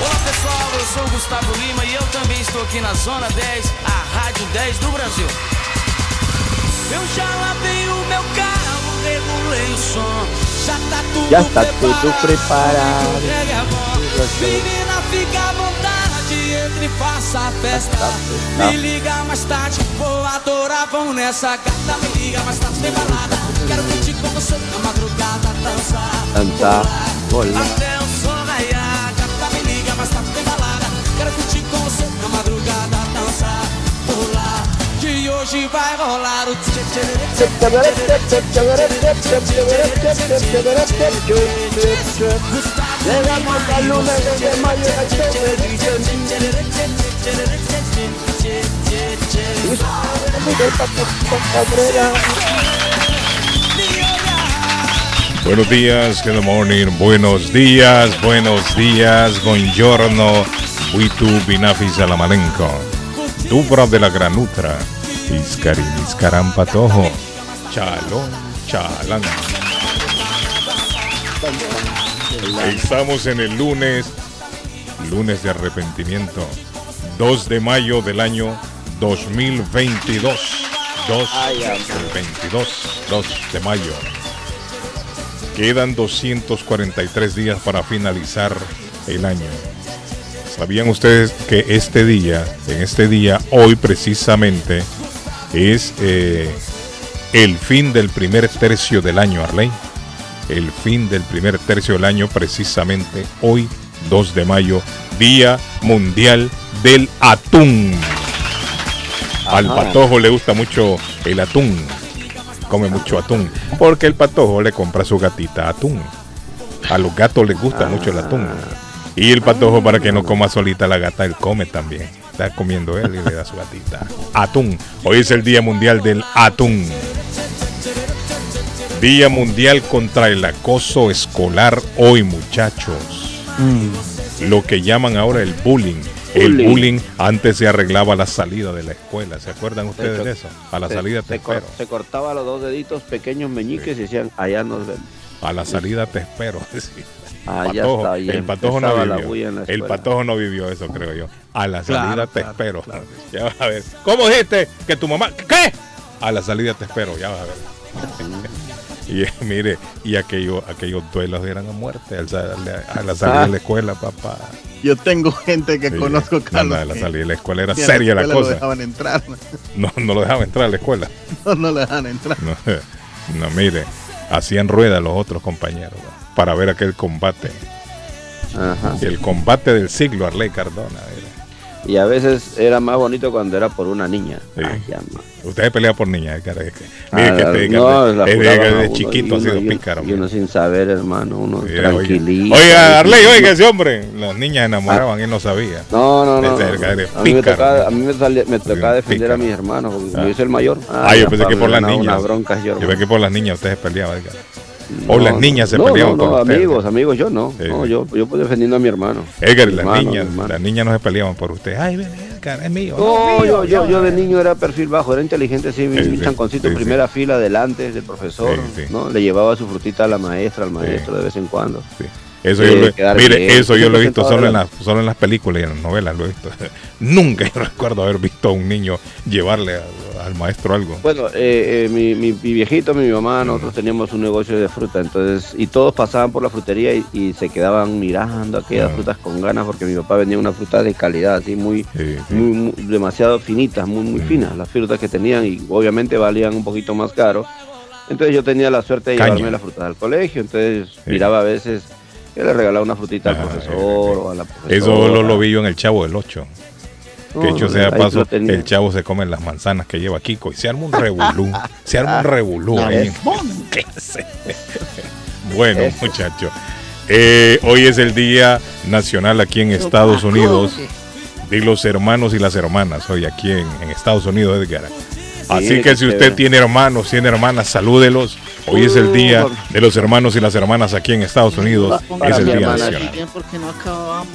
Olá pessoal, eu sou o Gustavo Lima e eu também estou aqui na Zona 10, a Rádio 10 do Brasil. Eu já lavei o meu carro, regulei o som, já tá tudo Já está tudo preparado. o reggae é bom. Menina, fica à vontade, entre e faça a festa. Me liga mais tarde, vou adorar, vamos nessa gata. Me liga mais tarde, tem balada. Quero curtir com você na madrugada, dançar. Dançar, rolar. Llegamos al lunes de mayo Buenos días, good morning, buenos días, buenos días, buongiorno, buitu binafis alamalenco, dubra de la granutra, iscarin iscaran patojo, chalón, chalán. Estamos en el lunes, lunes de arrepentimiento, 2 de mayo del año 2022. 2 del 22, 2 de mayo. Quedan 243 días para finalizar el año. ¿Sabían ustedes que este día, en este día, hoy precisamente, es eh, el fin del primer tercio del año, Arley? El fin del primer tercio del año, precisamente hoy, 2 de mayo, Día Mundial del Atún. Al patojo le gusta mucho el atún. Come mucho atún. Porque el patojo le compra a su gatita atún. A los gatos les gusta mucho el atún. Y el patojo, para que no coma solita la gata, él come también. Está comiendo él y le da su gatita. Atún. Hoy es el Día Mundial del Atún. Día Mundial contra el Acoso Escolar hoy, muchachos. Lo que llaman ahora el bullying. El Bullying. bullying antes se arreglaba a la salida de la escuela. ¿Se acuerdan ustedes de eso? A la Se- salida te se, cor- se cortaba los dos deditos pequeños meñiques y decían, allá nos vemos. A la salida te espero. Allá Patojo, está el patojo no vivió. El patojo no vivió eso, creo yo. A la Claro, salida te claro, espero. claro. Ya vas a ver. ¿Cómo dijiste que tu mamá? ¿Qué? A la salida te espero, ya vas a ver. y eh, mire, y aquello, aquellos duelos eran a muerte al sal- a la salida de la escuela, papá. Yo tengo gente que Sí, conozco, no, Carlos. no, la salida de la escuela era a seria la escuela Lo cosa. dejaban entrar. No, no lo dejaban entrar a la escuela. No, no lo dejaban entrar. No, no, mire, hacían rueda los otros compañeros para ver aquel combate. Ajá. El combate del siglo, Arley Cardona. era. Y a veces era más bonito cuando era por una niña. Sí. Ay, ya, ma. Usted pelea por niñas, cara, que- Mire Ah, que te no, la es de, uno, chiquito y ha uno- sido uno- pícaro. Y uno sin saber, hermano, uno oiga. tranquilito. Oiga, Arley, tranquilito. oiga ese hombre. Las niñas enamoraban y él no sabía. No, no, no. A mí me pícaro, tocaba, a mí me, salía- me tocaba defender a mis hermanos, porque Ah. yo soy el mayor. Ah, yo pensé que por las niñas. Broncas yo, Yo pensé que por las niñas ustedes peleaban. O las niñas se no, peleaban no, con ustedes. amigos, amigos, yo no. Sí, no sí. yo, yo pues defendiendo a mi hermano. Edgar, Mi las hermano, niñas, las niñas no se peleaban por usted. Ay, ven, Edgar, es mío. No, mío, yo, yo, yo de niño era perfil bajo, era inteligente, sí, mi, chanconcito, sí, primera fila delante del profesor, Sí, sí. ¿no? Le llevaba su frutita a la maestra, al maestro de vez en cuando. Sí. Eso yo lo, mire, bien. eso yo lo he visto solo en, las, solo en las películas y en las novelas lo he visto. Nunca yo recuerdo haber visto a un niño llevarle a- al maestro algo. Bueno, eh, eh, mi, mi- mi viejito, mi mamá, nosotros teníamos un negocio de fruta, entonces, y todos pasaban por la frutería y, y se quedaban mirando aquellas Ah. frutas con ganas porque mi papá vendía una fruta de calidad, así muy, Sí, sí. muy, muy- demasiado finitas, muy, muy Mm. finas, las frutas que tenían y obviamente valían un poquito más caro. Entonces yo tenía la suerte de Caña. llevarme las frutas al colegio, entonces Sí. miraba a veces que le regalaba una frutita Ah, al profesor sí, o a la profesora. Eso lo, lo vi yo en el Chavo del 8. No, que hecho no, sea paso, el chavo se come las manzanas que lleva Kiko y se arma un revolú. se arma un revolú No, ahí. bueno, Eso. muchachos. eh, hoy es el Día Nacional aquí en Estados Unidos de los hermanos y las hermanas hoy aquí en, en Estados Unidos, Edgar. Así que si usted tiene hermanos, tiene hermanas, salúdelos. Hoy es el día de los hermanos y las hermanas aquí en Estados Unidos. Para Es el mi día hermana, nacional.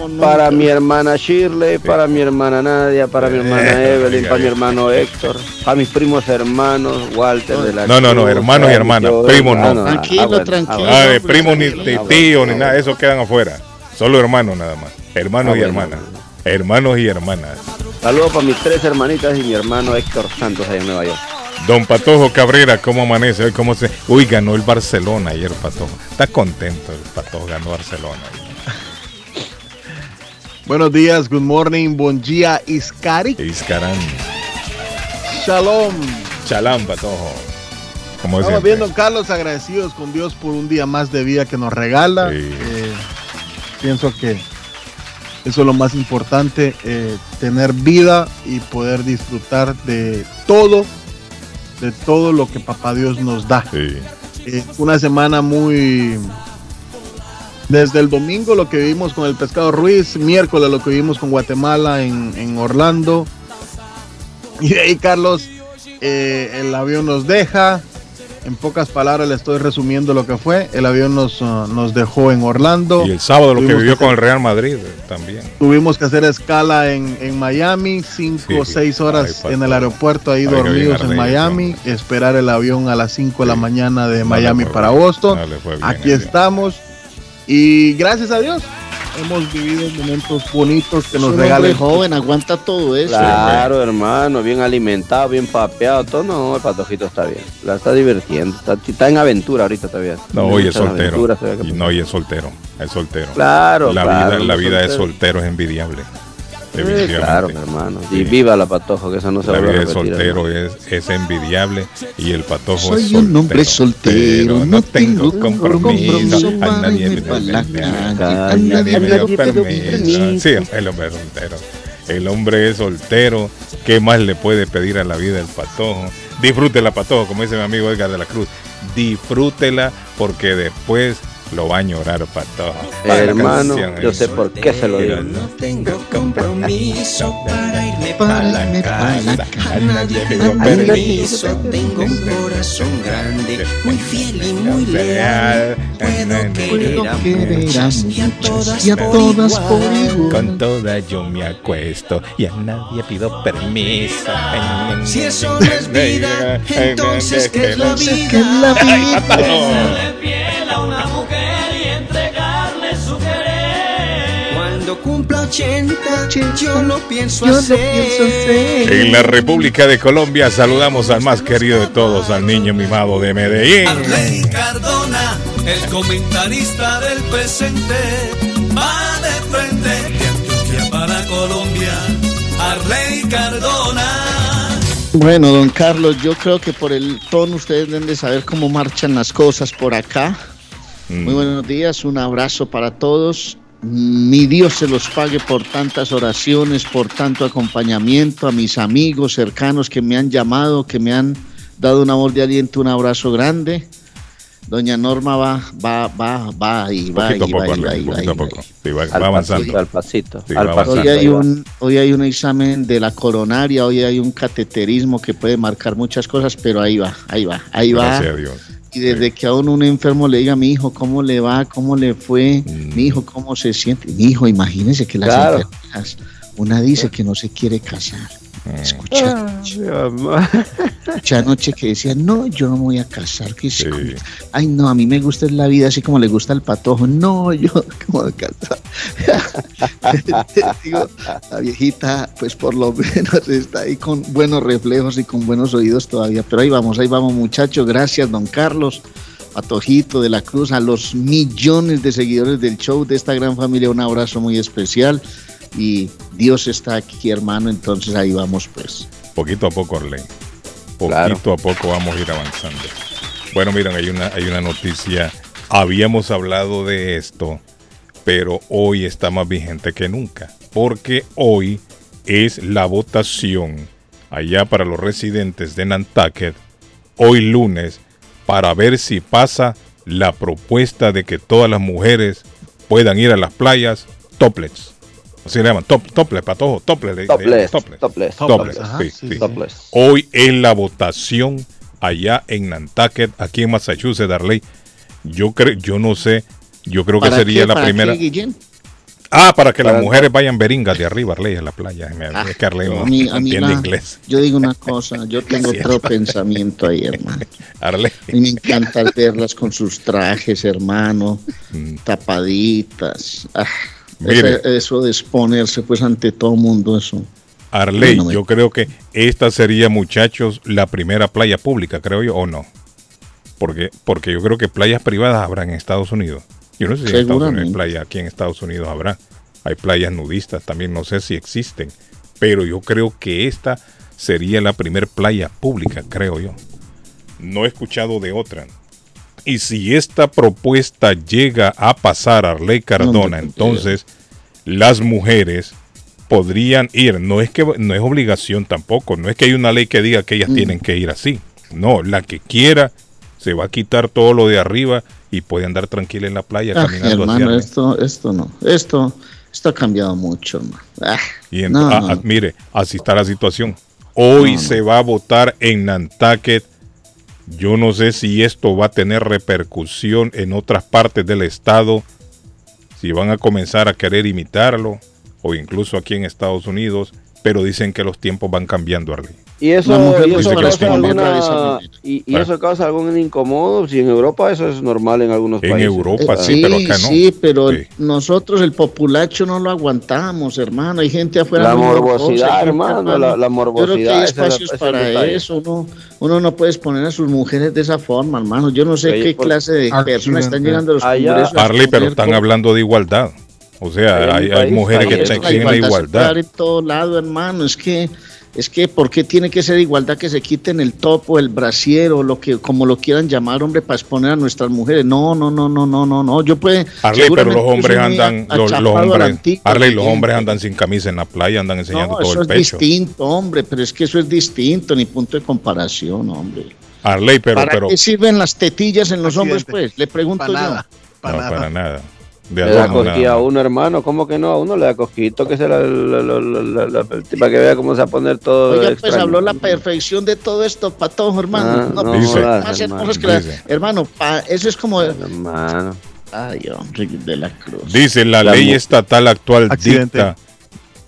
No. Para mi hermana Shirley, para mi hermana Nadia, para mi hermana Eh, Evelyn, para mi hermano Héctor, a mis primos hermanos, Walter de la No, no, no, hermanos y hermanas, primos no. Tranquilo, tranquilo. ah, Ah, de hombre, primo ni tío ni nada, esos quedan afuera. Solo hermanos nada más. Hermanos y hermanas. Hermanos y hermanas. Saludos para mis tres hermanitas y mi hermano Héctor Santos allá en Nueva York. Don Patojo Cabrera, ¿cómo amanece hoy? ¿Cómo se.? Uy, ganó el Barcelona ayer, Patojo. Está contento el Patojo, ganó Barcelona. Buenos días, good morning, bon día, Iskari, Iscarán. shalom. Chalán, Patojo. Como Estamos siempre. viendo, Carlos, agradecidos con Dios por un día más de vida que nos regala. Sí. Eh, pienso que eso es lo más importante, eh, tener vida y poder disfrutar de todo, de todo lo que Papá Dios nos da. Sí. Eh, una semana muy... Desde el domingo lo que vivimos con el Pescado Ruiz, miércoles lo que vivimos con Guatemala en, en Orlando. Y de ahí, Carlos, eh, el avión nos deja. En pocas palabras le estoy resumiendo lo que fue. El avión nos, uh, nos dejó en Orlando. Y el sábado lo que vivió que con el Real Madrid eh, también. Tuvimos que hacer escala en, en Miami, cinco o Sí. seis horas en el aeropuerto ahí dormidos en. Miami, esperar el avión a las 5 de la mañana de No Miami para. Boston. No Aquí estamos y gracias a Dios hemos vivido momentos bonitos que Es nos regalan. joven, aguanta todo eso. Claro, hermano, bien alimentado, bien papeado, todo. No, el patojito está bien. La está divirtiendo. Está, está en aventura ahorita todavía. No, hoy es soltero. Y no, y es soltero. Es soltero. Claro, la claro, vida, la vida de solteros. soltero es envidiable. Sí, claro, mi hermano. Sí. Y viva la patojo, que esa no se La vuelve a vida de repetir, soltero hermano. es, es envidiable y el patojo Soy es un hombre soltero, pero no tengo compromiso a la permite, calle, a a nadie me dio permiso. permiso. Sí, el hombre es soltero. El hombre es soltero. ¿Qué más le puede pedir a la vida el patojo? Disfrútela, patojo, como dice mi amigo Edgar de la Cruz. Disfrútela porque después lo va a llorar. Va la Hermano, yo sé por qué se lo digo. No tengo compromiso para irme Para para la casa. A nadie pido permiso. Tengo un corazón grande, muy fiel y muy leal. Puedo querer a muchas y a todas y a todas por igual. Con toda yo me acuesto y a nadie pido permiso. Si eso no es vida, entonces ¿qué es la Sé que la vida? Una mujer y entregarle su querer. Cuando cumpla 80, yo no pienso yo hacer. pienso hacer. En la República de Colombia saludamos al más querido de todos, al niño mimado de Medellín. Arley Cardona, el comentarista del presente, va de frente de Antioquia para Colombia. Arley Cardona. Bueno, don Carlos, yo creo que por el tono ustedes deben de saber cómo marchan las cosas por acá. Mm. Muy buenos días, un abrazo para todos. Mi Dios se los pague por tantas oraciones, por tanto acompañamiento, a mis amigos cercanos que me han llamado, que me han dado una voz de aliento, un abrazo grande. Doña Norma va, va, va, va y va y va y va avanzando. al pasito. Sí, al va pasito. Hoy hay, un, hoy hay un examen de la coronaria, hoy hay un cateterismo que puede marcar muchas cosas, pero ahí va, ahí va, ahí va. Gracias a Dios. Y desde que a uno un enfermo le diga, mi hijo, ¿cómo le va? ¿Cómo le fue? Mm. Mi hijo, ¿cómo se siente? Mi hijo, imagínese que las Claro. enfermeras, una dice que no se quiere casar. Escucha, Ah, escuché anoche que decía, no, yo no me voy a casar. Que Sí. Ay, no, a mí me gusta la vida así como le gusta el patojo. No, yo, ¿cómo voy a casar? Digo, la viejita, pues por lo menos está ahí con buenos reflejos y con buenos oídos todavía. Pero ahí vamos, ahí vamos, muchachos. Gracias, don Carlos. Patojito de la Cruz, a los millones de seguidores del show de esta gran familia, un abrazo muy especial. Y Dios está aquí, hermano, entonces ahí vamos, pues. Poquito a poco, Arley. Poquito Claro. a poco vamos a ir avanzando. Bueno, miren, hay una, hay una noticia. Habíamos hablado de esto, pero hoy está más vigente que nunca. Porque hoy es la votación allá para los residentes de Nantucket, hoy lunes, para ver si pasa la propuesta de que todas las mujeres puedan ir a las playas toplets. Así le llaman, top, topless, patojo, topless. le- le- Topless, topless. topless, Topless, Ajá, sí, sí, sí. sí. Topless. Hoy es la votación allá en Nantucket, aquí en Massachusetts, Darley. Yo creo, yo no sé, yo creo que ¿Para sería qué? la ¿Para primera. qué, Guillén? Ah, para que Para- las mujeres vayan beringas de arriba, Arley, en la playa. Me- Ah, es que Arley no, a mí- a mí entiende la- inglés. Yo digo una cosa, yo tengo otro pensamiento ahí, hermano. Arley. A mí me encanta verlas con sus trajes, hermano, Mm. tapaditas. Ah, Mire. eso de exponerse, pues, ante todo mundo, eso. Arley, yo creo que esta sería, muchachos, la primera playa pública, creo yo, o no. Porque, porque yo creo que playas privadas habrá en Estados Unidos. Yo no sé si en Estados Unidos hay playa, aquí en Estados Unidos habrá. Hay playas nudistas también, no sé si existen. Pero yo creo que esta sería la primera playa pública, creo yo. No he escuchado de otra. Y si esta propuesta llega a pasar a Arley Cardona, entonces las mujeres podrían ir. No es que no es obligación tampoco. No es que hay una ley que diga que ellas Mm. tienen que ir así. No, la que quiera se va a quitar todo lo de arriba y puede andar tranquila en la playa caminando hermano, esto, esto no. Esto, esto ha cambiado mucho. Ah, Y en- no, ah, no. ah, mire, así está la situación. Hoy no. se va a votar en Nantucket. Yo no sé si esto va a tener repercusión en otras partes del estado, si van a comenzar a querer imitarlo, o incluso aquí en Estados Unidos, pero dicen que los tiempos van cambiando, Arley. ¿Y eso, y eso causa alguna, y, y eso causa algún incómodo? Si en Europa eso es normal en algunos En países. Europa Eh, sí, pero acá no. sí, pero Sí. nosotros el populacho no lo aguantamos, hermano. Hay gente afuera. La morbosidad, hay gente, hermano, la- la Yo creo que morbosidad, hay espacios es para detalle. eso. Uno, uno no puede exponer a sus mujeres de esa forma, hermano. Yo no sé Oye, qué por- clase de personas están llegando a los Allá- congresos Arley, pero están hablando de igualdad. O sea, hay, hay mujeres que es- exigen la igualdad. en todo lado, hermano. Es que, es que, ¿por qué tiene que ser igualdad que se quiten el topo, el brasier o lo que, como lo quieran llamar, hombre, para exponer a nuestras mujeres? No, no, no, no, no, no, no. Yo puede. Arley, pero los hombres andan, los, los hombres, antigua, Arley, los hombres andan sin camisa en la playa, andan enseñando No, todo eso el es pecho. distinto, hombre, pero es que eso es distinto, ni punto de comparación, hombre. Arley, pero, ¿Para pero, qué sirven las tetillas en los hombres, pues? Le pregunto Para yo. nada. Para no, nada. para nada. De Le da cosquilla a uno, hermano. ¿Cómo que no? A uno le da cosquito que se la, la- la- la- la- la- para que vea cómo se va a poner todo. Oiga, pues extraño. habló la perfección de todo esto, patojo, hermano. Ah, no, no pues, Dice. más hermano. que la- Dice. hermano, pa- eso es como. Hermano. Ay, hombre, de la cruz. Dice, la, La ley estatal actual Accidente. dicta.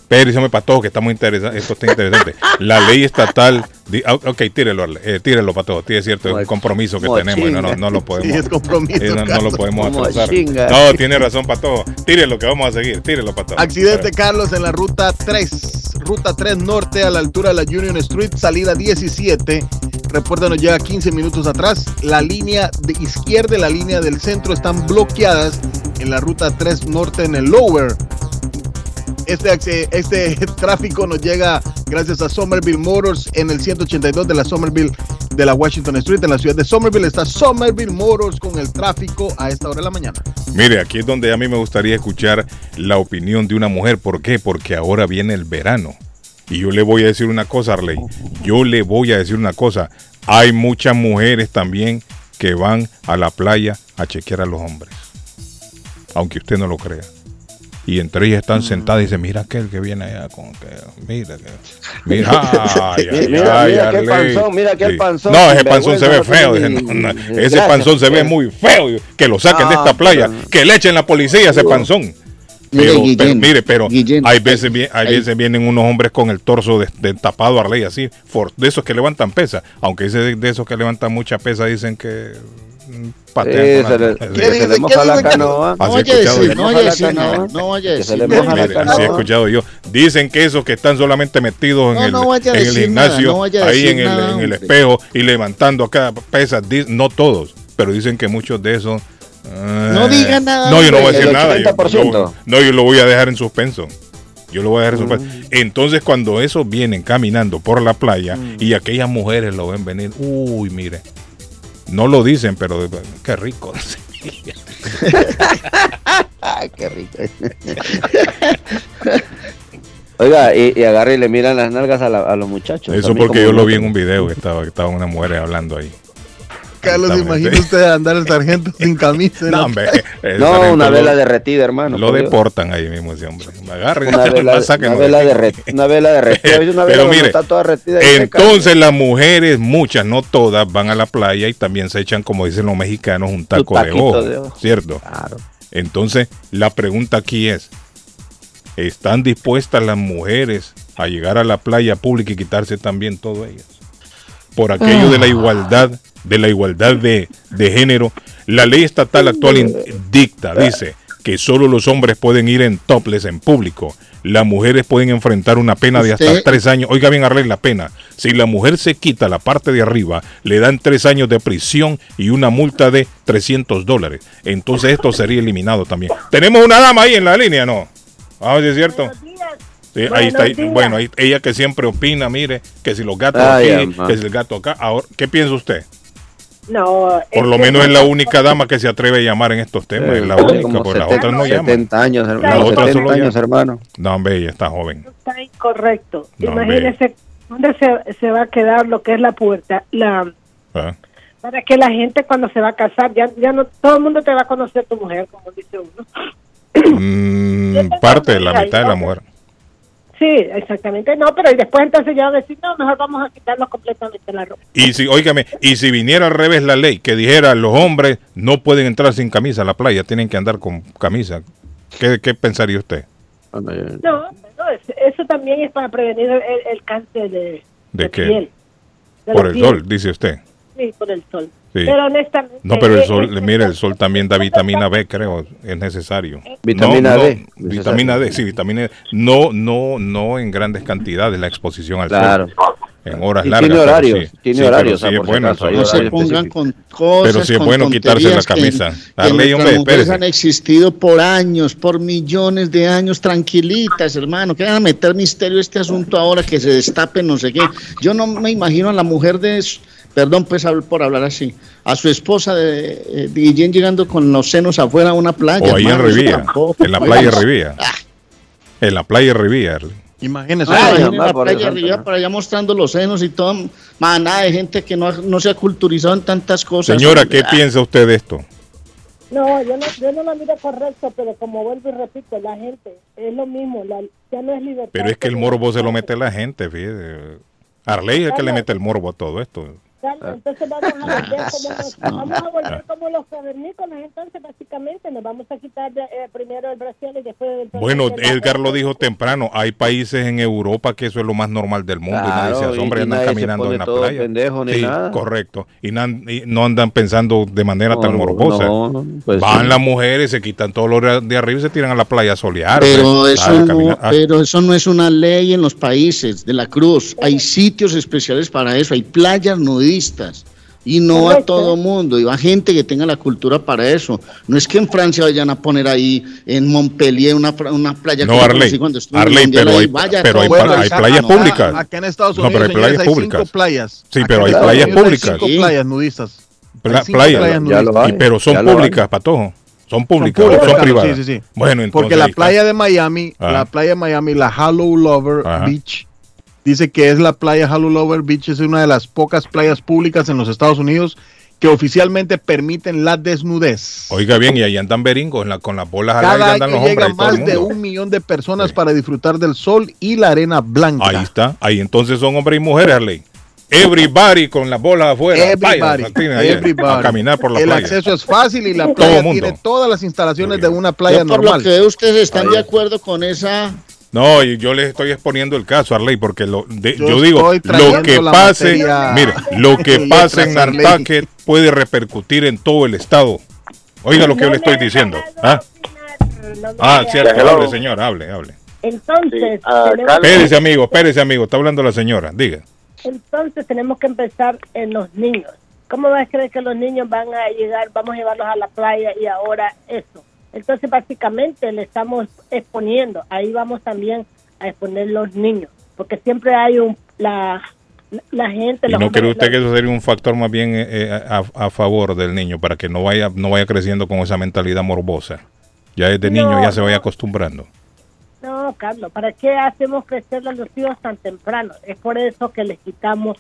Périsame para todos que está muy interesante. Esto está interesante. La ley estatal. di- ah, ok, tírelo, eh, tírelo para todos. Sí, es cierto, es un compromiso que mochinga. tenemos no, no, no lo Sí, podemos. es compromiso. eh, no, no lo podemos atrasar. No, tiene razón para todos. Tírelo que vamos a seguir. Tírelo para todos. Accidente, Carlos, en la ruta 3. Ruta 3 norte a la altura de la Union Street, salida 17. Reporta nos llega 15 minutos atrás. La línea de izquierda y la línea del centro están bloqueadas en la ruta 3 norte en el lower. Este, este tráfico nos llega gracias a Somerville Motors en el 182 de la Somerville de la Washington Street. En la ciudad de Somerville está Somerville Motors con el tráfico a esta hora de la mañana. Mire, aquí es donde a mí me gustaría escuchar la opinión de una mujer. ¿Por qué? Porque ahora viene el verano. Y yo le voy a decir una cosa, Arley. Yo le voy a decir una cosa. Hay muchas mujeres también que van a la playa a chequear a los hombres. Aunque usted no lo crea. Y entre ellas están sentadas y dicen, mira aquel que viene allá con que, mira, que, mira, ay, ay, Mira, ay, mira aquel Arley". panzón, mira aquel panzón, No, ese panzón se ve feo. no Dice, tiene "No, ni- no, ni ese panzón se ve muy feo. Que lo saquen de esta playa. pero- Que le echen la policía a ese panzón. Mire, Pero, Guillén, pero, mire, pero Guillén, hay veces, hay hay- veces vienen unos hombres con el torso de, de tapado Arley así, for- de esos que levantan pesa, aunque ese de, de esos que levantan mucha pesa dicen que mm, Sí, patean. No Así he vaya no no. no así he escuchado yo. Dicen que esos que están solamente metidos en No, el, no en el gimnasio, no ahí en el, en el espejo y levantando acá pesas, no todos, pero dicen que muchos de esos. No eh, diga nada, No, yo no voy a decir nada. yo- 80%. yo- no, yo lo voy a dejar en suspenso. Yo lo voy a dejar en Mm. suspenso. Entonces, cuando esos vienen caminando por la playa y aquellas mujeres lo ven venir, uy, mire. No lo dicen, pero qué rico. Qué rico. Oiga, y, y agarre y le miran las nalgas a, la- a los muchachos. Eso porque yo lo vi en un video que estaba, que estaban unas mujeres hablando ahí. Carlos, imagina usted andar el sargento sin camisa. No, hombre, No, sargento una lo- vela derretida, hermano. Lo Dios. deportan ahí mismo ese hombre. Me agarren, Una vela, saquen, una vela derretida. Una vela derretida. Una vela Pero mire, está toda derretida y seca. entonces las mujeres, muchas, no todas, van a la playa y también se echan, como dicen los mexicanos, un taco de ojo, de ojo. ¿cierto? Claro. Entonces, la pregunta aquí es, ¿están dispuestas las mujeres a llegar a la playa pública y quitarse también todo ellas? Por aquello de la igualdad, de la igualdad de, de género. La ley estatal actual dicta, dice, que solo los hombres pueden ir en topless en público. Las mujeres pueden enfrentar una pena de hasta tres años. Oiga bien, Arley, la pena. Si la mujer se quita la parte de arriba, le dan tres años de prisión y una multa de 300 dólares. Entonces esto sería eliminado también. Tenemos una dama ahí en la línea, ¿no? Vamos a ver si es cierto. Sí, ahí está. días. bueno, ahí- ella que siempre opina, mire, que si los gatos Ay, aquí, que si el gato acá. Ahora, ¿Qué piensa usted? No. Por lo menos es la única dama que se atreve a llamar en estos temas. es la única, porque las 70 otras no llaman. 70 años, hermano. Las otras 70 solo años, llaman. hermano. No, hombre, ella está joven. Está incorrecto. No, Imagínese dónde se, se va a quedar lo que es la puerta. La, ¿ah? para que la gente cuando se va a casar, ya, ya no todo el mundo te va a conocer tu mujer, como dice uno. Mm, parte de la mitad de la mujer. Sí, exactamente. No, pero y después entonces ya van a decir, no, mejor vamos a quitarnos completamente la ropa. Y si, óigame, y si viniera al revés la ley, que dijera los hombres no pueden entrar sin camisa a la playa, tienen que andar con camisa, ¿qué, qué pensaría usted? No, no, es- eso también es para prevenir el, cáncer de, ¿De qué? piel. De Por el piel. sol, dice usted. Sí, por el sol. Sí. Pero honestamente... No, pero el eh, sol, eh, mire, el sol también da vitamina B, creo, es necesario. Vitamina No, no, D. Vitamina D, sí, vitamina D. No, no, no en grandes cantidades la exposición al Claro. sol. En horas Y largas. tiene pero horarios, sí. tiene Sí, pero horarios, sí o sea, es bueno No se pongan con cosas. Pero sí es con bueno quitarse la camisa. Que, Darle, hombre, mujeres han existido por años, por millones de años, tranquilitas, hermano. Que van a meter misterio este asunto ahora que se destape, no sé qué. Yo no me imagino a la mujer de. su- Perdón, pues por hablar así. A su esposa de, eh, de Guillén llegando con los senos afuera a una playa. O ahí en Rivía, en la pues. playa de Rivía. En la playa Rivía. Imagínese. Ah, en la por playa ¿no? por allá mostrando los senos y todo, manada de gente que no, no se ha culturizado en tantas cosas. Señora. ¿qué Ah, piensa usted de esto? No, yo no, yo no lo miro correcto, pero como vuelvo y repito, la gente es lo mismo, la, ya no es libertad. Pero es que el morbo se lo mete la gente, fíjese. Arley es el que le mete el morbo a todo esto. Carlos, entonces vamos a volver como los, vamos a volver como los cavernícolas, entonces básicamente nos vamos a quitar de- eh, primero el brasil y después el Bueno, Edgar lo dijo temprano, hay países en Europa que eso es lo más normal del mundo y nadie se Claro, asombra y y andan nadie se caminando pone en la playa. pendejo ni sí, nada. correcto. Y, nan- y no andan pensando de manera tan No, morbosa. no, pues Van sí. las mujeres, se quitan todo lo de arriba y se tiran a la playa a solear. Pero pues, eso, a no. Ah, pero eso no es una ley en los países de la Cruz. Hay sitios especiales para eso, hay playas nudistas. Y no a todo mundo, y va gente que tenga la cultura para eso. No es que en Francia vayan a poner ahí en Montpellier una, una playa No, Arley, cuando estuve en el Arley, pero ahí. hay- Vaya pero hay vaya hay playas no, públicas. Acá en Estados No, Unidos, pero hay señores, playas hay públicas. cinco playas. Sí, pero hay playas públicas. Hay cinco playas nudistas. Pla- cinco playa. playas nudistas. Y- pero son públicas, Patojo. Son públicas, públicas, o son privadas. sí, sí, sí. Bueno, entonces. Porque la playa de Miami, la playa de Miami, la Hollow Lover Ajá. Beach, dice que es la playa Hollow Lover Beach, es una de las pocas playas públicas en los Estados Unidos que oficialmente permiten la desnudez. Oiga bien, y ahí andan beringos la- con las bolas al aire Cada andan año los hombres llega y todo el más de un millón de personas Sí. para disfrutar del sol y la arena blanca. Ahí está. Ahí entonces son hombres y mujeres, Arley. Everybody con las bolas afuera. Everybody, Vaya, tienen ahí everybody. A caminar por la el playa. acceso es fácil y la playa tiene todas las instalaciones de una playa Yo por normal. lo que ustedes están de acuerdo con esa. No, y yo les estoy exponiendo el caso, Arley, porque lo, de- Yo yo, digo, lo que pase, mire, lo que pase en. Nantucket puede repercutir en todo el estado. Oiga lo que yo le estoy diciendo. ¿Ah? Ah, cierto, hello. hable, señor, hable, hable. Entonces, Ah, tenemos, Carlos. Espérese, amigo, espérese, amigo, está hablando la señora, diga. entonces tenemos que empezar en los niños. ¿Cómo vas a creer que los niños van a llegar, vamos a llevarlos a la playa y ahora eso? Entonces, básicamente le estamos exponiendo, ahí vamos también a exponer los niños, porque siempre hay un, la, la gente... ¿Y no cree usted que eso sería un factor más bien eh, eh, a, a favor del niño para que no vaya no vaya creciendo con esa mentalidad morbosa? Ya desde niño No, ya se vaya acostumbrando. No, Carlos. ¿Para qué hacemos crecer a los hijos tan temprano? Es por eso que les quitamos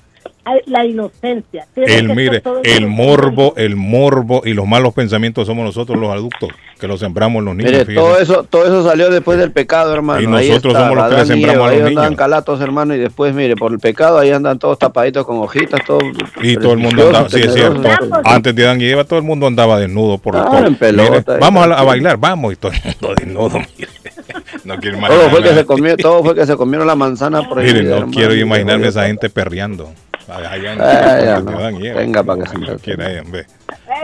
la inocencia. El, mire, el morbo, el morbo y los malos pensamientos somos nosotros los adultos, que los sembramos los niños. Mire, todo eso, todo eso salió después del pecado, hermano. Y Ahí nosotros está, somos los que le sembramos a ahí los andaban niños. calatos, hermano, y después, mire, por el pecado ahí andan todos tapaditos con hojitas, todo. Y todo el mundo andaba, sí es cierto. Vamos. Antes de Adán y Eva, todo el mundo andaba desnudo por Ah, por- en pelota mire, y Vamos a, bailar, vamos, y todo el mundo desnudo, mire. No quiero Todo fue que se comió, todo fue que se comieron la manzana por Mire, no quiero imaginarme esa gente perreando. Allá en- ya, antes de no. Venga, para que entretenga. quiera ve.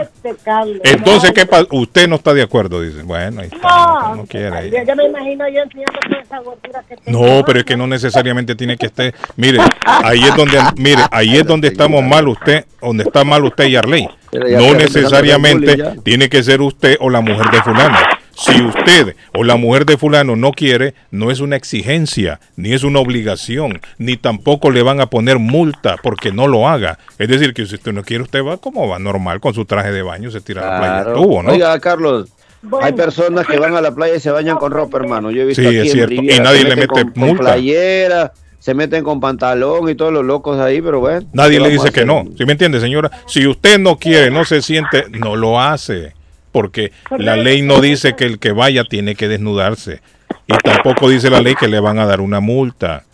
Este, Carlos. Entonces, ¿qué pasa? Usted no está de acuerdo, dice. Bueno, ahí está. No, No, quiere. ya, ya me imagino yo enseñando toda esa gordura que tengo. No, pero es que no necesariamente tiene que estar. Mire, ahí es donde, mire, ahí es donde estamos mal usted, donde está mal usted y Arley. No necesariamente tiene que ser usted o la mujer de fulano. Si usted o la mujer de fulano no quiere, no es una exigencia, ni es una obligación, ni tampoco le van a poner multa porque no lo haga. Es decir, que si usted no quiere, usted va como va normal con su traje de baño, se tira a la playa. Estuvo, ¿no? Oiga, Carlos, Bueno. hay personas que van a la playa y se bañan con ropa, hermano. Yo he visto Sí, aquí es en cierto. Riviera, Y nadie se le meten mete con, con multa. playera, se meten con pantalón y todos los locos ahí, pero bueno. Nadie ¿qué le dice que no. ¿Sí me entiende, señora? Si usted no quiere, no se siente, no lo hace. Porque la ley no dice que el que vaya tiene que desnudarse. Y tampoco dice la ley que le van a dar una multa.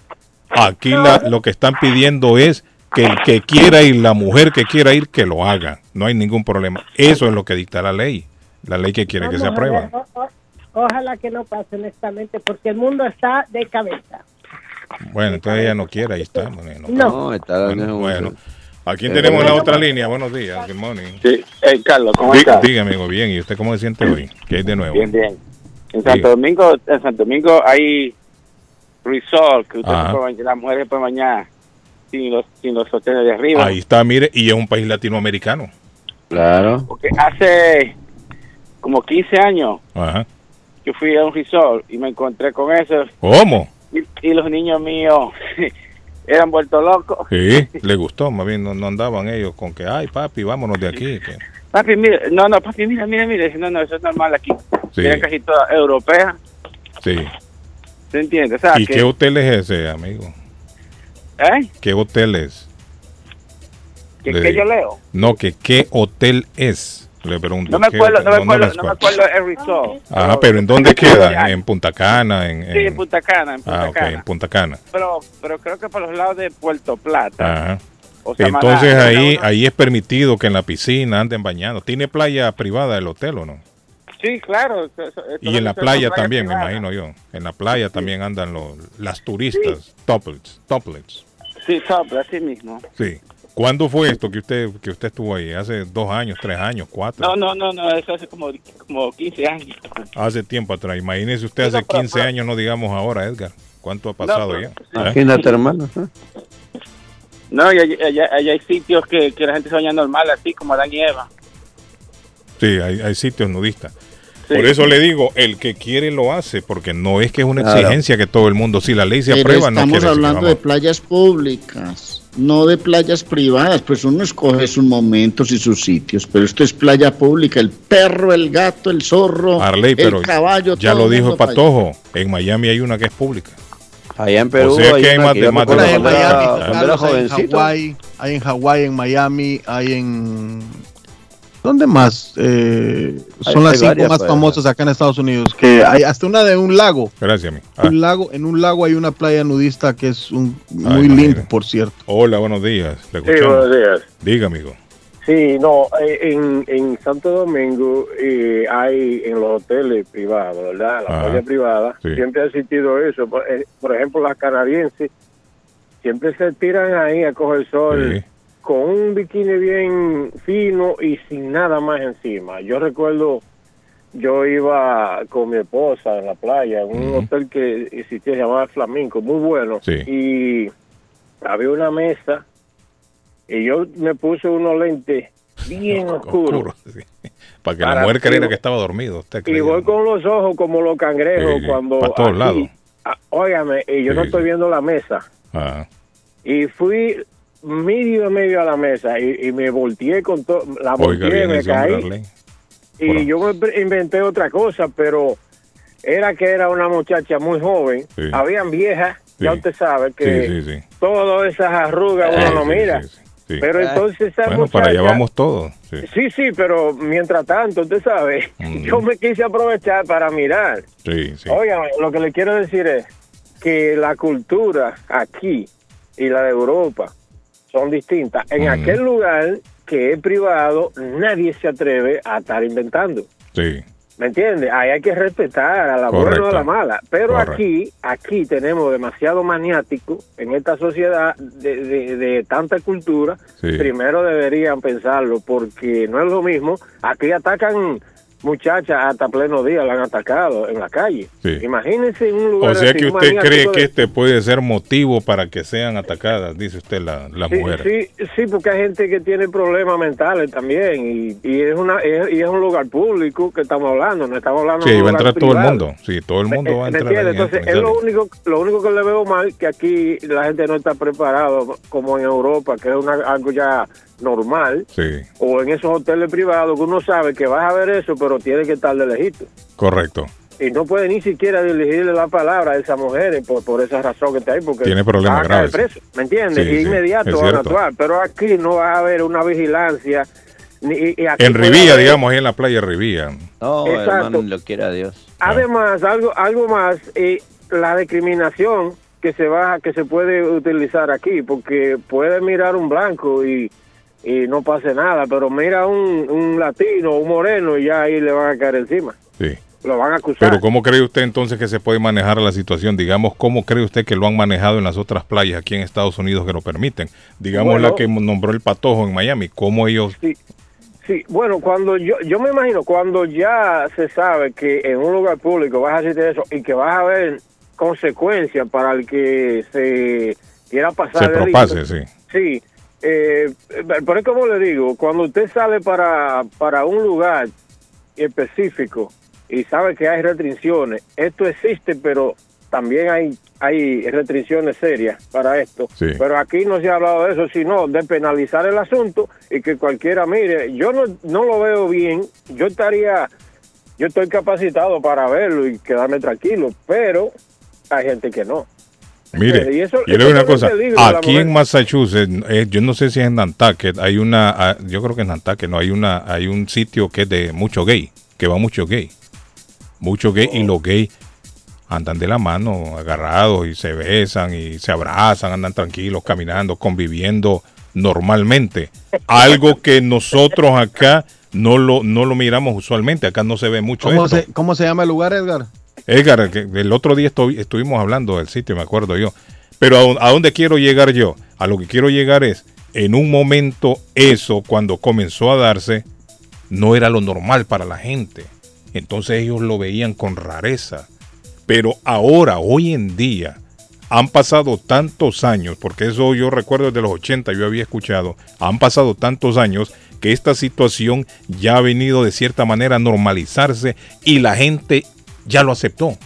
Aquí la- lo que están pidiendo es que el que quiera ir, la mujer que quiera ir, que lo haga. No hay ningún problema. Eso es lo que dicta la ley. La ley que quiere que se Vamos a ver, aprueba. o- o- ojalá que no pase, honestamente, porque el mundo está de cabeza. Bueno, entonces ella no quiere, ahí está. Bueno, no. No. No, está Bueno, bueno. Aquí Eh, tenemos la otra línea. Buenos días. Good morning. Sí, eh, Carlos, ¿cómo Dí- estás? Dígame, amigo, bien. ¿Y usted cómo se siente hoy? ¿Qué hay de nuevo? Bien, bien. En Diga. Santo Domingo, en Santo Domingo hay resort que usted puede las mujeres pueden bañar sin los, sin los hoteles de arriba. Ahí está, mire, y es un país latinoamericano. Claro. Porque hace como 15 años Ajá. yo fui a un resort y me encontré con eso ¿Cómo? y, y los niños míos eran vueltos locos. Sí, le gustó, más bien no, no andaban ellos con que, ay, papi, vámonos de aquí. que- Papi, mira, no, no, papi, mira, mira, mira. No, no, eso es normal aquí. Sí. Era casi toda europea, Sí. ¿se entiende? O sea, ¿Y que, qué hotel es ese, amigo? ¿eh? ¿Qué hotel es? ¿Que, Le que yo leo? No, que qué hotel es. Le pregunto. No me ¿qué acuerdo, no me acuerdo, no me acuerdo. el resort. Ajá, pero ¿en dónde queda? ¿En Punta Cana? En, Sí, en- Punta Cana, en Punta Ah, ok, Cana. en Punta Cana. Pero, pero creo que por los lados de Puerto Plata. Ajá. o Entonces ahí, ahí es permitido que en la piscina anden bañando. ¿Tiene playa privada el hotel o no? Sí, claro. Y en la playa también, me imagino yo. En la playa también andan los, las turistas, toplets, toplets. Sí, top, así mismo. Sí. ¿Cuándo fue esto que usted que usted estuvo ahí? ¿Hace dos años, tres años, cuatro? No, no, no, no, eso hace como, como 15 años. Hace tiempo atrás. Imagínese usted hace no, pero- 15 pero- años, no digamos ahora, Edgar. ¿Cuánto ha pasado pero- ya? ¿Eh? Imagínate, hermano. ¿eh? No, y allá, allá- allá hay sitios que, que la gente se baña normal, así como Adán y Eva. Sí, hay, hay sitios nudistas. Sí. Por eso le digo, el que quiere lo hace, porque no es que es una Claro. exigencia que todo el mundo, si la ley se Pero aprueba, no estamos quiere decir que hablando de playas públicas, no de playas privadas. Pues uno escoge sus momentos y sus sitios, pero esto es playa pública. El perro, el gato, el zorro, Arley, pero el caballo. ya todo lo el dijo allá. Patojo, en Miami hay una que es pública. Allá en Perú O sea que hay una más de- más de Hay en Miami, Carlos, hay. Hawái, hay en Hawái, en Miami, hay en... ¿Dónde más? Eh, son Hay- las hay cinco varias, más famosas acá en Estados Unidos. Que hay hasta una de un lago. Gracias, mi. Ah, Un lago, en un lago hay una playa nudista que es un, muy imagínate. linda, por cierto. hola, buenos días. Le Sí, buenos días. Diga, amigo. Sí, no, eh, en, en Santo Domingo eh, hay en los hoteles privados, ¿verdad? La Ajá. playa privada, Sí. siempre ha existido eso. Por, eh, por ejemplo, las canadienses siempre se tiran ahí a coger sol Sí. Con un bikini bien fino y sin nada más encima. Yo recuerdo, yo iba con mi esposa en la playa, en un hotel que existía, se llamaba Flamenco, muy bueno. Sí. Y había una mesa y yo me puse unos lentes bien oscuros. Oscuro, sí. Para que Para la mujer creyera que estaba dormido. Usted Y voy con los ojos como los cangrejos Sí, cuando... pa' todos lados. ah, óigame, y yo no estoy viendo la mesa. Ajá. Y fui medio a medio a la mesa y, y me volteé con todo, la Oiga volteé, me hombre, caí y Bueno. yo inventé otra cosa, pero era que era una muchacha muy joven. Sí. Habían viejas, ya usted sabe, que Sí, sí, sí. todas esas arrugas uno Sí, no mira. sí, sí, sí. Pero entonces esa Bueno, para allá muchacha- vamos todos. Sí. Sí, sí, pero mientras tanto, usted sabe, yo me quise aprovechar para mirar. Sí, sí. Oigan, lo que le quiero decir es que la cultura aquí y la de Europa son distintas. En aquel lugar que es privado, nadie se atreve a estar inventando. Sí. ¿Me entiendes? Ahí hay que respetar a la Correcto. buena o a la mala. Pero Correcto. aquí, aquí tenemos demasiado maniático en esta sociedad de, de- de tanta cultura. Sí. Primero deberían pensarlo porque no es lo mismo. Aquí atacan muchachas hasta pleno día, la han atacado en la calle. Sí. Imagínense en un lugar O sea así, que usted cree de- que este puede ser motivo para que sean atacadas, dice usted, la- las Sí, mujeres. sí, sí, porque hay gente que tiene problemas mentales también y, y es una es, y es un lugar público que estamos hablando, no estamos hablando Sí, de un va a entrar todo el mundo. Sí, todo el mundo va a ¿Me entrar. ahí en Entonces, es lo único, lo único que le veo mal que aquí la gente no está preparado como en Europa, que es una, algo ya normal, Sí, o en esos hoteles privados que uno sabe que vas a ver eso, pero tiene que estar de lejito. correcto. Y no puede ni siquiera dirigirle la palabra a esas mujeres por, por esa razón que está ahí, porque Tiene problemas van a caer graves. preso, ¿me entiendes? Sí, y sí, inmediato van a actuar. Pero aquí no va a haber una vigilancia. Ni, y- aquí En Rivía, haber- digamos, ahí en la playa Rivía. No, Exacto. hermano, lo quiera Dios. Además, algo algo más, eh, la discriminación que se va que se puede utilizar aquí, porque puede mirar un blanco y, y no pase nada, pero mira un, un latino, un moreno y ya ahí le van a caer encima. Sí. Lo van a acusar. Pero ¿cómo cree usted entonces que se puede manejar la situación? Digamos, ¿cómo cree usted que lo han manejado en las otras playas aquí en Estados Unidos que lo permiten? Digamos Bueno. la que nombró el patojo en Miami, ¿cómo ellos... Sí, sí, bueno, cuando yo, yo me imagino, cuando ya se sabe que en un lugar público vas a hacer eso y que vas a ver consecuencias para el que se quiera pasar Se propase, sí. Sí, eh, pero es como le digo, cuando usted sale para, para un lugar específico y sabe que hay restricciones, esto existe, pero también hay hay restricciones serias para esto. Sí. Pero aquí no se ha hablado de eso, sino de penalizar el asunto y que cualquiera mire. Yo no, no lo veo bien, yo estaría, yo estoy capacitado para verlo y quedarme tranquilo, pero hay gente que no. Mire, Y eso- yo le eso digo una cosa, aquí en Massachusetts, eh, yo no sé si es en Nantucket, hay una, ah, yo creo que en Nantucket, no, hay una, hay un sitio que es de mucho gay, que va mucho gay, mucho gay, y los gays andan de la mano, agarrados, y se besan, y se abrazan, andan tranquilos, caminando, conviviendo normalmente, algo que nosotros acá no lo, no lo miramos usualmente, acá no se ve mucho ¿Cómo esto. se, ¿Cómo se llama el lugar, Edgar? Edgar, el otro día estu- estuvimos hablando del sitio, me acuerdo yo. Pero a, a dónde quiero llegar yo? A lo que quiero llegar es, en un momento eso, cuando comenzó a darse, no era lo normal para la gente. Entonces ellos lo veían con rareza. Pero ahora, hoy en día, han pasado tantos años, porque eso yo recuerdo desde los 80, yo había escuchado, han pasado tantos años que esta situación ya ha venido de cierta manera a normalizarse y la gente ya lo aceptó.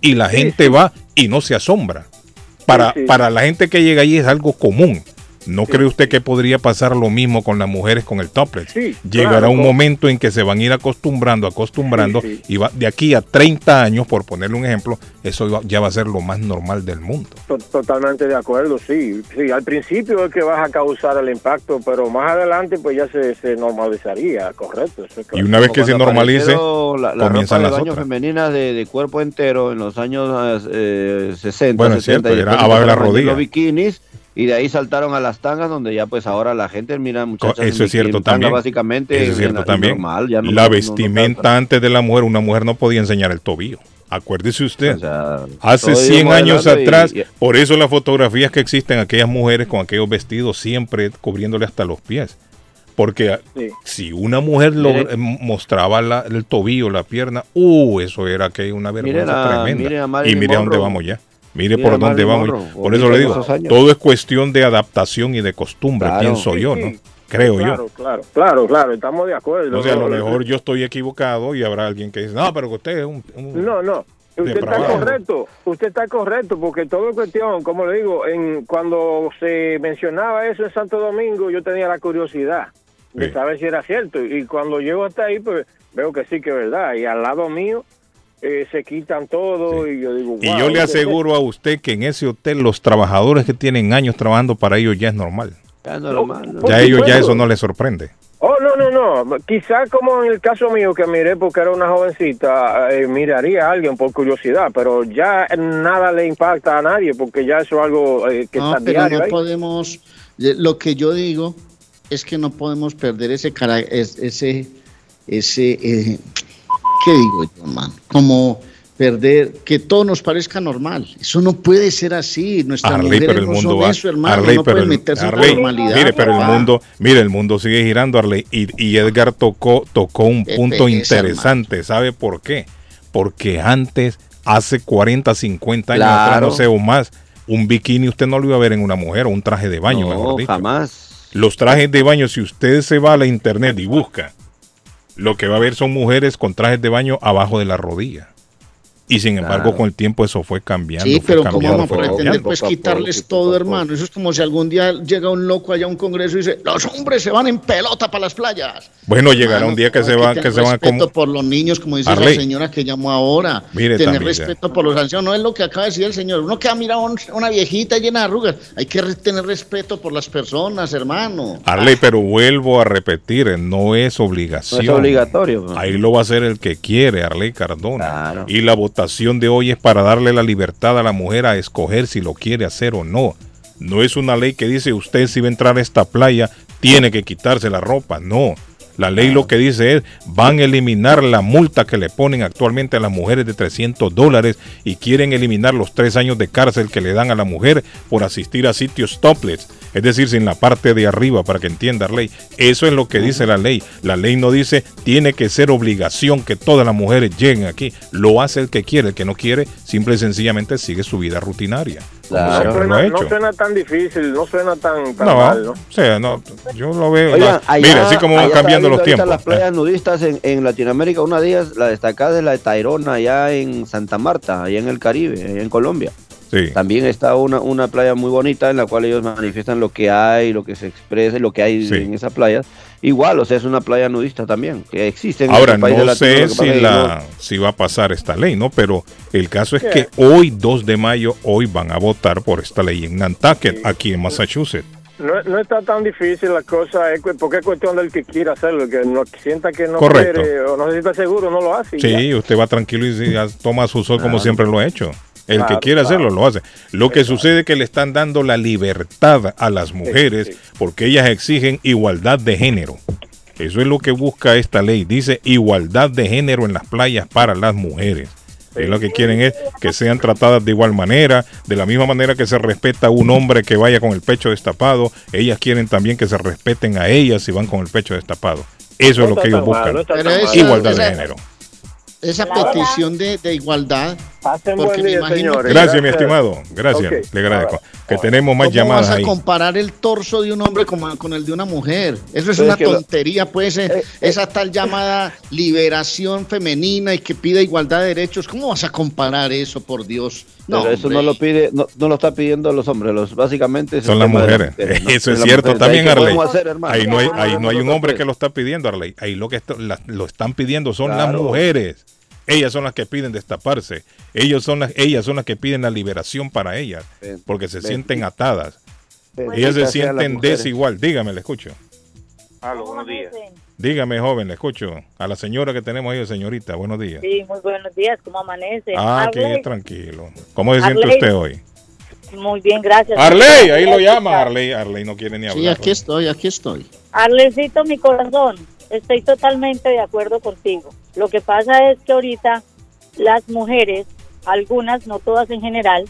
Y la gente va y no se asombra. Para, sí. para la gente que llega ahí es algo común. ¿No cree usted que podría pasar lo mismo con las mujeres con el topless? Sí, Llegará claro, un con- momento en que se van a ir acostumbrando, acostumbrando, Sí, sí. y va, de aquí a 30 años, por ponerle un ejemplo, eso ya va a ser lo más normal del mundo. To- Totalmente de acuerdo, sí. Sí, al principio es que vas a causar el impacto, pero más adelante pues ya se, se normalizaría, correcto. eso es Y una vez que se normalice, la, la comienzan ropa de las baño otras. femenina de, de cuerpo entero en los años eh, 60, Bueno, es 70, cierto, y era después abajo de la rodilla. Los bikinis y de ahí saltaron a las tangas donde ya pues ahora la gente mira muchachas en Eso es cierto en tanga, también. básicamente Eso es cierto en- también. normal, ya no- la no- no- no vestimenta antes de la mujer, una mujer no podía enseñar el tobillo. Acuérdese usted. O sea, Hace todo iba 100 años y- atrás, y- por eso las fotografías que existen, aquellas mujeres con aquellos vestidos siempre cubriéndole hasta los pies. Porque Sí. si una mujer lo, Mire. mostraba la- el tobillo, la pierna, uh, eso era que una vergüenza a- tremenda. y mire a dónde vamos ya. Mire por dónde vamos. Monroe, Por eso le digo, todo es cuestión de adaptación y de costumbre, Claro. pienso yo, ¿no? Sí, Creo yo. Claro, claro, claro, claro, estamos de acuerdo. O sea, a lo mejor yo estoy equivocado y habrá alguien que dice, no, pero que usted es un... un- No, no. Usted está correcto, usted está correcto, porque todo es cuestión, como le digo, en cuando se mencionaba eso en Santo Domingo, yo tenía la curiosidad de Sí. saber si era cierto, y cuando llego hasta ahí, pues veo que sí que es verdad, y al lado mío eh, se quitan todo y yo digo, Y yo le aseguro a usted que en ese hotel los trabajadores que tienen años trabajando para ellos ya es normal. Ya no Ya a ellos ya eso no les sorprende. Oh, no, no, no. Quizá como en el caso mío que miré porque era una jovencita, eh, miraría a alguien por curiosidad, pero ya nada le impacta a nadie porque ya eso es algo eh, que No, está pero diario no ahí. podemos. Lo que yo digo es que no podemos perder ese cara, es- ese, ese, eh, ¿qué digo yo, man? Como perder que todo nos parezca normal. Eso no puede ser así. Nuestras Arley, mujeres pero el no mundo son va. eso, hermano. Arley, no pero pueden el, meterse en la normalidad. mire, pero el mundo, mire, el mundo sigue girando, Arley, y, y Edgar tocó, tocó un Qué punto pereza, interesante. ¿Sabe por qué? Porque antes, hace 40, 50 años, Claro. atrás, no sé, o más, un bikini usted no lo iba a ver en una mujer o un traje de baño, No, mejor dicho. jamás. Los trajes de baño, si usted se va a la internet y busca, lo que va a ver son mujeres con trajes de baño abajo de la rodilla. Y sin embargo, Claro. con el tiempo eso fue cambiando. Sí, pero ¿cómo vamos a pretender pues poco a poco, quitarles todo, poco hermano? Eso es como si algún día llega un loco allá a un congreso y dice, los hombres se van en pelota para las playas. Bueno, llegará un día que se van, tener que se van respeto como por los niños, como dice Arley. la señora que llamó ahora. Mire tener también, respeto por los ancianos. No es lo que acaba de decir el señor. Uno que ha mirado una viejita llena de arrugas. Hay que tener respeto por las personas, hermano. Arley, pero vuelvo a repetir, no es obligación. No es obligatorio. ¿no? Ahí lo va a hacer el que quiere, Arley Cardona. Claro. Y la votación de hoy es para darle la libertad a la mujer a escoger si lo quiere hacer o no. No es una ley que dice usted si va a entrar a esta playa tiene que quitarse la ropa. No. La ley lo que dice es van a eliminar la multa que le ponen actualmente a las mujeres de 300 dólares y quieren eliminar los tres años de cárcel que le dan a la mujer por asistir a sitios topless. Es decir, sin la parte de arriba, para que entienda la ley. Eso es lo que dice la ley. La ley no dice tiene que ser obligación que todas las mujeres lleguen aquí. Lo hace el que quiere, el que no quiere, simple y sencillamente sigue su vida rutinaria. Claro. No suena, no suena tan difícil, no suena tan, tan No, mal, ¿no? o sea, no, yo lo veo. Oigan, la- allá- mire, así como van cambiando los tiempos. Las playas nudistas en, en Latinoamérica, una de ellas, la destacada es la de Tairona, allá en Santa Marta, allá en el Caribe, allá en Colombia. Sí. También está una, una playa muy bonita en la cual ellos manifiestan lo que hay, lo que se expresa, y lo que hay Sí. en esa playa. Igual, o sea, es una playa nudista también, que existe en Ahora, no sé si, la, si va a pasar esta ley, ¿no? Pero el caso es que hoy, 2 de mayo, hoy van a votar por esta ley en Nantucket, aquí en Massachusetts. No, no está tan difícil la cosa, porque es cuestión del que quiera hacerlo, que no sienta que no Correcto. quiere o no se sienta seguro, no lo hace. ya. Sí, usted va tranquilo y toma su sol como siempre lo ha hecho. El que Claro, quiere hacerlo claro. lo hace. Lo que sucede es que le están dando la libertad a las mujeres sí. porque ellas exigen igualdad de género. Eso es lo que busca esta ley. Dice igualdad de género en las playas para las mujeres. Es lo que quieren es que sean tratadas de igual manera, de la misma manera que se respeta a un hombre que vaya con el pecho destapado, ellas quieren también que se respeten a ellas si van con el pecho destapado. Eso es lo que ellos mal, buscan. no esa-. Igualdad de género. Esa petición de, de igualdad. Pasen Porque buen me día, imagino señores. que- Gracias, mi estimado. Gracias, le agradezco. Que tenemos más ¿Cómo llamadas vas a ahí. comparar el torso de un hombre con, con el de una mujer? Eso es Pero una es que lo- tontería, pues, eh, Eh, eh. esa tal llamada liberación femenina y que pide igualdad de derechos. ¿Cómo vas a comparar eso, por Dios? Pero eso no lo pide, no, no lo está pidiendo los hombres, los básicamente Son las mujeres. ¿no? Eso es cierto también, ¿Qué Arley. hacer? Ahí no hay, ¿Qué ahí no hay un hombre que lo está pidiendo, Arley. Ahí lo que la- lo están pidiendo son las mujeres. Ellas son las que piden destaparse. Ellos son las, ellas son las que piden la liberación para ellas, porque se sienten atadas. Ellas se sienten desigual. Dígame, le escucho. Aló, buenos días. Dígame, joven, le escucho. A la señora que tenemos ahí, señorita, buenos días. Sí, muy buenos días, ¿cómo amanece? Ah, Arley, tranquilo. ¿Cómo se siente Arley. usted hoy? Muy bien, gracias. Arley, ahí lo llama. Arley, Arley no quiere ni hablar. Sí, aquí estoy, aquí estoy. Arlecito, mi corazón, estoy totalmente de acuerdo contigo. Lo que pasa es que ahorita las mujeres, algunas, no todas en general,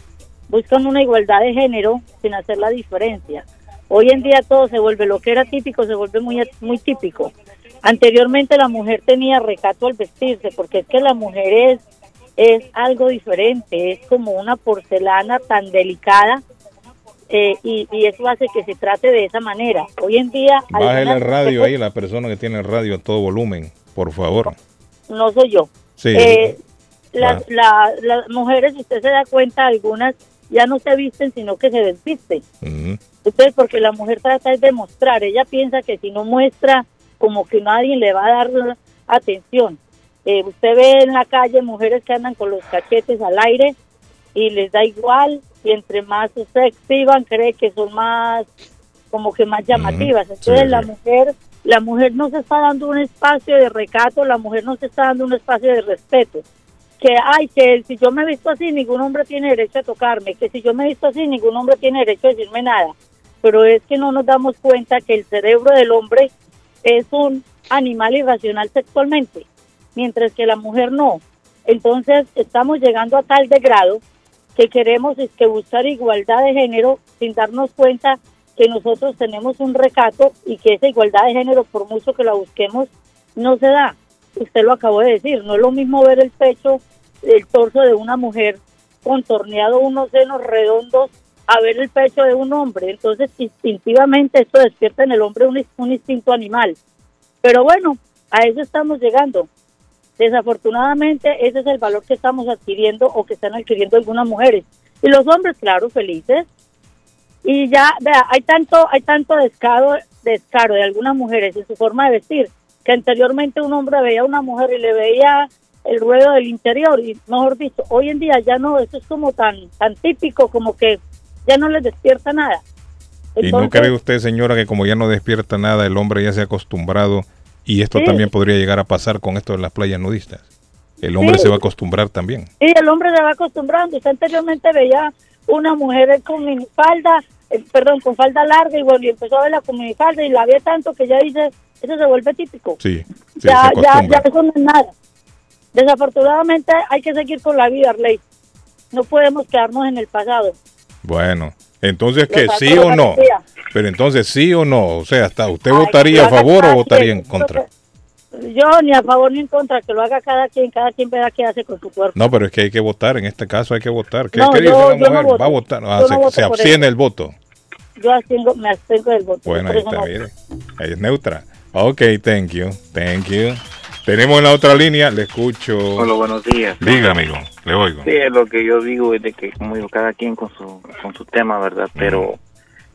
buscan una igualdad de género sin hacer la diferencia. Hoy en día todo se vuelve, lo que era típico se vuelve muy, muy típico. Anteriormente la mujer tenía recato al vestirse, porque es que la mujer es, es algo diferente, es como una porcelana tan delicada eh, y, y eso hace que se trate de esa manera. Hoy en día... Bájale el radio ahí, la persona que tiene el radio a todo volumen, por favor. No soy yo. Sí. Eh, las, Ah. la- las mujeres, si usted se da cuenta, algunas ya no se visten, sino que se desvisten. Ujú. Entonces, porque la mujer trata de mostrar, ella piensa que si no muestra, como que nadie le va a dar atención. Eh, usted ve en la calle mujeres que andan con los cachetes al aire y les da igual y entre más se exhiban cree que son más como que más llamativas. Entonces la mujer la mujer no se está dando un espacio de recato, la mujer no se está dando un espacio de respeto. Que, ay, que si yo me visto así, ningún hombre tiene derecho a tocarme, que si yo me visto así, ningún hombre tiene derecho a decirme nada. Pero es que no nos damos cuenta que el cerebro del hombre es un animal irracional sexualmente, mientras que la mujer no. Entonces estamos llegando a tal degrado que queremos es que buscar igualdad de género sin darnos cuenta que nosotros tenemos un recato y que esa igualdad de género, por mucho que la busquemos, no se da. Usted lo acabó de decir, no es lo mismo ver el pecho, el torso de una mujer contorneado, unos senos redondos, a ver el pecho de un hombre. Entonces, instintivamente esto despierta en el hombre un, un instinto animal. Pero bueno, a eso estamos llegando. Desafortunadamente, ese es el valor que estamos adquiriendo o que están adquiriendo algunas mujeres. Y los hombres, claro, felices, y ya, vea, hay tanto, hay tanto descaro, descaro de algunas mujeres en su forma de vestir, que anteriormente un hombre veía a una mujer y le veía el ruedo del interior, y mejor dicho, hoy en día ya no, eso es como tan, tan típico, como que ya no les despierta nada. ¿Y no cree usted, señora, que como ya no despierta nada, el hombre ya se ha acostumbrado y esto también podría llegar a pasar con esto de las playas nudistas? El hombre se va a acostumbrar también. Sí, el hombre se va acostumbrando. Usted anteriormente veía una mujer con minifalda, eh, perdón, con falda larga y bueno, y empezó a verla con minifalda y la ve tanto que ya dice, eso se vuelve típico. Sí, ya, ya, ya eso no es nada. Desafortunadamente hay que seguir con la vida, Arley. No podemos quedarnos en el pasado. Bueno, entonces, ¿qué? ¿Sí o no? Pero entonces, ¿sí o no? O sea, hasta ¿usted votaría a favor o votaría en contra? Yo ni a favor ni en contra, que lo haga cada quien, cada quien vea qué hace con su cuerpo. No, pero es que hay que votar, en este caso hay que votar. ¿Qué, dice la mujer? Va a votar, ah, se, abstiene el voto. Yo me abstengo del voto. Bueno, ahí está, mire, ahí es neutra. Ok, thank you, thank you. Tenemos en la otra línea, le escucho. Hola, buenos días. Diga, amigo, le oigo. Sí, lo que yo digo es de que, como digo, cada quien con su, con su tema, ¿verdad? Pero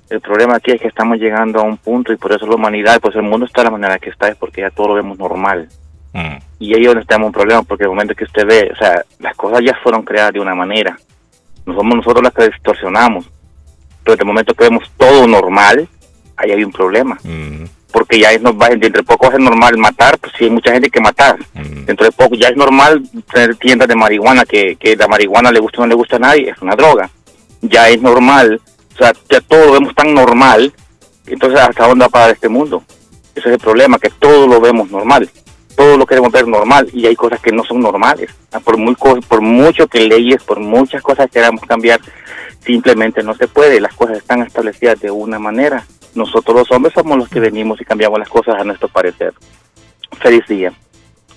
el problema aquí es que estamos llegando a un punto y por eso la humanidad, pues el mundo está de la manera que está, es porque ya todo lo vemos normal. Mm. Y ahí es donde tenemos un problema, porque el momento que usted ve, o sea, las cosas ya fueron creadas de una manera. No somos nosotros las que distorsionamos. Pero en el momento que vemos todo normal, ahí hay un problema. Mm. Porque ya es normal, dentro de poco es normal matar, pues sí hay mucha gente que matar. Mm. Dentro de poco ya es normal tener tiendas de marihuana, que, que la marihuana le gusta o no le gusta a nadie, es una droga. Ya es normal o sea, ya todo lo vemos tan normal, entonces ¿hasta dónde va a parar este mundo? Ese es el problema, que todo lo vemos normal, todo lo queremos ver normal y hay cosas que no son normales. Ah, por, muy, por mucho que leyes, por muchas cosas queramos cambiar, simplemente no se puede, las cosas están establecidas de una manera. Nosotros los hombres somos los que venimos y cambiamos las cosas a nuestro parecer. Feliz día.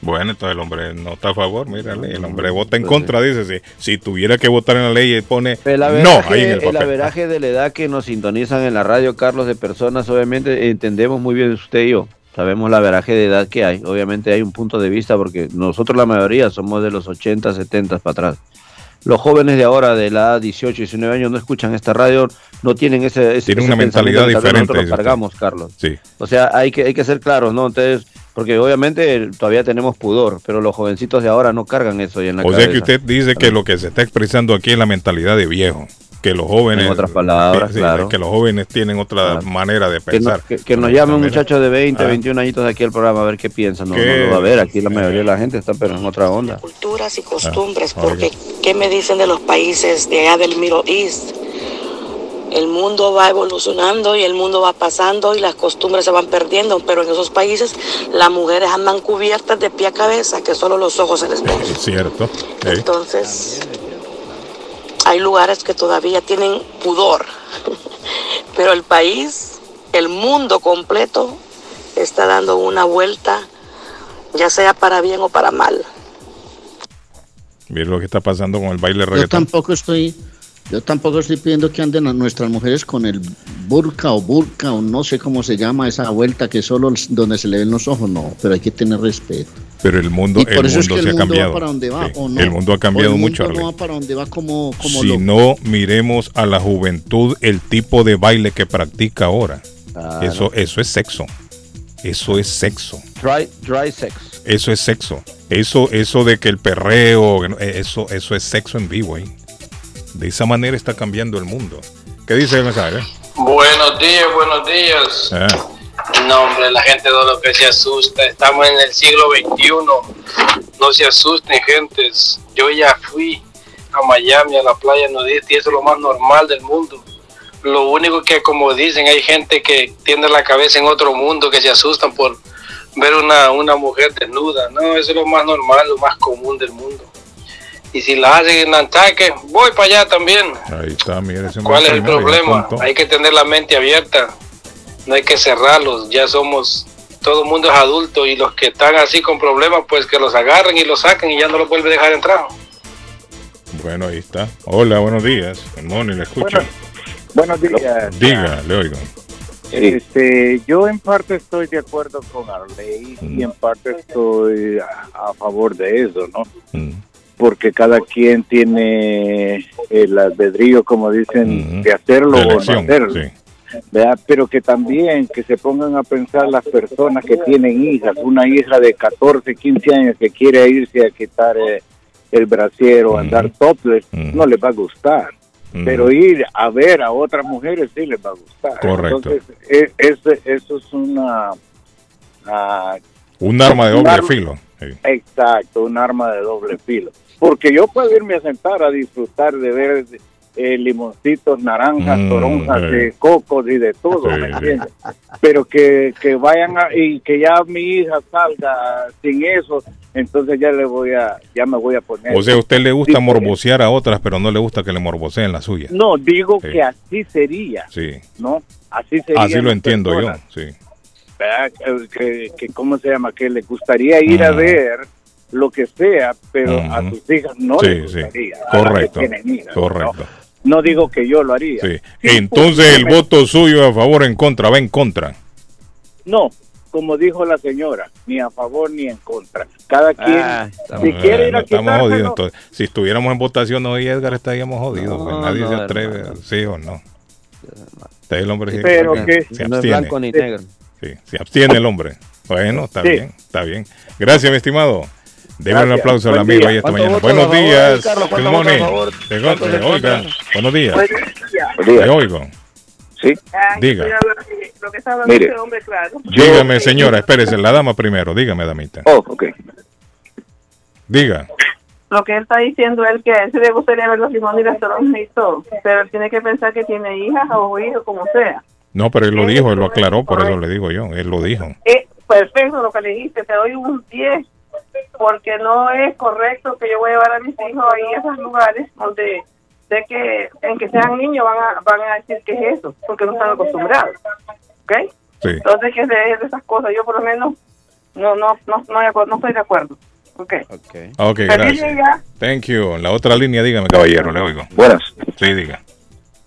Bueno, entonces el hombre no está a favor, mírale, el hombre vota en contra, dice, si, si tuviera que votar en la ley, y pone no ahí en el papel. El averaje de la edad que nos sintonizan en la radio, Carlos, de personas, obviamente entendemos muy bien usted y yo, sabemos la averaje de edad que hay, obviamente hay un punto de vista porque nosotros la mayoría somos de los 80, 70 para atrás. Los jóvenes de ahora, de la edad 18, 19 años, no escuchan esta radio, no tienen ese... ese tienen una mentalidad diferente. Nosotros cargamos, Carlos. Sí. O sea, hay que, hay que ser claros, ¿no? Entonces, porque obviamente todavía tenemos pudor, pero los jovencitos de ahora no cargan eso. en la o sea que usted dice que lo que se está expresando aquí es la mentalidad de viejo. Que los jóvenes. En otras palabras, claro. Que los jóvenes tienen otra manera de pensar. Que, nos llame un muchacho de 20, 21 ah. añitos aquí al programa a ver qué piensan. No, no, lo va a ver. Aquí la mayoría de la gente está, pero en otra onda. Culturas y costumbres, ah, porque ¿qué me dicen de los países de allá del Middle East? El mundo va evolucionando y el mundo va pasando y las costumbres se van perdiendo, pero en esos países las mujeres andan cubiertas de pie a cabeza, que solo los ojos se les ven. Es cierto. Entonces, hay lugares que todavía tienen pudor, pero el país, el mundo completo, está dando una vuelta, ya sea para bien o para mal. Mira lo que está pasando con el baile reggaetón. Yo tampoco estoy yo tampoco estoy pidiendo que anden a nuestras mujeres con el burka o burka o no sé cómo se llama esa vuelta que solo donde se le ven los ojos, no, pero hay que tener respeto. Pero el mundo, el mundo se ha cambiado. El mundo ha cambiado mucho. No va para donde va como, si no miremos a la juventud el tipo de baile que practica ahora. Eso, eso es sexo. Eso es sexo. Dry, dry sex. eso es sexo. Eso, eso de que el perreo, eh, eso, eso es sexo en vivo. ¿eh? De esa manera está cambiando el mundo. ¿Qué dice el mensaje? Buenos días, buenos días. Ah, No, hombre, la gente todo lo que se asusta. Estamos en el siglo XXI. No se asusten, gentes. Yo ya fui a Miami, a la playa nudista, y eso es lo más normal del mundo. Lo único que, como dicen, hay gente que tiene la cabeza en otro mundo, que se asustan por ver una, una mujer desnuda. No, eso es lo más normal, lo más común del mundo. Y si la hacen en Nantucket, voy para allá también. ahí está, mire ese ¿Cuál es el problema? Hay que tener la mente abierta, no hay que cerrarlos, ya somos, todo el mundo es adulto y los que están así con problemas, pues que los agarren y los saquen y ya no los vuelve a dejar entrar. Bueno, ahí está. Hola, buenos días. No, ni le escucho. Buenos días. Diga, le oigo. Este, yo en parte estoy de acuerdo con Arley y en parte estoy a, a favor de eso, ¿no? Porque cada quien tiene el albedrío, como dicen, de hacerlo o no hacerlo. sí. ¿verdad? Pero que también que se pongan a pensar las personas que tienen hijas, una hija de 14, 15 años que quiere irse a quitar eh, el brasiero, andar topless, no les va a gustar. Pero ir a ver a otras mujeres sí les va a gustar. Correcto. Entonces, e- ese- eso es una... ah, Un arma de un doble arma- filo. Exacto, un arma de doble filo. Porque yo puedo irme a sentar a disfrutar de ver eh, limoncitos, naranjas, Mm, toronjas, eh, cocos y de todo, Sí, ¿me sí. entiendes? Pero que, que vayan a, y que ya mi hija salga sin eso, entonces ya le voy a, ya me voy a poner. O sea, a usted le gusta Sí, morbosear a otras, pero no le gusta que le morboseen la suya. No, digo que así sería, Sí. ¿no? Así sería. Así lo entiendo yo. Sí. Que, que- ¿cómo se llama? Que le gustaría ir a ver lo que sea, pero a sus hijas no Sí, les gustaría. Correcto. hijas, Correcto. ¿no? No digo que yo lo haría. Sí. Entonces el voto suyo a favor o en contra, va en contra. No, como dijo la señora, ni a favor ni en contra. Cada quien, Ah, si quiere ir a estamos jodidos. quitárselo, Entonces, si estuviéramos en votación hoy, Edgar, estaríamos jodidos. pues, nadie no, se atreve, hermano. sí o no. Usted es el hombre que- Pero que que- se No es blanco ni negro. Sí, se abstiene el hombre. Bueno, está Sí. bien, está bien. Gracias, mi estimado. Denle un aplauso al Buen amigo día. ahí esta ¿Cuánto mañana. Buenos días. Favor? Te- ¿Cuántos te- en Oiga, buenos días. oigo. Sí. Diga. Lo que está hablando Mire. este hombre, claro. Dígame, señora, espérese, la dama primero. Dígame, damita. Oh, ok. Diga. Lo que él está diciendo es que a él sí le gustaría ver los limones y las toronjas y todo, pero él tiene que pensar que tiene hijas o hijos, como sea. No, pero él lo dijo, él lo aclaró, por eso le digo yo. Él lo dijo. Es perfecto lo que le dijiste, te doy un 10, porque no es correcto que yo voy a llevar a mis hijos ahí a esos lugares donde sé que, en que sean niños, van a, van a decir que es eso, porque no están acostumbrados. ¿Ok? Sí. Entonces, que se de esas cosas, yo por lo menos no, no, no, no, no estoy de acuerdo. ¿Ok? Ok, Feliz gracias. Thank you. En la otra línea, dígame, caballero, le oigo. Buenas. Sí, diga.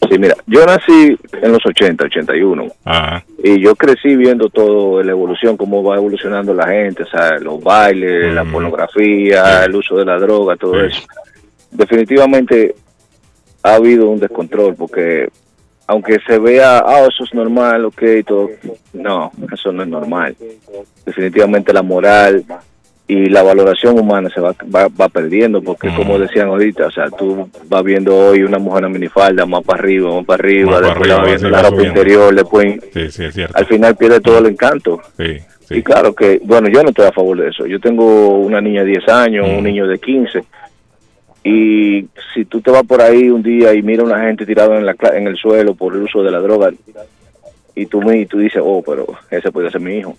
Sí, mira, yo nací en los 80, 81. Ajá. Y yo crecí viendo todo, la evolución, cómo va evolucionando la gente, o sea, los bailes, la pornografía, el uso de la droga, todo eso. Definitivamente ha habido un descontrol porque aunque se vea, ah, eso es normal, ok, todo, no, eso no es normal. Definitivamente la moral y la valoración humana se va, va, va perdiendo porque como decían ahorita, o sea, tú vas viendo hoy una mujer en minifalda más para arriba, más para arriba, Más para después arriba, sí, la ropa interior, después Sí, sí, es cierto. al final pierde todo el encanto. Sí, Y claro que, bueno, yo no estoy a favor de eso. Yo tengo una niña de 10 años, un niño de 15. Y si tú te vas por ahí un día y mira a una gente tirada en, la, en el suelo por el uso de la droga, y tú, y tú dices, oh, pero ese puede ser mi hijo.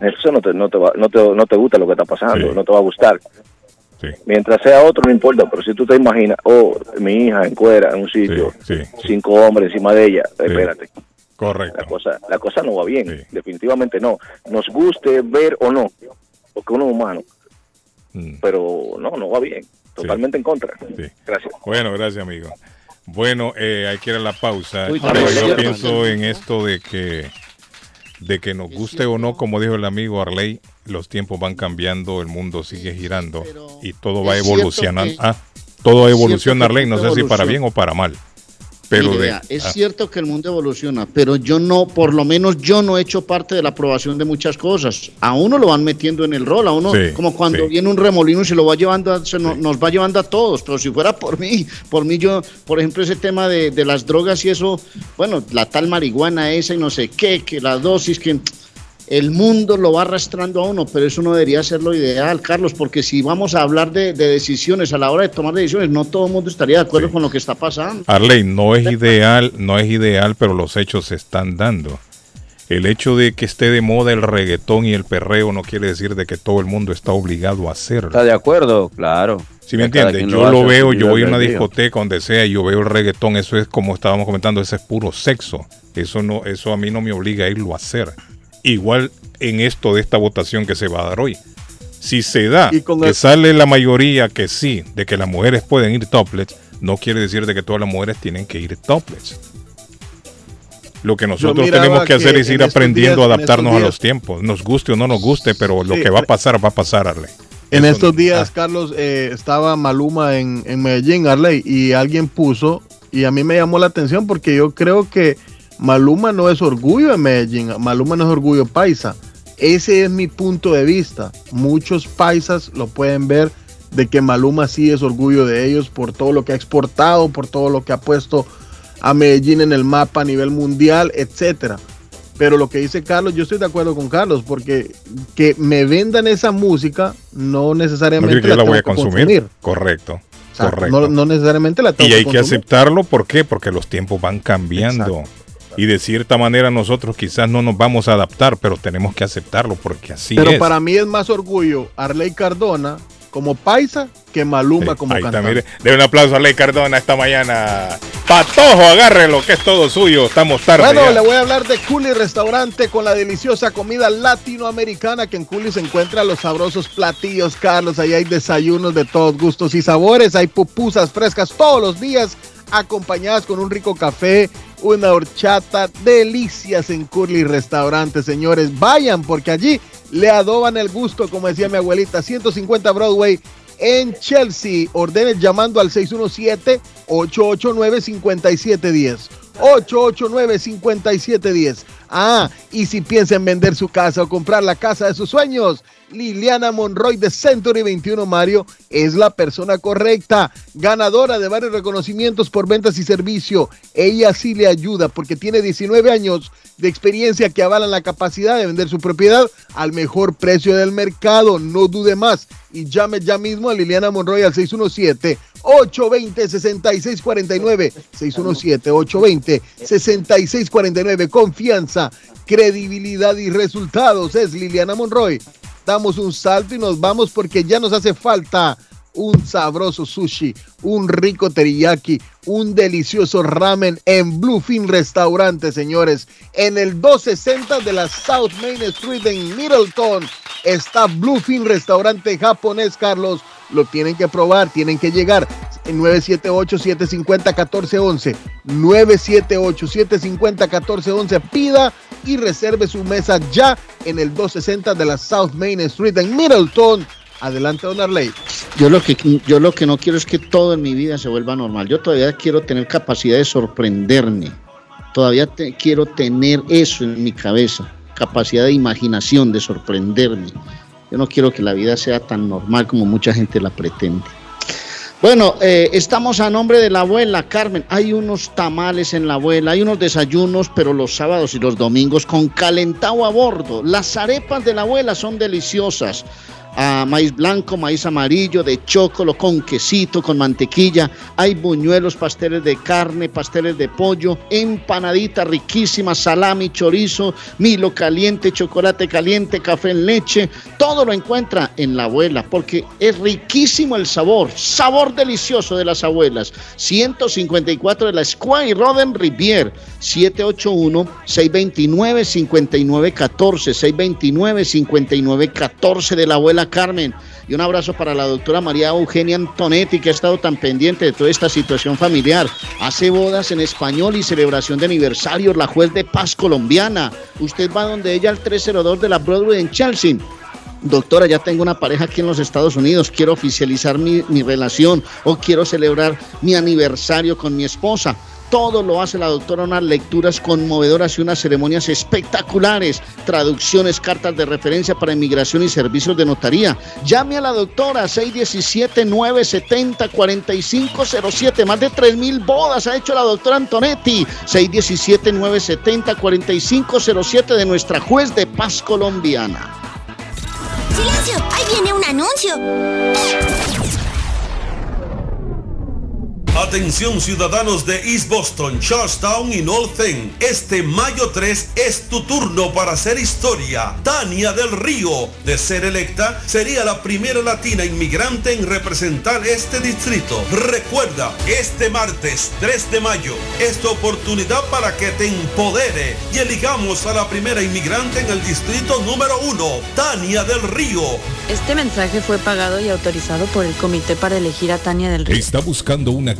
Eso no te, no, te va, no, te, no te gusta lo que está pasando, no te va a gustar. Mientras sea otro, no importa, pero si tú te imaginas, oh, mi hija en cuera en un sitio, cinco hombres encima de ella, espérate. Correcto. La cosa, la cosa no va bien, definitivamente no. Nos guste ver o no, porque uno es humano, Mm. pero no, no va bien. Totalmente en contra. Gracias. Bueno, gracias, amigo. Bueno, eh, hay que ir a la pausa. Uy, Pero también. yo pienso en esto de que, de que nos guste o no, como dijo el amigo Arley, los tiempos van cambiando, el mundo sigue girando y todo va evolucionando. Ah, todo evoluciona, Arley, no sé si para bien o para mal. Pero Mire, de- vea, es ah. cierto que el mundo evoluciona, pero yo no, por lo menos yo no he hecho parte de la aprobación de muchas cosas. A uno lo van metiendo en el rol, a uno, Sí, como cuando sí. viene un remolino y se lo va llevando, a- se no- nos va llevando a todos. Pero si fuera por mí, por mí yo, por ejemplo, ese tema de, de las drogas y eso, bueno, la tal marihuana esa y no sé qué, que la dosis, que el mundo lo va arrastrando a uno, pero eso no debería ser lo ideal, Carlos, porque si vamos a hablar de, de decisiones, a la hora de tomar decisiones, no todo el mundo estaría de acuerdo con lo que está pasando. Arley, no es ideal, no es ideal, pero los hechos se están dando. El hecho de que esté de moda el reggaetón y el perreo no quiere decir de que todo el mundo está obligado a hacerlo. ¿Está de acuerdo? Claro. Si me Ya cada entiendes, yo lo veo, yo voy a una discoteca donde sea y yo veo el reggaetón, eso es como estábamos comentando, ese es puro sexo. Eso no, eso a mí no me obliga a irlo a hacer. Igual en esto de esta votación que se va a dar hoy. Si se da Y con que el- sale la mayoría que sí, de que las mujeres pueden ir topless, no quiere decir de que todas las mujeres tienen que ir topless. Lo que nosotros tenemos que hacer es ir aprendiendo días- a adaptarnos a los tiempos, nos guste o no nos guste, pero lo Sí, que va a pasar, va a pasar, Arley. En Eso- estos días, ah. Carlos, eh, estaba Maluma en, en Medellín, Arley, y alguien puso, y a mí me llamó la atención porque yo creo que Maluma no es orgullo en Medellín, Maluma no es orgullo paisa. Ese es mi punto de vista. Muchos paisas lo pueden ver de que Maluma sí es orgullo de ellos por todo lo que ha exportado, por todo lo que ha puesto a Medellín en el mapa a nivel mundial, etcétera. Pero lo que dice Carlos, yo estoy de acuerdo con Carlos, porque que me vendan esa música no necesariamente que yo la tengo voy a que consumir. Correcto. O sea, correcto. no, no necesariamente la tengo Y hay que aceptarlo, ¿por qué? Porque los tiempos van cambiando. Y de cierta manera nosotros quizás no nos vamos a adaptar, pero tenemos que aceptarlo porque así Pero es. para mí es más orgullo Arley Cardona como paisa que Maluma como cantante. mire. De un aplauso a Ley Cardona esta mañana. Patojo, agárrelo, que es todo suyo. Estamos tarde. Bueno, ya. le voy a hablar de Culi Restaurante con la deliciosa comida latinoamericana que en Culi se encuentra los sabrosos platillos, Carlos. Ahí hay desayunos de todos gustos y sabores. Hay pupusas frescas todos los días, acompañadas con un rico café, una horchata, delicias en Curly Restaurante, señores. Vayan porque allí le adoban el gusto, como decía mi abuelita, 150 Broadway en Chelsea. Ordenes llamando al 617-889-5710. 889-5710. Ah, y si piensa en vender su casa o comprar la casa de sus sueños, Liliana Monroy de Century 21 Mario es la persona correcta, ganadora de varios reconocimientos por ventas y servicio. Ella sí le ayuda porque tiene 19 años de experiencia que avalan la capacidad de vender su propiedad al mejor precio del mercado. No dude más y llame ya mismo a Liliana Monroy al 617 820-6649. 617-820-6649. Confianza, credibilidad y resultados. Es Liliana Monroy. Damos un salto y nos vamos porque ya nos hace falta un sabroso sushi, un rico teriyaki, un delicioso ramen en Bluefin Restaurante, señores. En el 260 de la South Main Street en Middleton está Bluefin Restaurante japonés, Carlos. Lo tienen que probar, tienen que llegar. En 978-750-1411. 978-750-1411. Pida y reserve su mesa ya en el 260 de la South Main Street en Middleton. Adelante, don Arley. Yo lo, que, yo lo que no quiero es que todo en mi vida se vuelva normal. Yo todavía quiero tener capacidad de sorprenderme. Todavía quiero tener eso en mi cabeza. Capacidad de imaginación, de sorprenderme. Yo no quiero que la vida sea tan normal como mucha gente la pretende. Bueno, eh, estamos a nombre de la abuela Carmen. Hay unos tamales en la abuela, hay unos desayunos, pero los sábados y los domingos con calentado a bordo. Las arepas de la abuela son deliciosas. Ah, maíz blanco, maíz amarillo, de chocolo, con quesito, con mantequilla. Hay buñuelos, pasteles de carne, pasteles de pollo, empanadita riquísima, salami, chorizo, milo caliente, chocolate caliente, café en leche. Todo lo encuentra en la abuela porque es riquísimo el sabor, sabor delicioso de las abuelas. 154 de la Square Roden Rivier, 781-629-5914, 629-5914 de la abuela Carmen. Y un abrazo para la doctora María Eugenia Antonetti, que ha estado tan pendiente de toda esta situación familiar. Hace bodas en español y celebración de aniversarios, la juez de paz colombiana. Usted va donde ella al 302 de la Broadway en Chelsea. Doctora, ya tengo una pareja aquí en los Estados Unidos, quiero oficializar mi, mi relación o quiero celebrar mi aniversario con mi esposa. Todo lo hace la doctora, unas lecturas conmovedoras y unas ceremonias espectaculares, traducciones, cartas de referencia para inmigración y servicios de notaría. Llame a la doctora 617-970-4507. Más de 3.000 bodas ha hecho la doctora Antonetti. 617-970-4507 de nuestra juez de paz colombiana. ¡Silencio! ¡Ahí viene un anuncio! Atención ciudadanos de East Boston, Charlestown y North End. Este mayo 3 es tu turno para hacer historia. Tania del Río, de ser electa, sería la primera latina inmigrante en representar este distrito. Recuerda, este martes 3 de mayo es tu oportunidad para que te empodere y eligamos a la primera inmigrante en el distrito número 1, Tania del Río. Este mensaje fue pagado y autorizado por el comité para elegir a Tania del Río. Está buscando una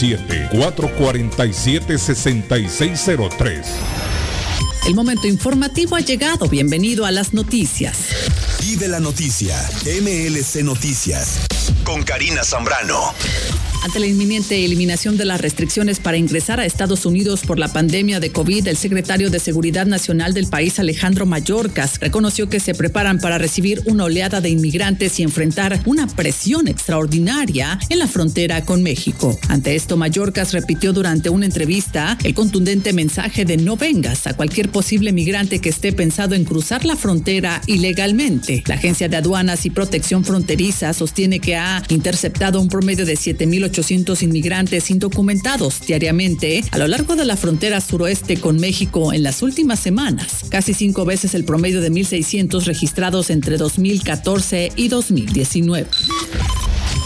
617-447-6603. El momento informativo ha llegado. Bienvenido a las noticias. Vive la noticia. MLC Noticias. Con Karina Zambrano. Ante la inminente eliminación de las restricciones para ingresar a Estados Unidos por la pandemia de COVID, el secretario de Seguridad Nacional del país, Alejandro Mayorkas, reconoció que se preparan para recibir una oleada de inmigrantes y enfrentar una presión extraordinaria en la frontera con México. Ante esto, Mayorkas repitió durante una entrevista el contundente mensaje de no vengas a cualquier posible migrante que esté pensado en cruzar la frontera ilegalmente. La Agencia de Aduanas y Protección Fronteriza sostiene que ha interceptado un promedio de 7.800 inmigrantes indocumentados diariamente a lo largo de la frontera suroeste con México en las últimas semanas, casi cinco veces el promedio de 1.600 registrados entre 2014 y 2019.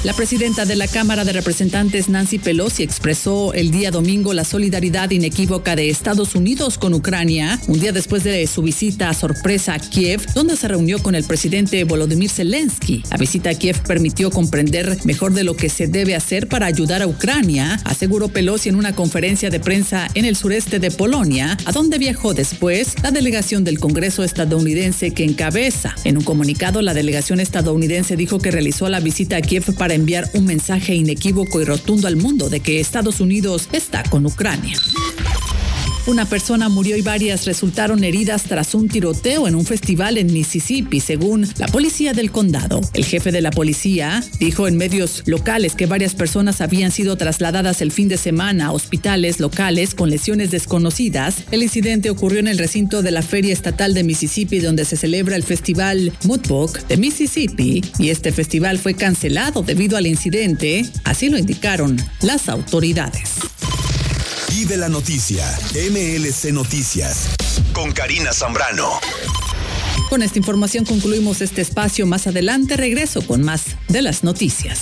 La presidenta de la Cámara de Representantes, Nancy Pelosi, expresó el día domingo la solidaridad inequívoca de Estados Unidos con Ucrania, un día después de su visita a sorpresa a Kiev, donde se reunió con el presidente Volodymyr Zelensky. La visita a Kiev permitió comprender mejor de lo que se debe hacer para ayudar a Ucrania, aseguró Pelosi en una conferencia de prensa en el sureste de Polonia, a donde viajó después la delegación del Congreso estadounidense que encabeza. En un comunicado, la delegación estadounidense dijo que realizó la visita a Kiev para enviar un mensaje inequívoco y rotundo al mundo de que Estados Unidos está con Ucrania. Una persona murió y varias resultaron heridas tras un tiroteo en un festival en Mississippi, según la policía del condado. El jefe de la policía dijo en medios locales que varias personas habían sido trasladadas el fin de semana a hospitales locales con lesiones desconocidas. El incidente ocurrió en el recinto de la Feria Estatal de Mississippi, donde se celebra el festival Mudbook de Mississippi, y este festival fue cancelado debido al incidente, así lo indicaron las autoridades. Vive la noticia. MLC Noticias. Con Karina Zambrano. Con esta información concluimos este espacio. Más adelante regreso con más de las noticias.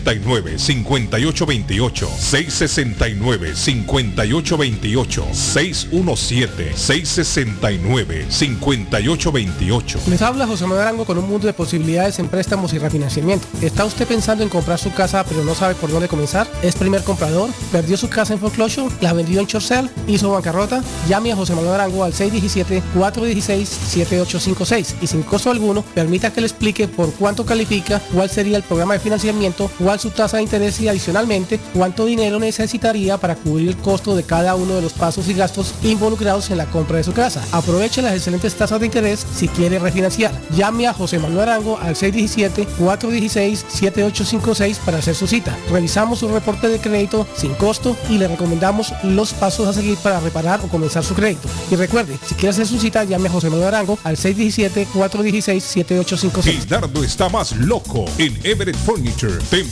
669-5828, 669-5828, 617-669-5828. Les habla José Manuel Arango con un mundo de posibilidades en préstamos y refinanciamiento. ¿Está usted pensando en comprar su casa pero no sabe por dónde comenzar? ¿Es primer comprador? ¿Perdió su casa en foreclosure? ¿La vendió en Chorcel? ¿Hizo bancarrota? Llame a José Manuel Arango al 617-416-7856 y sin costo alguno permita que le explique por cuánto califica, cuál sería el programa de financiamiento, cuál su tasa de interés y adicionalmente cuánto dinero necesitaría para cubrir el costo de cada uno de los pasos y gastos involucrados en la compra de su casa. Aproveche las excelentes tasas de interés si quiere refinanciar. Llame a José Manuel Arango al 617-416-7856 para hacer su cita. Revisamos su reporte de crédito sin costo y le recomendamos los pasos a seguir para reparar o comenzar su crédito. Y recuerde, si quiere hacer su cita, llame a José Manuel Arango al 617-416-7856. Dardo está más loco en Everett Furniture.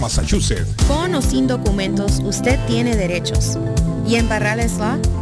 Massachusetts. Con o sin documentos, usted tiene derechos. Y en Barrales Law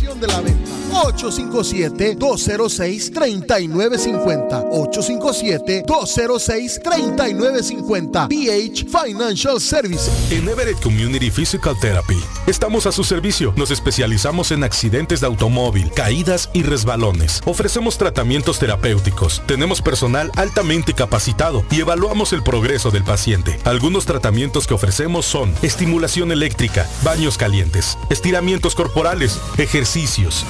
de la venta. 857-206-3950. 857-206-3950. BH Financial Services. En Everett Community Physical Therapy estamos a su servicio. Nos especializamos en accidentes de automóvil, caídas y resbalones. Ofrecemos tratamientos terapéuticos. Tenemos personal altamente capacitado y evaluamos el progreso del paciente. Algunos tratamientos que ofrecemos son estimulación eléctrica, baños calientes, estiramientos corporales, ejercicios,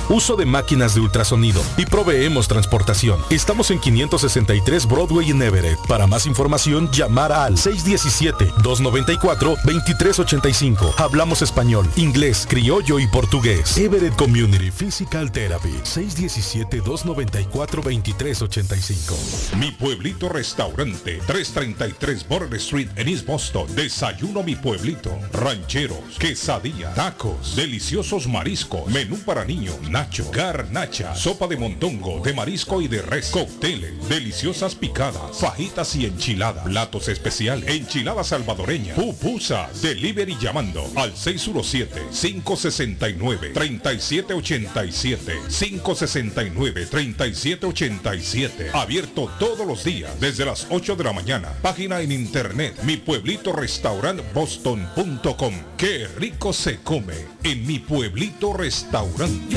uso de máquinas de ultrasonido y proveemos transportación. Estamos en 563 Broadway en Everett. Para más información, llamar al 617-294-2385. Hablamos español, inglés, criollo y portugués. Everett Community Physical Therapy. 617-294-2385. Mi pueblito restaurante 333 Border Street en East Boston. Desayuno mi pueblito. Rancheros, quesadilla, tacos, deliciosos mariscos, menú para niños, nacho, garnacha, sopa de montongo, de marisco y de res, cócteles, deliciosas picadas, fajitas y enchiladas, platos especiales, enchilada salvadoreña, pupusas, delivery llamando al 617-569-3787, 569-3787, abierto todos los días desde las 8 de la mañana, página en internet, mi pueblito restaurant boston.com, qué rico se come en mi pueblito restaurante.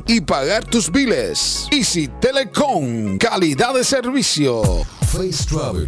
y pagar tus biles. Easy Telecom, calidad de servicio. Face Travel.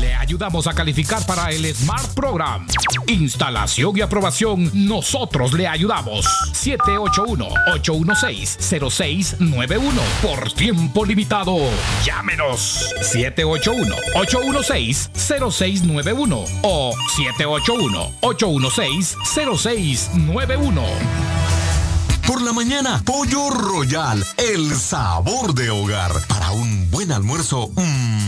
Le ayudamos a calificar para el Smart Program. Instalación y aprobación, nosotros le ayudamos. 781-816-0691. Por tiempo limitado. Llámenos. 781-816-0691 o 781-816-0691. Por la mañana, Pollo Royal, el sabor de hogar. Para un buen almuerzo, mmm,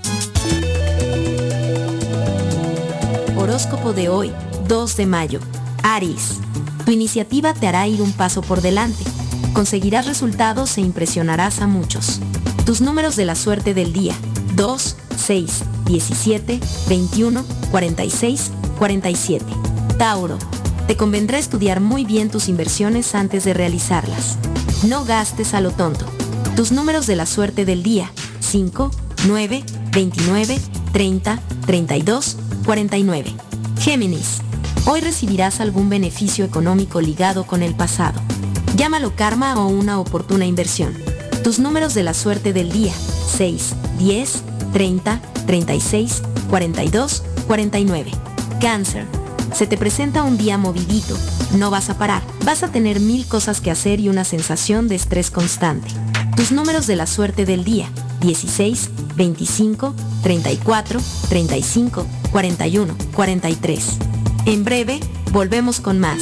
Horóscopo de hoy, 2 de mayo. Aries. Tu iniciativa te hará ir un paso por delante. Conseguirás resultados e impresionarás a muchos. Tus números de la suerte del día. 2, 6, 17, 21, 46, 47. Tauro. Te convendrá estudiar muy bien tus inversiones antes de realizarlas. No gastes a lo tonto. Tus números de la suerte del día. 5, 9, 29, 30, 32, 49. Géminis. Hoy recibirás algún beneficio económico ligado con el pasado. Llámalo karma o una oportuna inversión. Tus números de la suerte del día. 6, 10, 30, 36, 42, 49. Cáncer. Se te presenta un día movidito. No vas a parar. Vas a tener mil cosas que hacer y una sensación de estrés constante. Tus números de la suerte del día. 16, 25, 34, 35, 41, 43. En breve, volvemos con más.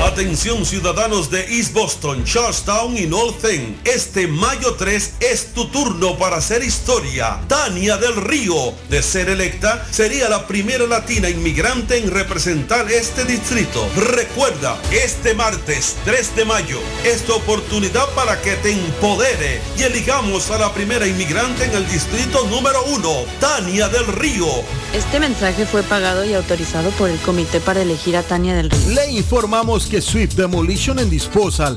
Atención ciudadanos de East Boston, Charlestown y North End. Este mayo 3 es tu turno para hacer historia. Tania del Río, de ser electa, sería la primera latina inmigrante en representar este distrito. Recuerda, este martes 3 de mayo es tu oportunidad para que te empodere y elijamos a la primera inmigrante en el distrito número 1, Tania del Río. Este mensaje fue pagado y autorizado por el comité para elegir a Tania del Río. Le informamos que Swift Demolition and Disposal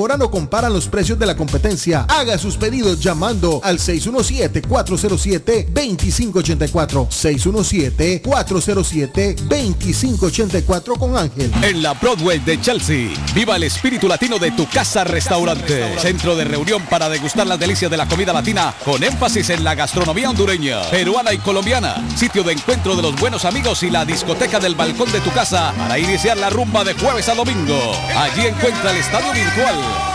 mejoran o comparan los precios de la competencia. Haga sus pedidos llamando al 617-407-2584. 617-407-2584 con Ángel. En la Broadway de Chelsea, viva el espíritu latino de tu casa restaurante. Centro de reunión para degustar las delicias de la comida latina con énfasis en la gastronomía hondureña, peruana y colombiana. Sitio de encuentro de los buenos amigos y la discoteca del balcón de tu casa para iniciar la rumba de jueves a domingo. Allí encuentra el estadio virtual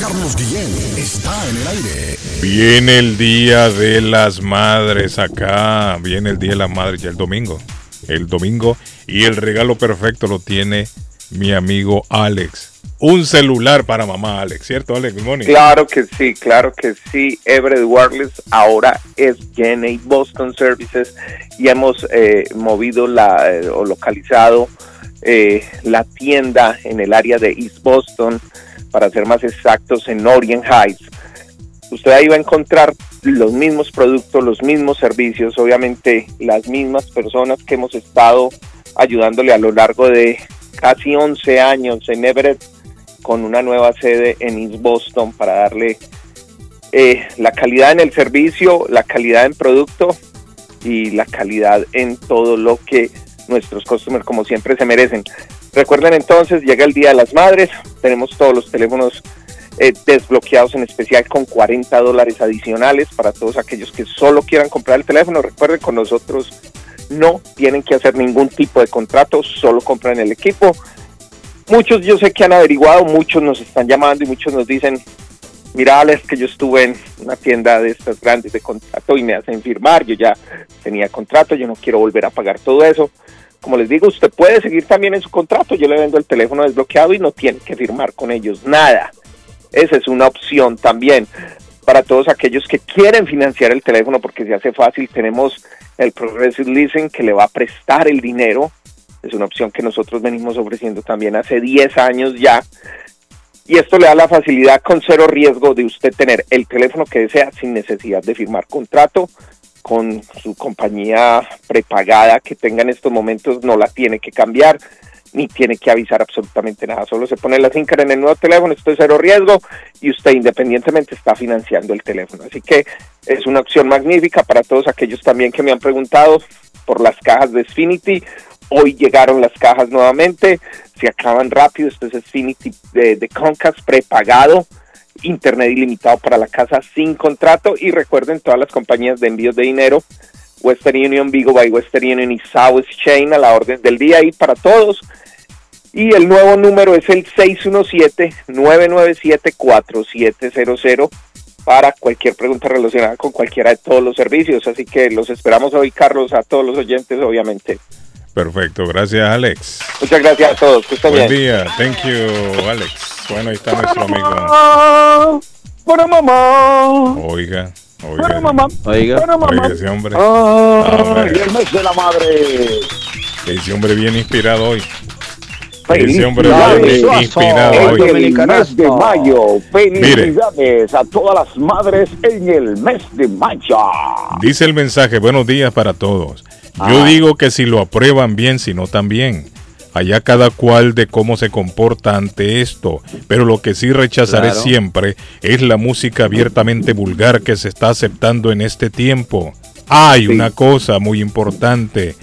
Carlos Guillén está en el aire. Viene el Día de las Madres acá. Viene el Día de las Madres ya el domingo. El domingo. Y el regalo perfecto lo tiene mi amigo Alex. Un celular para mamá, Alex, ¿cierto, Alex? Good. Claro que sí, claro que sí. Everett Wireless ahora es GNA Boston Services y hemos eh, movido la, eh, o localizado eh, la tienda en el área de East Boston, para ser más exactos, en Orient Heights. Usted ahí va a encontrar los mismos productos, los mismos servicios, obviamente las mismas personas que hemos estado ayudándole a lo largo de casi 11 años en Everett con una nueva sede en East Boston para darle eh, la calidad en el servicio, la calidad en producto y la calidad en todo lo que nuestros customers como siempre se merecen. Recuerden entonces, llega el Día de las Madres, tenemos todos los teléfonos eh, desbloqueados en especial con 40 dólares adicionales para todos aquellos que solo quieran comprar el teléfono. Recuerden, con nosotros no tienen que hacer ningún tipo de contrato, solo compran el equipo. Muchos yo sé que han averiguado, muchos nos están llamando y muchos nos dicen, mira Alex, que yo estuve en una tienda de estas grandes de contrato y me hacen firmar, yo ya tenía contrato, yo no quiero volver a pagar todo eso. Como les digo, usted puede seguir también en su contrato, yo le vendo el teléfono desbloqueado y no tiene que firmar con ellos nada. Esa es una opción también para todos aquellos que quieren financiar el teléfono porque se hace fácil. Tenemos el Progressive Leasing que le va a prestar el dinero. Es una opción que nosotros venimos ofreciendo también hace 10 años ya. Y esto le da la facilidad con cero riesgo de usted tener el teléfono que desea sin necesidad de firmar contrato con su compañía prepagada que tenga en estos momentos, no la tiene que cambiar ni tiene que avisar absolutamente nada. Solo se pone la SIM card en el nuevo teléfono, esto es cero riesgo y usted independientemente está financiando el teléfono. Así que es una opción magnífica para todos aquellos también que me han preguntado por las cajas de Xfinity. Hoy llegaron las cajas nuevamente, se acaban rápido. Esto es Xfinity de, de Comcast prepagado, internet ilimitado para la casa sin contrato. Y recuerden, todas las compañías de envíos de dinero Western Union, Vigo by Western Union y South Chain a la orden del día y para todos. Y el nuevo número es el 617-997-4700 para cualquier pregunta relacionada con cualquiera de todos los servicios. Así que los esperamos hoy, Carlos, a todos los oyentes, obviamente. Perfecto, gracias Alex. Muchas gracias a todos. Que Buen bien. día, thank you Alex. Bueno, ahí está nuestro amigo. Para mamá. Oiga, Para oiga. mamá. Oiga, Para mamá. oiga, ese hombre. Ay, Hombre, el mes de la madre. ese hombre bien inspirado hoy. Ese hombre bien Suazo. inspirado En hoy. el mes de mayo. Felicidades a todas las madres en el mes de mayo. Dice el mensaje, buenos días para todos. Yo Ah. digo que si lo aprueban bien, si no también. Allá cada cual de cómo se comporta ante esto. Pero lo que sí rechazaré Claro. siempre es la música abiertamente vulgar que se está aceptando en este tiempo. Hay una cosa muy importante.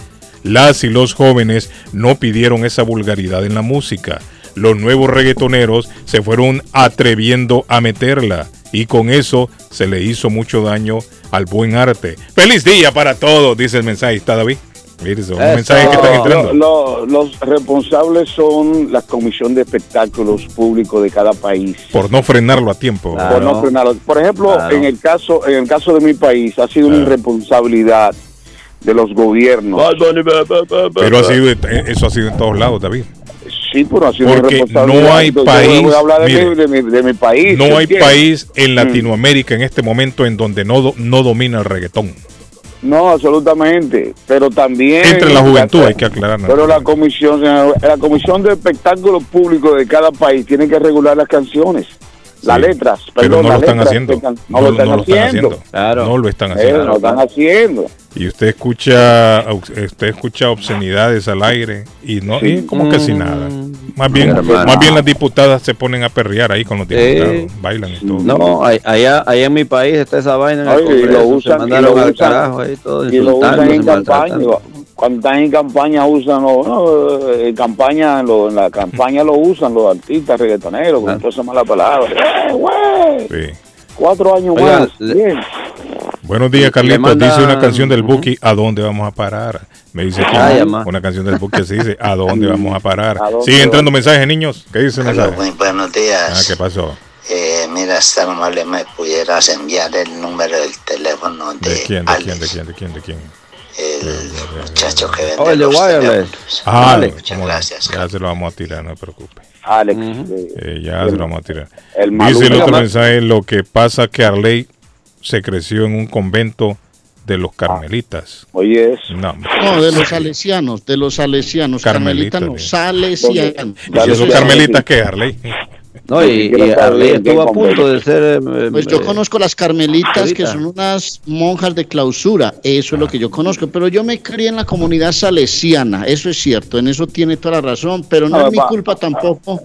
Las y los jóvenes no pidieron esa vulgaridad en la música. Los nuevos reggaetoneros se fueron atreviendo a meterla y con eso se le hizo mucho daño al buen arte. Feliz día para todos, dice el mensaje. ¿Está David? Eso. mensajes que están entrando. Lo- lo- los responsables son la Comisión de Espectáculos Públicos de cada país. Por no frenarlo a tiempo. Por no frenarlo. Por ejemplo, Claro. en el caso en el caso de mi país ha sido una irresponsabilidad de los gobiernos. Pero ha sido, eh, eso ha sido en todos lados, David. Sí, pero ha sido Porque no hay país, Voy a hablar de, mire, mi, de, mi, de mi país. No hay país en Mm. Latinoamérica en este momento en donde no, no domina el reggaetón. No, absolutamente. Pero también. Entre la juventud, hay que aclarar. Pero la comisión, la comisión de espectáculos públicos de cada país tiene que regular las canciones, las letras. Pero perdón, no lo las están haciendo. No, lo están haciendo. No lo están Eh, haciendo. no lo están haciendo. Y usted escucha, usted escucha obscenidades al aire y no, y como que sin nada. Más bien, más bien las diputadas se ponen a perrear ahí con los diputados, bailan y todo. No, allá, allá en mi país está esa vaina en el Congreso, lo se usan, y mandaron lo al usan, carajo ahí todo, y lo usan en campaña. Cuando están en campaña usan los, no, en campaña, en, lo- en la campaña lo usan los artistas reggaetoneros, con toda esa mala palabra. ¡Eh, güey! Sí. Cuatro años Oiga, más. Bien. Buenos días, Carlitos. Dice una canción del Buki, ¿a dónde vamos a parar? Me dice aquí, Ay, una canción del Buki así dice, ¿a dónde vamos a parar? ¿A dónde Sigue entrando mensajes, niños. ¿Qué dice el Hola, mensaje? muy buenos días. Ah, ¿qué pasó? Eh, mira, si amable me pudieras enviar el número del teléfono de, ¿De quién, de Alex, quién, de quién, de quién, de quién? El muchacho que vende Oh, el de wireless. Ah, Alex, muchas gracias. Ya se lo vamos a tirar, no se preocupe. Alex. Eh, ya se lo vamos a tirar. el Dice el otro mensaje, lo que pasa que Arley se creció en un convento de los carmelitas. Oye, eso. No, No, de los salesianos, de los salesianos, Carmelitas, carmelitas no, salesianos. ¿Y esos carmelitas qué, Arley? No, y, y Arley estuvo a punto de ser... eh, Pues eh, yo conozco las carmelitas que son unas monjas de clausura, eso es lo que yo conozco, pero yo me crié en la comunidad salesiana, eso es cierto, en eso tiene toda la razón, pero no No, es mi pa- culpa tampoco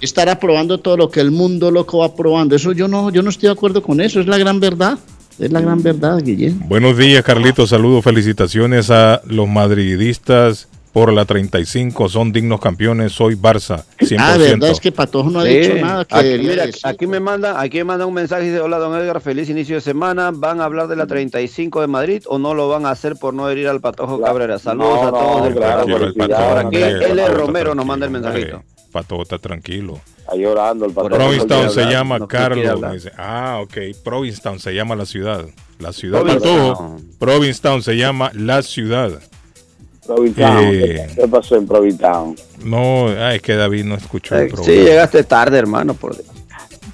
estar aprobando todo lo que el mundo loco va aprobando, eso yo no, yo no estoy de acuerdo con eso, es la gran verdad, es la gran verdad, Guillén. Buenos días, Carlitos. Saludos, felicitaciones a los madridistas por la 35 son dignos campeones, soy Barça, 100%. Ah, verdad es que Patojo no ha Sí. dicho nada que aquí, debería mira, aquí me manda, aquí me manda un mensaje y dice, hola don Edgar, feliz inicio de semana. ¿Van a hablar de la 35 de Madrid o no lo van a hacer por no herir al Patojo Cabrera? Saludos No, a todos no, del claro, Patojo. Por aquí, L. Patojo, Romero nos manda el hombre. mensajito. Pato está tranquilo. Está llorando el patrón. Provincetown se llama no Carlos. hablar. me dice. Ah, ok. Provincetown se llama la ciudad. La ciudad Provincetown. Patojo. Provincetown se llama la ciudad. Provincetown. Eh, ¿Qué pasó en Provincetown? No, ah, es que David no escuchó el Sí, llegaste tarde, hermano, por.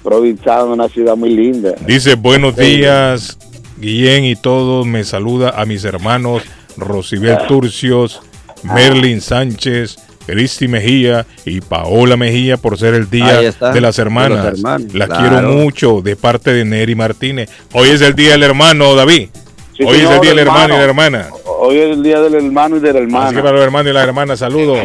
Provincetown es una ciudad muy linda. Dice buenos días, Guillén y todos. Me saluda a mis hermanos Rosibel Turcios, Merlin Sánchez, Cristi Mejía y Paola Mejía por ser el día está, de las de hermanas. hermanos, las claro. quiero mucho de parte de Neri Martínez. Hoy es el día del hermano, David. Sí, Hoy es el día del hermano y la hermana. Hoy es el día del hermano y de la Así que hermana. para los hermanos y las hermanas, saludos.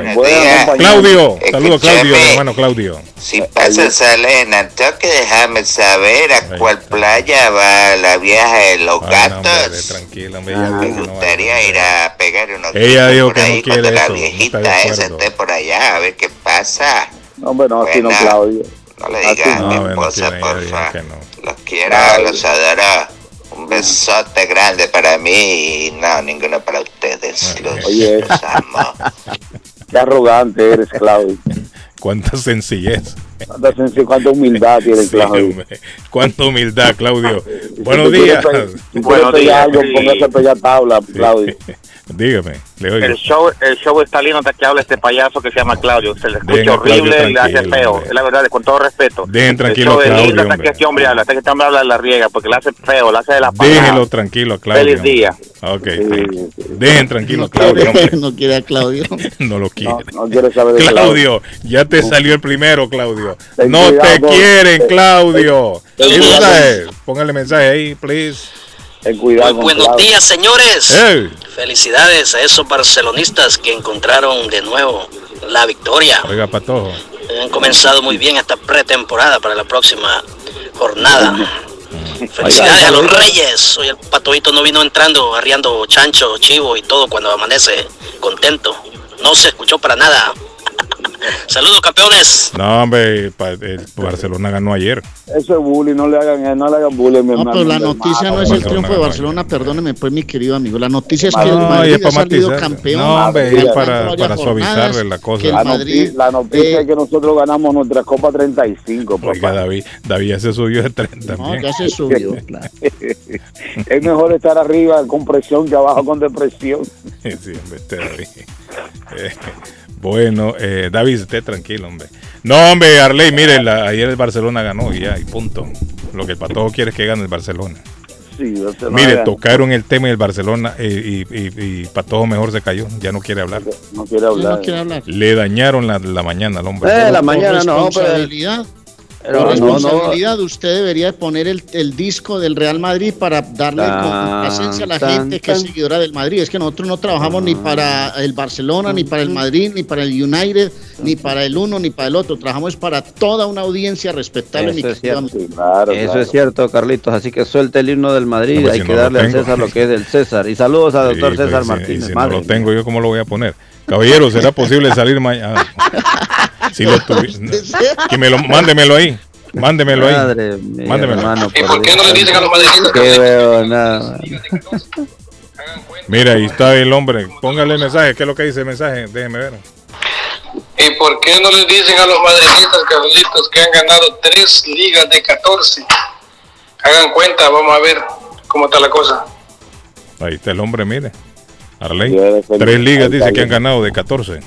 Claudio, saludos Claudio, hermano Claudio. Si pasa Salena, tengo que dejarme saber a cuál playa va la vieja de los Ay, no, hombre, gatos. tranquila, hombre, ella Me dijo que no gustaría ir a pegar unos Ella dijo por que no ahí quiere cuando la eso, no está viejita de esa esté por allá, a ver qué pasa. Hombre, no, así no. Claudio. No le Así digas a no. mi No, no esposa, quiere, ella dijo porfa. que no. Los quiero, los adoro. Un besote grande para mí y no, ninguno para ustedes. Los, Oye. los amo. Qué arrogante eres, Claudio. Cuánta sencillez. Cuánta, humildad tiene Sí, Claudio. hombre. Cuánta humildad, Claudio. Buenos días. Si Buenos días, algo, sí. tabla, Claudio. Dígame, le oigo. El show, el show está lindo hasta que habla este payaso que se llama Claudio. Se le escucha Dejen horrible, le hace feo. hombre. Es la verdad, con todo respeto. Dejen tranquilo el show a es Claudio, hasta hombre. que este hombre habla, hasta que este hombre habla la riega, porque le hace feo, le hace de la palabra. tranquilo a Claudio. Feliz día. Ok. Dejen tranquilo No Claudio. quiere, no quiere a Claudio. No lo quiere. No quiere saber de Claudio, ya te salió el primero, Claudio. Ten No te cuidado quieren, Claudio. ¿Qué cuidado mensaje? Póngale mensaje ahí, please. Ten cuidado Muy buenos días, señores. Hey. Felicidades a esos barcelonistas que encontraron de nuevo la victoria. Oiga, Patojo. Han comenzado muy bien esta pretemporada para la próxima jornada. Felicidades a los Reyes. Hoy el patojito no vino entrando, arriando chancho, chivo y todo cuando amanece contento. No se escuchó para nada. Saludos, campeones. No, hombre, el Barcelona ganó ayer. Eso es bullying, no le hagan, no le hagan bullying, mi No, hermano. pero la noticia no es el triunfo de Barcelona, perdóneme pues mi querido amigo. La noticia es que el No, Madrid ha salido campeón. No, hombre, es para, para suavizarle la cosa. La, Madrid, noti- la noticia eh, es que nosotros ganamos nuestra Copa 35, papá. Oiga, David, David ya se subió de tren No, también. ya se subió, claro. es mejor estar arriba con presión que abajo con depresión. Sí, hombre, este David. Bueno, eh, David, esté tranquilo, hombre. No, hombre, Arley, mire, la- ayer el Barcelona ganó y ya, y punto. Lo que el Patojo quiere es que gane el Barcelona. Sí, Barcelona Mire, gana. tocaron el tema del Barcelona eh, y, y- y Patojo mejor se cayó, ya no quiere hablar. No quiere Sí, hablar. no quiere hablar. Le dañaron la, la mañana al hombre. Eh, la mañana no, pero... responsabilidad, pero por no, no. responsabilidad, usted debería poner el, el disco del Real Madrid para darle complacencia a la tan, gente que es seguidora del Madrid. Es que nosotros no trabajamos ni para el Barcelona, ni para el Madrid, ni para el United, ni para el uno, ni para el otro. Trabajamos para toda una audiencia respetable. Eso es cierto. Claro, Eso claro. es cierto, Carlitos. Así que suelta el himno del Madrid. No, pues Hay si que no darle al. César lo que es del César. Y saludos al doctor Sí, César pues, sí, Martínez. si no lo tengo yo, ¿cómo lo voy a poner? Caballero, ¿será posible salir mañana? si lo que me lo, mándemelo ahí. Mándemelo ahí. Madre mía, Mándemelo. hermano, ¿Y por qué no le dicen a los madridistas que veo nada. Mira, ahí está el hombre. Póngale el mensaje. ¿Qué es lo que dice el mensaje? Déjeme ver. ¿Y por qué no les dicen a los madridistas, Carlitos, que han ganado tres ligas de 14? Hagan cuenta, vamos a ver cómo está la cosa. Ahí está el hombre, mire. Arley. Tres ligas ahí dice que han ganado de 14.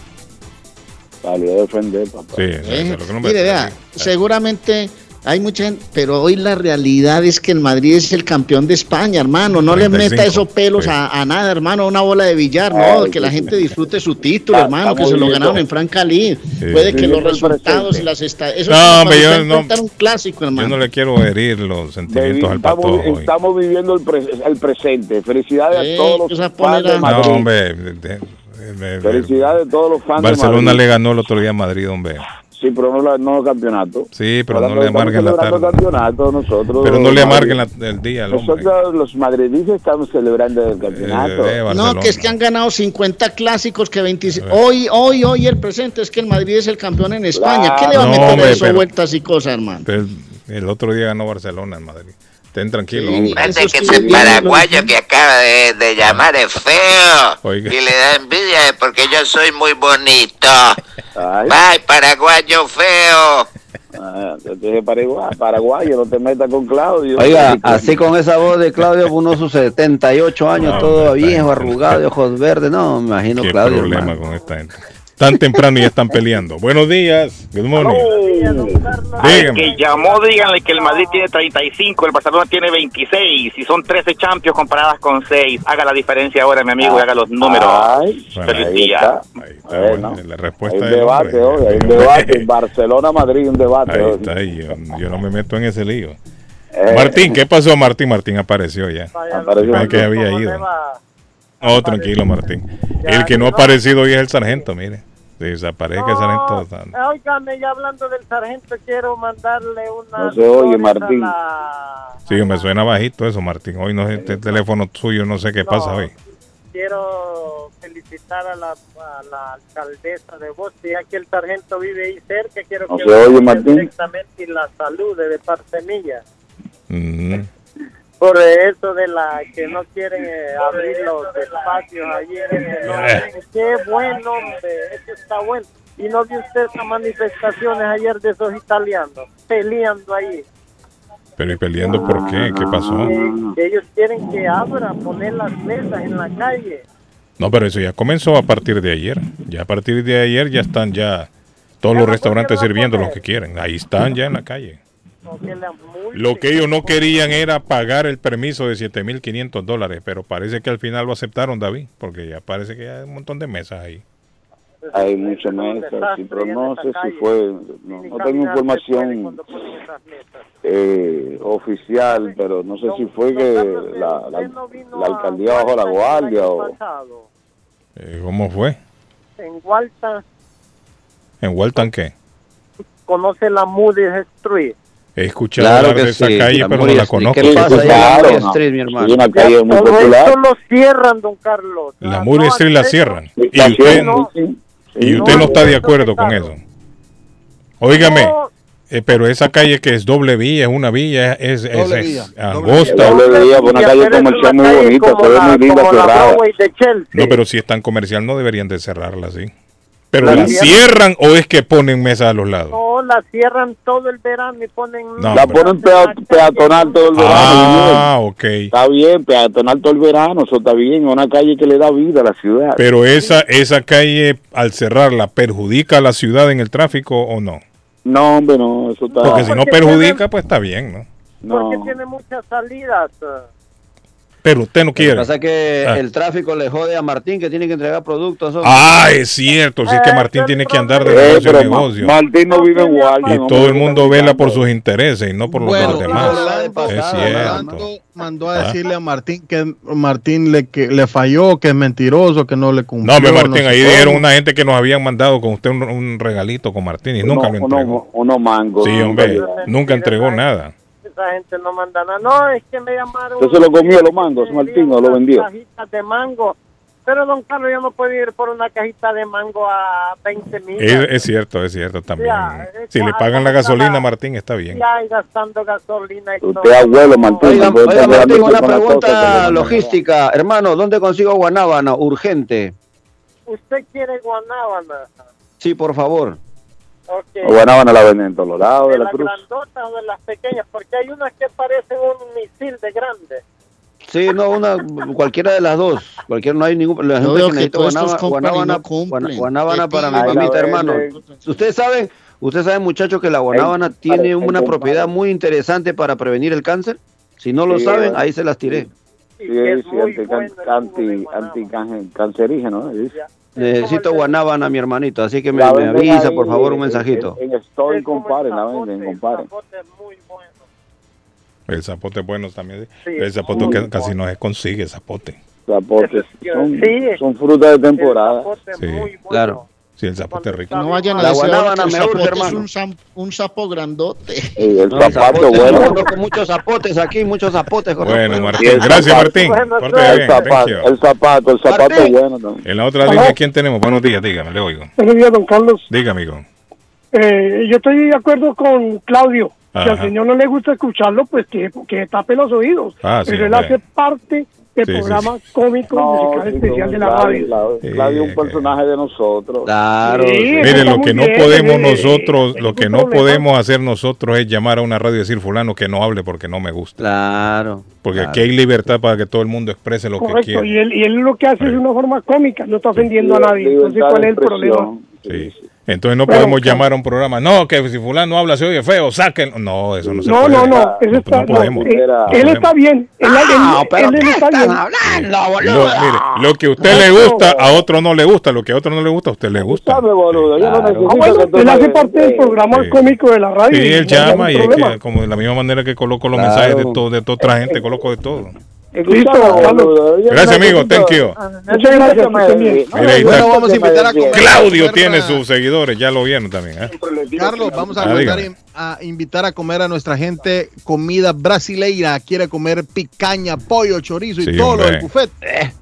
Salió a defender, papá. Sí, eso es lo que el hombre- Mire, vea, seguramente hay mucha gente, pero hoy la realidad es que el Madrid es el campeón de España, hermano. No le 35, meta esos pelos sí. a, a nada, hermano, una bola de billar, no, Ay, que la gente disfrute su título, Está- hermano, que se lo ganaron en Franca League. Puede que los resultados y las estadísticas. Eso No, hombre, yo no- un clásico, Yo hermano. no le quiero herir los sentimientos al estamos, patojo. hoy. estamos viviendo el, pre- el presente. Felicidades Sí, a todos los No, hombre. de- Felicidades a todos los fans Barcelona de le ganó el otro día a Madrid, hombre. Sí, pero no, no campeonato. Sí, pero Ahora no le amarguen la tarde. campeonato nosotros. Pero no le amarguen el día hombre. Nosotros los madridistas estamos celebrando el campeonato. Eh, de No, que es que han ganado 50 clásicos, que 26. Hoy, hoy, hoy el presente es que el Madrid es el campeón en España. ¿Qué le va a No, meter hombre, eso pero- vueltas y cosas, hermano? Pero el otro día ganó Barcelona en Madrid. Estén tranquilos, hombre. Parece que ese paraguayo que acaba de, de llamar es feo Oiga. y le da envidia porque yo soy muy bonito. Ay, paraguayo feo. Ah, te dije Paraguay, paraguayo, no te metas con Claudio. Oiga, así con esa voz de Claudio, uno sus 78 años, No, todo viejo, arrugado, de ojos verdes. No, me imagino Qué Claudio. problema hermano. con esta gente. Tan temprano y ya están peleando. Buenos días. Good morning. Dígame. que llamó, díganle que el Madrid tiene 35, el Barcelona tiene 26 y son 13 Champions comparadas con 6. Haga la diferencia ahora, mi amigo, y haga los números. Feliz ahí día. está. Está bueno, la Hay un debate hombre. hoy, hay un debate. Barcelona-Madrid, un debate Ahí está, yo, yo no me meto en ese lío. Eh. Martín, ¿qué pasó, Martín? Martín apareció ya. Apareció. Que había ido. No, tranquilo, Martín. El que no ha aparecido hoy es el sargento, mire. Desaparece el sargento. Óigame, ya hablando del sargento, quiero mandarle una. No se oye, Martín. la- Sí, me suena bajito eso, Martín. Hoy no es este teléfono suyo, no sé qué pasa hoy. Quiero felicitar a la, a la alcaldesa de Boston, ya que el sargento vive ahí cerca. Quiero No que se oye, Martín. directamente y la salude de parte mía. Por eso de la que no quieren eh, abrir los espacios allí orden. Qué bueno, hombre, eso está bueno. Y no vio usted esas manifestaciones ayer de esos italianos peleando ahí. Pero ¿y peleando por qué? ¿Qué pasó? Que ellos quieren que abra, poner las mesas en la calle. No, pero eso ya comenzó a partir de ayer. Ya a partir de ayer ya están ya todos los restaurantes sirviendo lo que quieren. Ahí están ya en la calle. Lo que ellos no querían era pagar el permiso de 7.500 dólares, pero parece que al final lo aceptaron, David, porque ya parece que hay un montón de mesas ahí. Hay muchas mesas, sí, pero no sé si fue, no, no tengo información eh, oficial, pero no sé si fue que la, la, la alcaldía bajó la guardia o... Eh, ¿Cómo fue? En Walta ¿En Walton qué? conoce la Moody Street. He escuchado Claro hablar que de esa sí, calle, la pero no la conozco. ¿Qué pasa la Claro, Murray no. Street, mi hermano? Sí, una calle muy popular. esto lo cierran, don Carlos. La Murray Street la cierran. Y La usted, sí. y usted no está de acuerdo con eso. Óigame, eh, pero esa calle que es doble vía, es una vía, es, es, Doble es vía, angosta. Doble vía, una calle comercial muy bonita, se ve muy linda, cerrada. No, pero si es tan comercial no deberían de cerrarla así. ¿Pero La la cierran. o es que ponen mesas a los lados? No, la cierran todo el verano y ponen... No, La ponen pea- peatonal todo el verano. Ah, ok. Está bien, peatonal todo el verano, eso está bien, es una calle que le da vida a la ciudad. Pero esa, esa calle, al cerrarla, ¿perjudica a la ciudad en el tráfico o no? No, hombre, no, eso está... Porque si no Porque perjudica, pues está bien, ¿no? Porque No. tiene muchas salidas. Eh. Pero usted no Lo que quiere. pasa es que Ah. el tráfico le jode a Martín que tiene que entregar productos. hombre. Ah, es cierto, si es que Martín tiene que andar de Eh, negocio en Ma- negocio. Martín no vive en Walden. Y hombre, todo el no mundo vela por sus intereses y no por los de los demás. Orlando, Es Orlando cierto. mandó a Ah. decirle a Martín que Martín le, que le falló, que es mentiroso, que no le cumplió. No, hombre, Martín, sé ahí dijeron una gente que nos habían mandado con usted un, un regalito con Martín y nunca lo Uno- entregó. uno- unos mangos. Sí, hombre, nunca entregó nada. Esa gente no manda nada. No, es que me llamaron... ¿Usted se lo comió los mangos, Martín, o lo vendió? cajitas de mango. Pero, don Carlos, yo no puedo ir por una cajita de mango a 20 mil. Es, es cierto, es cierto también. Ya, es Si le que pagan la gasolina, la- Martín, está bien. Ya, y gastando gasolina y todo. Usted abuelo, Martín. Oiga, no puede oiga, Martín, una pregunta logística. Hermano, ¿dónde consigo guanábana? Urgente. ¿Usted quiere guanábana? Sí, por favor. Ok. O Guanábana la venden en todos lados ¿De de la las cruz. grandotas o de las pequeñas? Porque hay unas que parecen un misil de grande. Sí, no, una, cualquiera de las dos. Cualquiera, no hay ningún. La gente que necesita guanábana, guanábana, no guanábana para mi la mamita, hermano. Ustedes saben, ustedes saben, muchachos, que la guanábana tiene una propiedad muy interesante para prevenir el cáncer. Si no lo Sí, saben, ahí se las tiré. Sí, sí, anti, anti, anti, anti- cancerígeno. ¿eh? Necesito guanábana, mi hermanito, así que me, avisa, ahí por favor, un en- mensajito. En, en Store, compadre, la venden, compadre. El zapote bueno también. Sí, el zapote que casi no se consigue, zapote. Zapotes. Son, Sí. son frutas de temporada. Sí. Claro. Sí, el zapote es rico. No vayan a La decir ahora guanábana que el urge, es un, sam- un sapo grandote. el No, zapato bueno. muchos zapotes aquí, muchos zapotes. Bueno. Martín. Gracias, zapato. Martín. El bien, zapato, el zapato, el zapato Martín. bueno. también. En la otra línea, ¿quién tenemos? Buenos días, dígame, le oigo. Buenos días, don Carlos. Diga, amigo. Eh, yo estoy de acuerdo con Claudio. Si al señor no le gusta escucharlo, pues que, que tape los oídos. Ah, sí, Pero él hace parte del Sí, sí, programa cómico musical sí, especial de la radio. Claudio, es un personaje de nosotros. Claro. Está lo que no bien, podemos eh, nosotros, lo que no problema. podemos hacer nosotros es llamar a una radio y decir fulano que no hable porque no me gusta. Claro. Porque claro. aquí hay libertad para que todo el mundo exprese lo que Correcto, y quiera. él, y él lo que hace es de una forma cómica, no está ofendiendo a nadie. Entonces, ¿cuál es el problema? Sí. Entonces no podemos claro. llamar a un programa. No, que si fulano habla se oye feo, saquen. No, eso no se No, puede. no, no, eso No, está, no podemos. no, eh, Era- él está bien, él, No, él- pero él ¿qué está están bien. hablando, boludo? Lo, mire, lo que a usted le gusta, a otro no le gusta. Lo que a otro no le gusta, a usted le gusta. Sabe, boludo, yo no Claro. Ah, bueno, que él hace parte del programa sí. cómico de la radio. Sí, él no llama y es que, como de la misma manera que coloco los Claro. mensajes de, todo, de toda otra gente, coloco de todo. Listo, Gracias, amigo. Thank you. Muchas gracias, que me que estén bien. desvíe. Mira, ahí No, está. no, Vamos a invitar a comer. Claudio tiene ah, sus seguidores, ya lo vieron también. ¿eh? Carlos, vamos a, Ah, a invitar a comer a nuestra gente comida brasileira. Quiere comer picaña, pollo, chorizo y Sí, todo lo del buffet.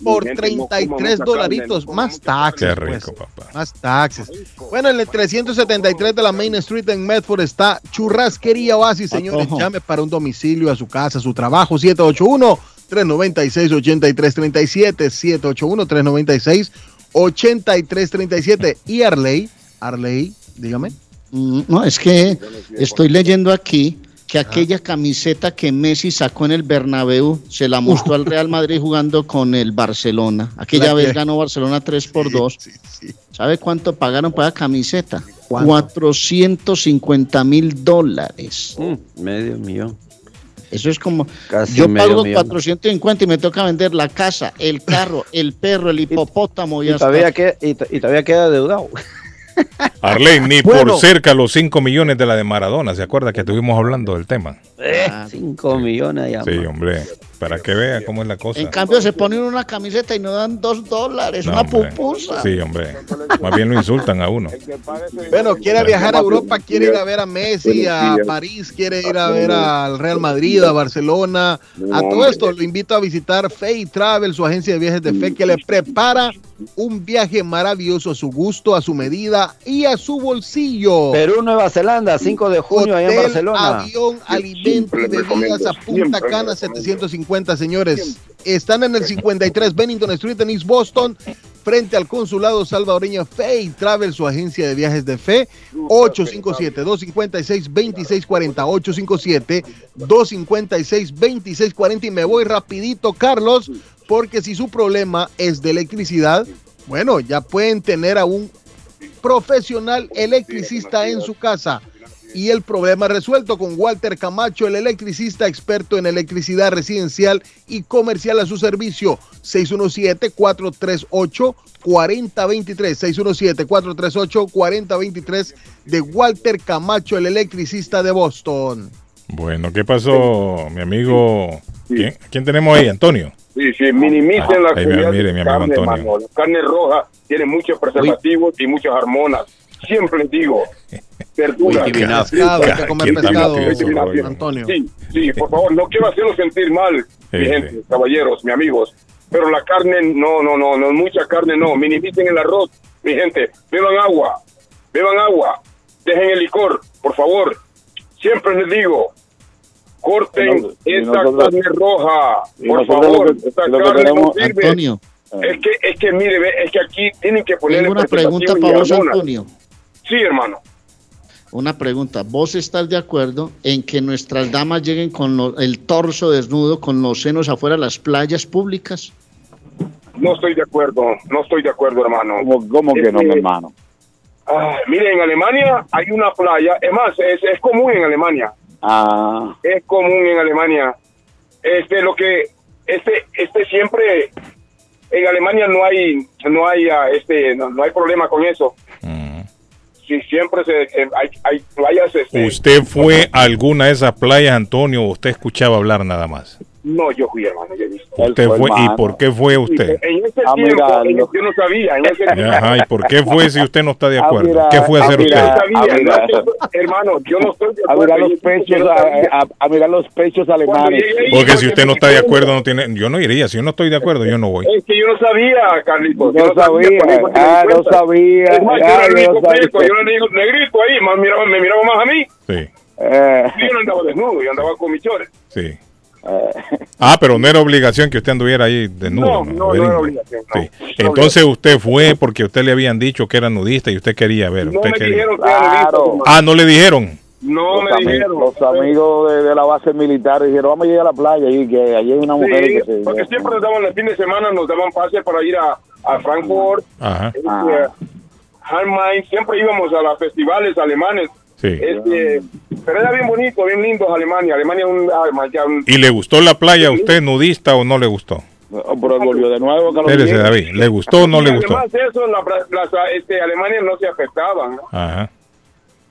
Por gente, no 33 coma mucha dolaritos, más taxes. Qué pues. rico, papá. Más taxes. Bueno, en el 373 de la Main Street en Medford está Churrasquería Oasis, señores. Llame para un domicilio, a su casa, a su trabajo, 781 396 8337 781 396 8337 y Arley, Arley, dígame. Mm, No, es que estoy leyendo aquí que aquella camiseta que Messi sacó en el Bernabéu se la mostró al Real Madrid jugando con el Barcelona. Aquella La vez que- ganó Barcelona 3 por 2. Sí, sí. ¿Sabe cuánto pagaron por la camiseta? ¿Cuánto? 450 mil dólares. Mm, medio millón. Eso es como, Casi yo pago millón. 450 y me toca vender la casa, el carro, el perro, el hipopótamo y, Y hasta todavía, queda, y, to- y todavía queda deudado. Arley, ni Bueno. por cerca los 5 millones de la de Maradona. ¿Se acuerda que estuvimos hablando del tema? Eh, 5 millones ya. Sí, hombre. Para que vea cómo es la cosa. En cambio se ponen una camiseta y nos dan dos dólares, No, una hombre. pupusa. Sí, hombre. Más bien lo insultan a uno. Bueno, quiere viajar a Europa, quiere ir a ver a Messi, a París, quiere ir a ver al Real Madrid, a Barcelona, a todo esto. Lo invito a visitar Fay Travel, su agencia de viajes de fe, que le prepara un viaje maravilloso a su gusto, a su medida y a su bolsillo. Perú, Nueva Zelanda, 5 de junio allá en Barcelona. avión, alimento y bebidas a Punta Cana 750, señores. Están en el 53 Bennington Street en East Boston, frente al consulado salvadoreño Fay Travel, su agencia de viajes de fe. 857-256-2640. 857-256-2640. Y me voy rapidito, Carlos, porque si su problema es de electricidad, bueno, ya pueden tener a un profesional electricista en su casa y el problema resuelto con Walter Camacho, el electricista experto en electricidad residencial y comercial a su servicio. 617-438-4023. 617-438-4023 de Walter Camacho, el electricista de Boston. Bueno, ¿qué pasó, mi amigo? ¿Quién, ¿Quién tenemos ahí? Antonio. Sí, sí, minimicen Ah, la mire, de mi amigo carne, Antonio. mano. La carne roja tiene muchos preservativos y muchas hormonas. Siempre les digo, verduras. Uy, qué pescado, hay que comer. Antonio. Sí, sí, por favor, no quiero hacerlo sentir mal, mi gente, caballeros, mis amigos. Pero la carne, no, no, no, no, mucha carne no. Minimicen el arroz, mi gente. Beban agua, beban agua. Dejen el licor, por favor. Siempre les digo, corten nosotros- carne roja, por favor. que- que carne no sirve. Antonio, Es que, es que mire, ve, es que aquí tienen que ponerle tengo una pregunta para vos. Antonio. Sí, hermano. Una pregunta. ¿Vos estás de acuerdo en que nuestras damas lleguen con lo- el torso desnudo, con los senos afuera a las playas públicas? No estoy de acuerdo, no estoy de acuerdo, hermano. ¿Cómo, cómo que no, mi Este, hermano? Ah, mire, en Alemania hay una playa, es más, es, es común en Alemania, Ah, es común en Alemania. Este, lo que, este, este siempre, en Alemania no hay, no hay, ah, este, no, no hay problema con eso. Sí, siempre se, eh, hay, hay playas, este, ¿Usted fue a alguna de esas playas, Antonio, o usted escuchaba hablar nada más? No, yo fui, hermano, yo. Usted fue, ¿y por qué fue usted? En ese Ah, tiempo, en el- yo no sabía, en ese tiempo. Ajá, ¿y por qué fue si usted no está de Ah, acuerdo? mira, ¿Qué fue a ah, hacer mira, usted? ah, mira. Hermano, yo no estoy de A acuerdo. mirar los no pechos, sabía. a, a- a mirar los pechos alemanes. llegué Porque si usted no está de acuerdo, no tiene, yo no iría. Si yo no estoy de acuerdo, yo no voy. Es que yo no sabía, Carlitos. No yo sabía, me di ah, no sabía, Es más, yo ah, era el yo único no sabía. fresco, yo era el único negrito ahí, más miraba, me miraba más a mí. Sí, Eh, Yo no andaba desnudo, yo andaba con mis chores. sí. Ah, pero no era obligación que usted anduviera ahí desnudo. No, no, no era obligación. no. Sí. Entonces usted fue porque usted le habían dicho que era nudista y usted quería ver. No usted me quería- dijeron que era nudista, hermano. Ah, no le dijeron. No me los, ami- dijeron. los amigos de, de la base militar dijeron, vamos a llegar a la playa y que allí hay una mujer Sí, que se... porque siempre nos daban el fin de semana, nos daban pase para ir a, a Frankfurt, Ajá. este, Harmain, siempre íbamos a los festivales alemanes. Sí. Este, pero era bien bonito, bien lindo Alemania. Alemania es un, ya un- ¿Y le gustó la playa a usted nudista o no le gustó? Pero volvió de nuevo, Carlos Espérese. David. ¿Le gustó o no Y le gustó? Además de eso, la, las, este, Alemania no se afectaban, ¿no? Ajá.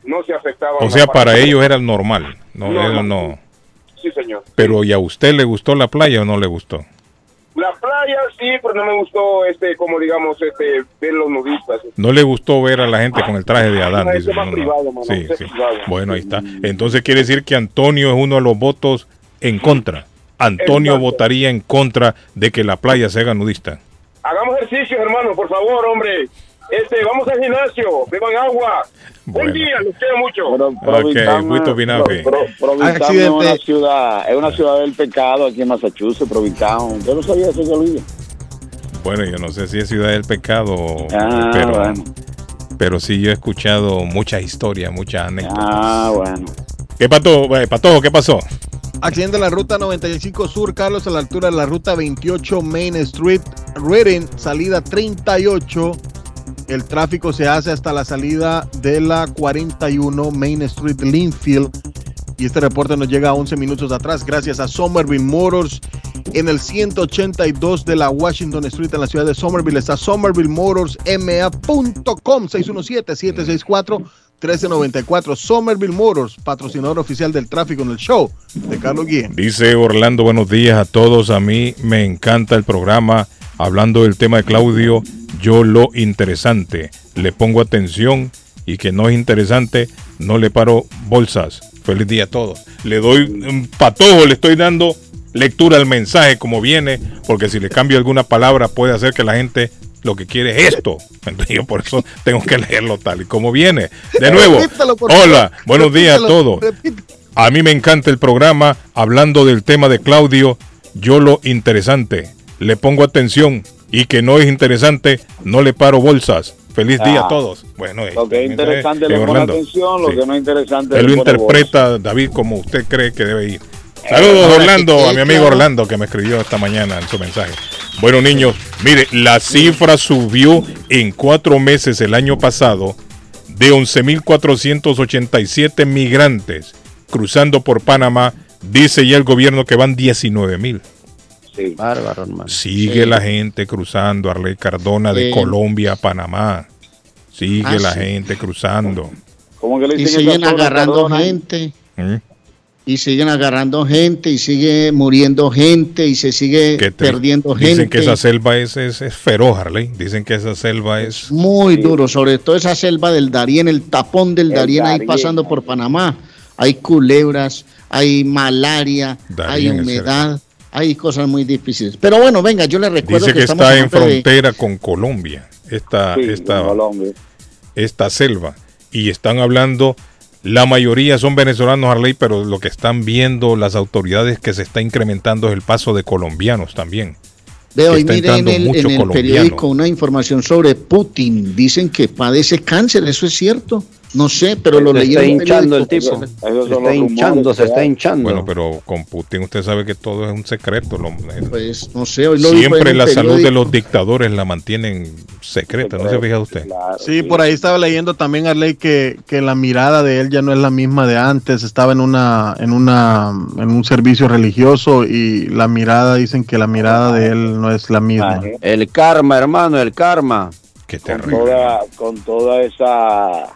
No se afectaban. O sea, para ellos era el normal. No, No, ellos no. no. Sí, señor. Pero ¿y a usted le gustó la playa o no le gustó? La playa sí, pero no me gustó, este, como digamos, este, ver los nudistas. No le gustó ver a la gente con el traje de Adán. Dice, no, no. privado, mano, Sí, sí. privado. Bueno, ahí está. Entonces quiere decir que Antonio es uno de los votos en contra. Antonio Exacto. votaría en contra de que la playa se haga nudista. Hagamos ejercicio, hermano, por favor, hombre. Este, vamos al gimnasio, beban agua. Buen día, los quiero mucho. Guito Binafe. Pro- es una ciudad, es una ciudad del pecado aquí en Massachusetts, Provincano. Yo no sabía eso, yo Luis. Bueno, yo no sé si es ciudad del pecado, Ah, pero, bueno. pero sí yo he escuchado muchas historias, muchas anécdotas. Ah, bueno. ¿Qué pato, eh, Patojo, qué pasó? Accidente en la ruta 95 Sur, Carlos, a la altura de la ruta 28 Main Street, Reading, salida 38. El tráfico se hace hasta la salida de la 41 Main Street, Linfield. Y este reporte nos llega a 11 minutos atrás gracias a Somerville Motors. En el 182 de la Washington Street en la ciudad de Somerville está somervillemotorsma.com 617-764-1394. Somerville Motors, patrocinador oficial del tráfico en el show de Carlos Guillén. Dice Orlando, buenos días a todos. A mí me encanta el programa. Hablando del tema de Claudio, yo lo interesante, le pongo atención y que no es interesante, no le paro bolsas. Feliz día a todos. Le doy un patojo, le estoy dando lectura al mensaje como viene, porque si le cambio alguna palabra puede hacer que la gente lo que quiere es esto. Entonces yo por eso tengo que leerlo tal y como viene. De nuevo, hola, buenos días a todos. A mí me encanta el programa hablando del tema de Claudio. Yo lo interesante, le pongo atención y que no es interesante, no le paro bolsas. Feliz día Ah. a todos. Bueno, Lo que es interesante eh, le pone atención, lo Sí. que no es interesante Él lo interpreta, David, como usted cree que debe ir. Saludos, ahora, Orlando, a mi amigo. Orlando que me escribió esta mañana en su mensaje. Bueno, niños, mire, la cifra subió en cuatro meses el año pasado de 11.487 migrantes cruzando por Panamá. Dice ya el gobierno que van 19.000. Sí. Bárbaro, hermano. Sigue Sí. la gente cruzando, Arley Cardona de Sí. Colombia a Panamá. Sigue Ah, la sí. gente cruzando. ¿Cómo que le Y dicen siguen agarrando Cardona? gente. ¿Mm? Y siguen agarrando gente y sigue muriendo gente y se sigue te- perdiendo Dicen gente. que esa selva es, es, es feroz, Harley. Dicen que esa selva es... Muy duro, sobre todo esa selva del Darién, el tapón del El Darién ahí pasando por Panamá. Hay culebras, hay malaria, hay es humedad, hay cosas muy difíciles. Pero bueno, venga, yo le recuerdo Dice que estamos está en de- frontera con Colombia, esta, Sí, esta, Colombia. esta selva. Y están hablando, la mayoría son venezolanos, Harley, pero lo que están viendo las autoridades que se está incrementando es el paso de colombianos también. Veo y mire en el, en el periódico una información sobre Putin. Dicen que padece cáncer, ¿eso es cierto? No sé, pero lo Se leí está hinchando el tipo. Se está hinchando, se está hinchando. Bueno, pero con Putin usted sabe que todo es un secreto. lo- Pues no sé, hoy lo siempre la salud de los dictadores la mantienen secreta, ¿no se fija usted? Sí, por ahí estaba leyendo también Arley que, que la mirada de él ya no es la misma de antes. Estaba en una, en una, en un servicio religioso y la mirada dicen que la mirada de él no es la misma. El karma, hermano, el karma. Qué con toda, con toda esa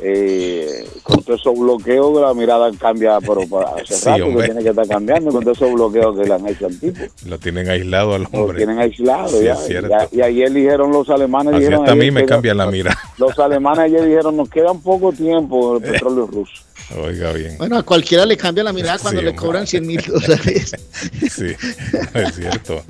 eh, con todos esos bloqueos la mirada cambia, pero para hace Sí, rato que hombre. tiene que estar cambiando con todos esos bloqueos que le han hecho al tipo. Lo tienen aislado al Lo hombre. tienen aislado Sí, ya. es cierto. Ya- Y ayer dijeron los alemanes. Así dijeron hasta a mí ayer me que- cambia la mira. Los alemanes ayer dijeron nos queda un poco tiempo el petróleo ruso. Oiga bien. Bueno, a cualquiera le cambia la mirada cuando Sí, le cobran 100 mil dólares. Sí, es cierto.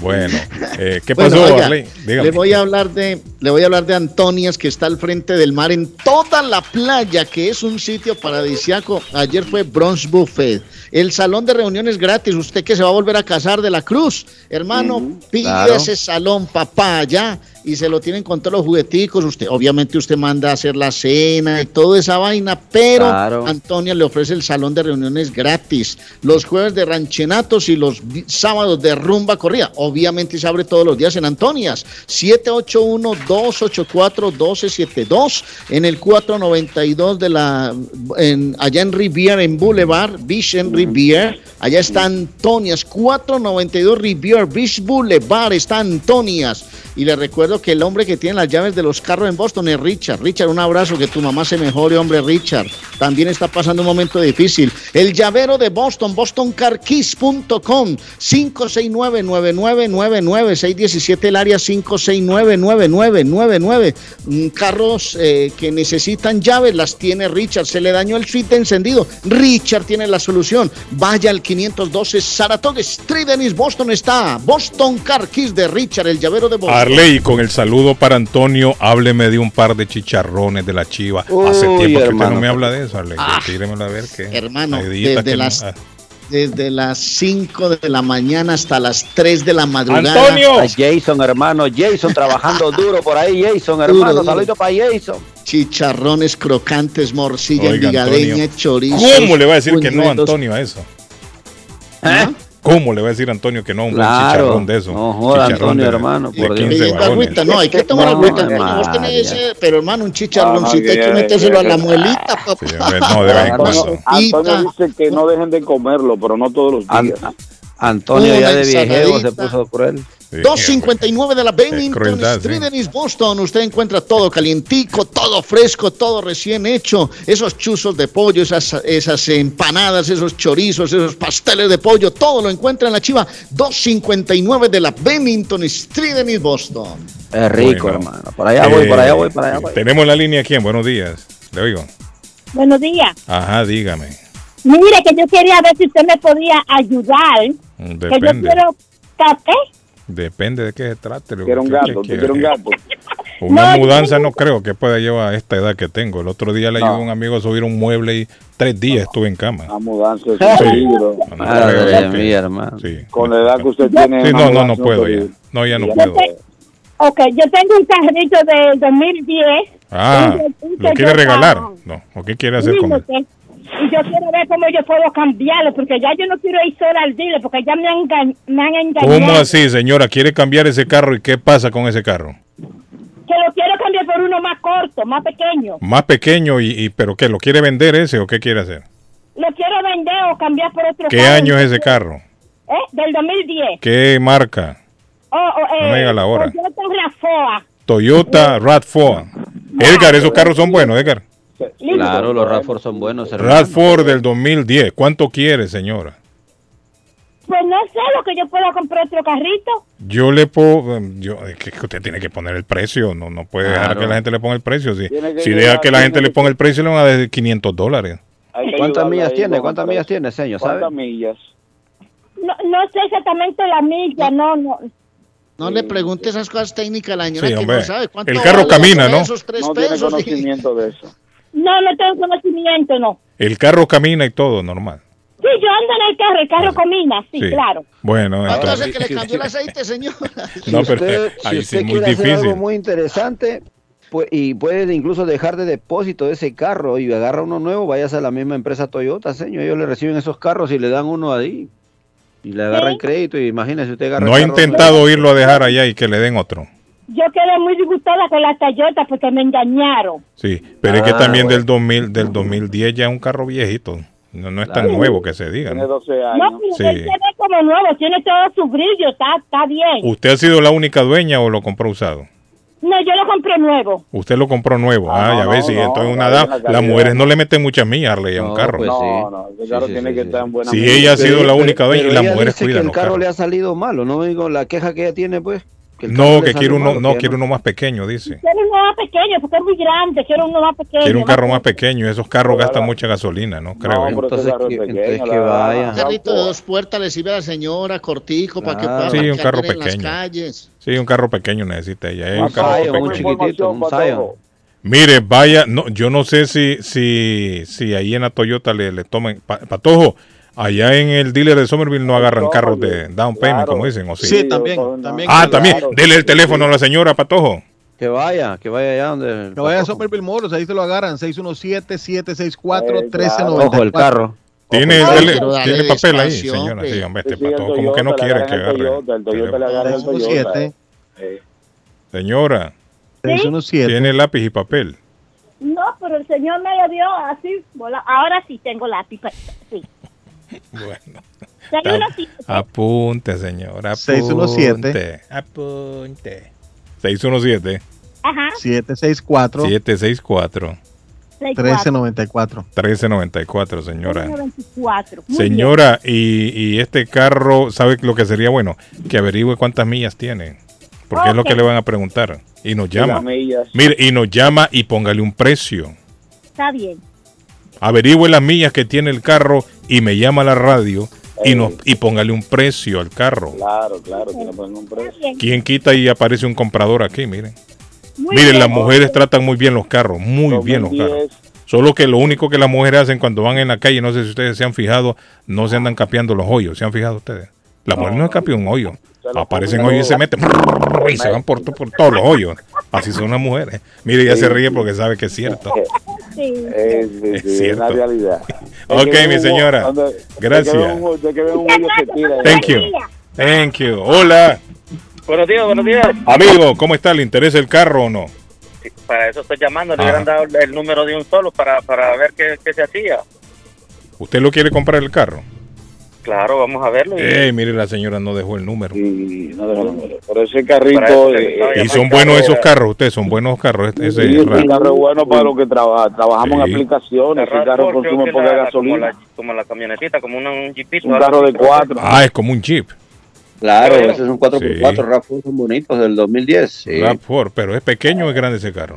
Bueno, eh, ¿qué Bueno, pasó, oiga, Arley? Dígame. Le voy a hablar de, le voy a hablar de Antonias que está al frente del mar en toda la playa, que es un sitio paradisiaco. Ayer fue Bronze Buffet. El salón de reuniones gratis. Usted que se va a volver a casar de la Cruz, hermano, pide claro. ese salón, papá, allá y se lo tienen con todos los jugueticos. Usted, obviamente, usted manda a hacer la cena y toda esa vaina, pero Claro. Antonia le ofrece el salón de reuniones gratis. Los jueves de ranchenatos y los sábados de rumba corrida. Obviamente se abre todos los días en Antonias. 781-284-1272 en el 492 de la en, allá en Riviera en Boulevard, Beach en Riviera. Allá está Antonias, 492 Riviera Beach Boulevard, está Antonias. Y le recuerdo que el hombre que tiene las llaves de los carros en Boston es Richard. Richard, un abrazo, que tu mamá se mejore, hombre, Richard. También está pasando un momento difícil. El llavero de Boston, bostoncarkeys.com, 569-9999, 617 el área 569-9999. Mm, Carros eh, que necesitan llaves, las tiene Richard. Se le dañó el switch de encendido. Richard tiene la solución. Vaya al 512 Saratoga Street Boston está. Boston Car de Richard, el llavero de Boston. Arley, con el saludo para Antonio, hábleme de un par de chicharrones de la chiva. Hace tiempo que usted no me habla de eso. Ah. Tíremelo a ver qué. Hermano, días desde que las, ah. desde las 5 de la mañana hasta las 3 de la madrugada. A Jason, hermano. Jason trabajando duro por ahí. Jason, hermano. Saludito para Jason. Chicharrones crocantes, morcilla Oiga, envigadeña, Antonio, chorizo. ¿Cómo le va a decir que no. Antonio a eso? ¿Cómo le va a decir Antonio que no a un Claro. chicharrón de eso? No joda, Antonio, de- hermano, de por Dios. 15 Pidiendo vagones. agüita, no, hay que tomar No, agüita. María. Antonio, vos tenés ese, pero hermano, un chicharroncito, no, hay que metérselo a la muelita, papá. Sí, a ver, no, de vez en Antonio, cuando. Antonio dice que no dejen de comerlo, pero no todos los días. Antonio Una ya de viejeo se puso cruel. 259 de la Bennington Street sí. en East Boston. Usted encuentra todo calientico, todo fresco, todo recién hecho. Esos chuzos de pollo, esas, esas empanadas, esos chorizos, esos pasteles de pollo, todo lo encuentra en la chiva 259 de la Bennington Street en East Boston. Es rico, Bueno. hermano. Por allá voy, por allá voy, por allá Eh, voy. Tenemos la línea aquí. Buenos días. Le oigo. Buenos días. Ajá, dígame. Mire, que yo quería ver si usted me podía ayudar. Que yo quiero café. Depende de qué se trate. Quiero un gato, un. Una mudanza no creo que pueda llevar a esta edad que tengo. El otro día le No. ayudé a un amigo a subir un mueble y tres días estuve en cama. La mudanza es Sí. un peligro. No Madre mía, hermano. Sí. Con la edad que usted tiene. Sí, una no, no, no puedo ya. No, ya no Ya puedo. Ok, yo tengo un carrito del 2010. Ah, ¿lo quiere regalar? No. ¿O qué quiere hacer con él? Y yo quiero ver cómo yo puedo cambiarlo, porque ya yo no quiero ir sola al dealer, porque ya me han, me han engañado. ¿Cómo así, señora? ¿Quiere cambiar ese carro y qué pasa con ese carro? Que lo quiero cambiar por uno más corto, más pequeño. Más pequeño y, y pero qué, ¿lo quiere vender ese o qué quiere hacer? Lo quiero vender o cambiar por otro ¿Qué carro. año es ese carro? ¿Eh? Del 2010. ¿Qué marca? Oh, oh, No me diga la hora. Toyota Rafoa. Toyota RAV4. Edgar, esos carros son buenos, Edgar. Claro, los Radford son buenos. RAV4 del 2010. ¿Cuánto quiere, señora? Pues no sé lo que yo puedo comprar otro carrito. Yo le puedo, yo, es que usted tiene que poner el precio, no, no puede dejar que la gente le ponga el precio. Si, Tiene que si llegar, deja que la tiene gente le ponga el precio, le van a dar 500 dólares. ¿Cuántas millas ahí tiene? ¿Cuántas millas tiene, señor? ¿Sabe? ¿Cuántas millas? No, no sé exactamente la milla, no, no. No le pregunte esas cosas técnicas a la señora Sí, que no sabe cuánto El carro vale camina, ¿no? pesos, tres No tiene pesos. conocimiento de eso. No, no tengo conocimiento, no. El carro camina y todo, normal. Sí, yo ando en el carro, el carro comina, sí, Sí. claro. Bueno, ¿Cuánto entonces, hace que le cambió el aceite, señor? no, si pero usted, si ahí sí usted es muy quiere hacer algo difícil. muy interesante pues, y puede incluso dejar de depósito ese carro y agarra uno nuevo, váyase a la misma empresa Toyota, señor. Ellos le reciben esos carros y le dan uno ahí. Y le agarran crédito y imagínese usted agarra No ha intentado irlo a dejar allá y que le den otro. Yo quedé muy disgustada con la Toyota porque me engañaron. Sí, pero es que Ah, también bueno. del 2000, del 2010 ya es un carro viejito. No, no es tan nuevo que se diga. Tiene ¿no? 12 No, años. pero Sí. él se ve como nuevo, tiene todo su brillo, está, está bien. ¿Usted ha sido la única dueña o lo compró usado? No, yo lo compré nuevo. Usted lo compró nuevo. Ah, ya no, ves, no, entonces no, una edad, la las mujeres no le meten millas Harley a un carro. pues no, no, ese carro tiene que estar en buena Si ella ha sido la única vez y las mujeres cuidan el carro carros. le ha salido malo, ¿no? Digo, la queja que ella tiene, pues. Que No, que quiere uno, no, que quiere no- uno más pequeño, dice. Quiero uno más pequeño, porque es muy grande. Quiero uno más pequeño. Quiere un carro más pequeño. Esos carros gastan mucha gasolina, ¿no? Creo. ¿eh? Entonces, que, entonces que vaya. Un carrito de dos puertas le sirve a la señora, cortico, para que pueda Sí, un carro en las calles. Sí, un carro pequeño necesita ella. es un Un carro pequeño. un chiquitito, un. Mire, vaya, no, yo no sé si, si, si ahí en la Toyota le, le tomen, pa- Patojo, allá en el dealer de Somerville no agarran carros de down payment, como dicen, ¿o sí? Sí, también. también Ah, claro. también, dele el teléfono a la señora, Patojo. Que vaya, que vaya allá donde. Que vaya a Somerville Motors, ahí se lo agarran. 617-764-1394. Ojo, el carro. Tiene, Ojo, dele- tiene papel ahí, señora, sí, hombre, este Sí, sí, el Patojo, como que no quiere que agarre. Toyota, el Toyota le agarra el Toyota. 617. Señora, 617. tiene lápiz y papel. No, pero el señor me lo dio así. Ahora sí tengo lápiz. Sí. Bueno. Seis uno siete. Apunte, señora, apunte. 617. Apunte. 617 Ajá. 764 764 1394. 1394, señora. 94. Muy bien. Señora, y, y este carro, ¿sabe lo que sería bueno? Que averigüe cuántas millas tiene. Porque es lo que le van a preguntar. Y nos llama. Mire, y nos llama y póngale un precio. Está bien. Averigüe las millas que tiene el carro y me llama a la radio y, nos, y póngale un precio al carro. Claro, claro, que le ponen un precio. ¿Quién quita y aparece un comprador aquí? Miren. Muy Miren, bien. las mujeres tratan muy bien los carros, muy bien los carros. Solo que lo único que las mujeres hacen cuando van en la calle, no sé si ustedes se han fijado, no se andan capeando los hoyos. ¿Se han fijado ustedes? La mujer no se capea un hoyo. Aparecen hoyos y se meten y se van por, por todos los hoyos. Así son las mujeres. Mire, ella se ríe porque sabe que es cierto. Sí. Es, es, Es es cierto. una realidad. Ok, mi señora. Gracias. Thank you. Thank you. Hola. Buenos días, buenos días. Amigo, ¿cómo está? ¿Le interesa el carro o no? Para eso estoy llamando. Le hubieran dado el número de un solo para, para ver qué, qué se hacía. ¿Usted lo quiere comprar el carro? Claro, vamos a verlo. y- Ey, mire, la señora no dejó el número. no dejó el número. Pero ese carrito. eh, Y son buenos esos carros, ustedes son buenos carros. Ese, Sí, ese ese Ram. carro es bueno para los que traba- trabajamos Sí. en aplicaciones. Ese La carro RAV4 creo consume poca la- Como gasolina. la, como la camionetita, como una- un jeepito. Un carro de cuatro. Ah, es como un Jeep. Claro, Pero- esos son 4x4, Sí. RAV4 son bonitos del 2010. Sí. RAV4, pero es pequeño o es grande ese carro.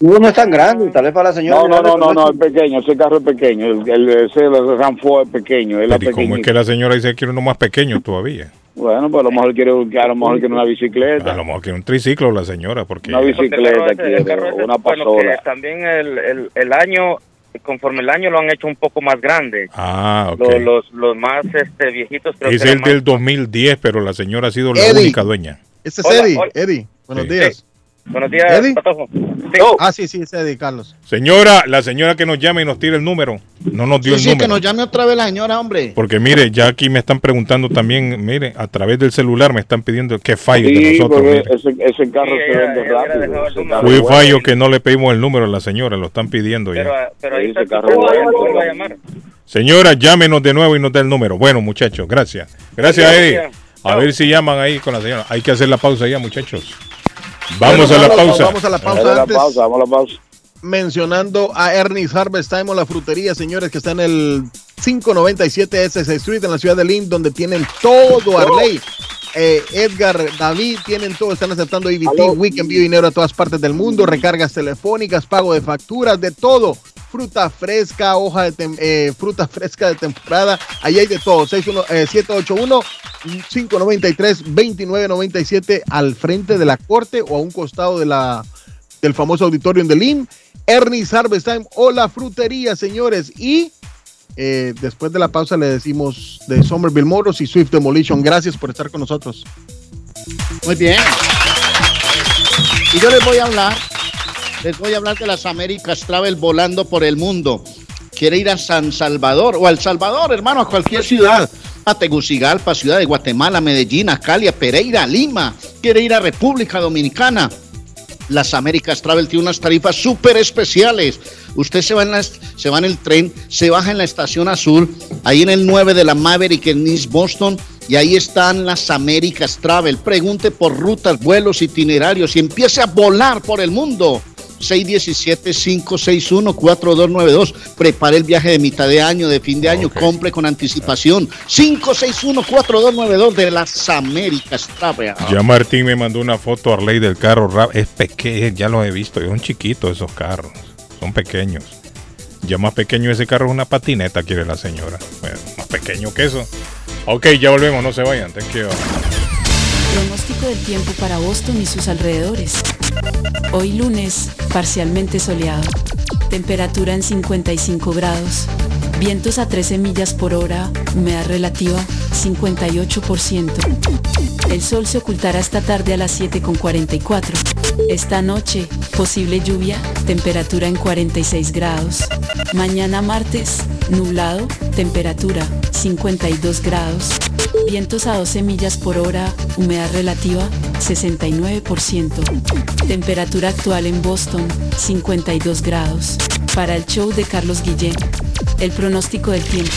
Uno no es tan grande, tal vez para la señora. No, no, no, no, es pequeño, ese carro es pequeño, el, el, ese es pequeño, es la Pero ¿y cómo es que la señora dice que quiere uno más pequeño todavía? Bueno, pues a lo mejor quiere, a lo mejor quiere una bicicleta, A lo mejor quiere un triciclo la señora, porque una Porque bicicleta ese- carro quiere, ese, una bueno, que pasola. también el, el, el año, conforme el año lo han hecho un poco más grande. Ah, ok. Los, los, los más este, viejitos creo Es que el eran más- del 2010, pero la señora ha sido la Eddie. única dueña. Este es Hola, Eddie. hola. Eddie, buenos Sí. días. Buenos días, ¿Eddie? Patojo. Sí. Ah, sí, sí, es Eddie, Carlos. Señora, la señora que nos llame y nos tire el número. No nos dio Sí, el sí, que número. nos llame otra vez la señora, hombre. Porque mire, ya aquí me están preguntando también, mire, a través del celular me están pidiendo qué fallo de Sí, nosotros. ese, ese carro Sí, se vende rápido. número. Fue fallo que no le pedimos el número a la señora, lo están pidiendo Pero, ya. pero ahí está carro número, vuelvo a llamar. Señora, llámenos de nuevo y nos da el número. Bueno, muchachos, gracias. Gracias, Eddie. A ver si llaman ahí con la señora. Hay que hacer la pausa ya, muchachos. Vamos Bueno, a la pausa. Vamos a la pausa la antes. pausa, vamos a la pausa. mencionando a Ernest Harvest Time o la frutería, señores, que está en el 597 SS Street en la ciudad de Lynn, donde tienen todo Arley. Eh, Edgar, David, tienen todo, están aceptando EBT, Week envío dinero a todas partes del mundo, recargas telefónicas, pago de facturas, de todo. Fruta fresca, hoja de tem- eh, fruta fresca de temporada, ahí hay de todo. 61, eh, 781 593 2997 al frente de la corte o a un costado de la del famoso auditorio de Lynn, Ernest Harvest Time o la frutería, señores. Y eh, después de la pausa le decimos de Somerville Motors y Swift Demolition. Gracias por estar con nosotros. Muy bien. Y yo les voy a hablar, les voy a hablar de las Américas Travel volando por el mundo. Quiere ir a San Salvador o al Salvador, hermano, a cualquier ciudad. A Tegucigalpa, ciudad de Guatemala, Medellín, a Cali, Pereira, Lima. Quiere ir a República Dominicana. Las Américas Travel tiene unas tarifas súper especiales. Usted se va, en la, se va en el tren, se baja en la estación azul, ahí en el 9 de la Maverick en East Boston, y ahí están las Américas Travel. Pregunte por rutas, vuelos, itinerarios y empiece a volar por el mundo. 617-561-4292. Prepare el viaje de mitad de año, de fin de año, compre con anticipación. 561-4292 de las Américas Travel. Ya Martín me mandó una foto a ley del carro. Es pequeño, ya lo he visto. Es un chiquito esos carros. Son pequeños. Ya más pequeño ese carro es una patineta, quiere la señora. Bueno, más pequeño que eso. Ok, ya volvemos, no se vayan. Thank you. Pronóstico del tiempo para Boston y sus alrededores. Hoy lunes, parcialmente soleado. Temperatura en 55 grados. Vientos a 13 millas por hora. Humedad relativa 58%. El sol se ocultará esta tarde a las 7.44. Esta noche, posible lluvia, temperatura en 46 grados. Mañana martes, nublado, temperatura 52 grados. Vientos a 12 millas por hora, humedad relativa 69%. Temperatura actual en Boston 52 grados. Para el show de Carlos Guillén, el pronóstico del tiempo.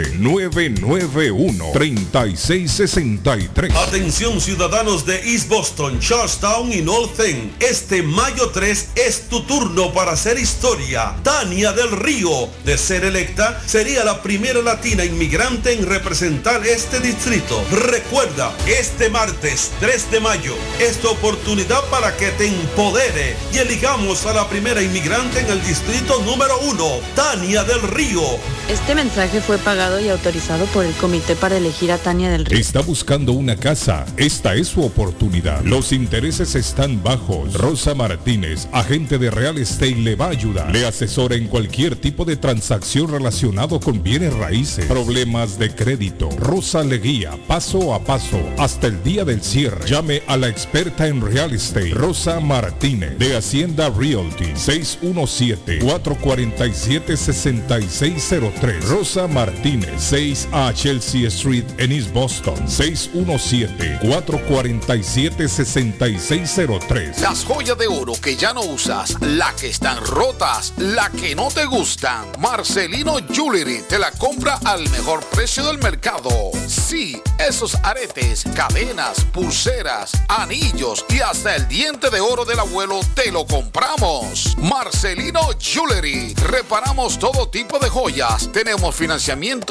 991-3663. Atención ciudadanos de East Boston, Charlestown y North End. Este mayo 3 es tu turno para hacer historia. Tania del Río, de ser electa, sería la primera latina inmigrante en representar este distrito. Recuerda, este martes 3 de mayo es tu oportunidad para que te empodere y eligamos a la primera inmigrante en el distrito número 1, Tania del Río. Este mensaje fue pagado y autorizado por el Comité para elegir a Tania del Río. Está buscando una casa. Esta es su oportunidad. Los intereses están bajos. Rosa Martínez, agente de Real Estate, le va a ayudar. Le asesora en cualquier tipo de transacción relacionado con bienes raíces, problemas de crédito. Rosa le guía paso a paso hasta el día del cierre. Llame a la experta en Real Estate, Rosa Martínez, de Hacienda Realty, 617-447-6603. Rosa Martínez. 6 a Chelsea Street en East Boston. 617-447-6603. Las joyas de oro que ya no usas, la que están rotas, la que no te gustan. Marcelino Jewelry te la compra al mejor precio del mercado. Sí, esos aretes, cadenas, pulseras, anillos y hasta el diente de oro del abuelo te lo compramos. Marcelino Jewelry. Reparamos todo tipo de joyas. Tenemos financiamiento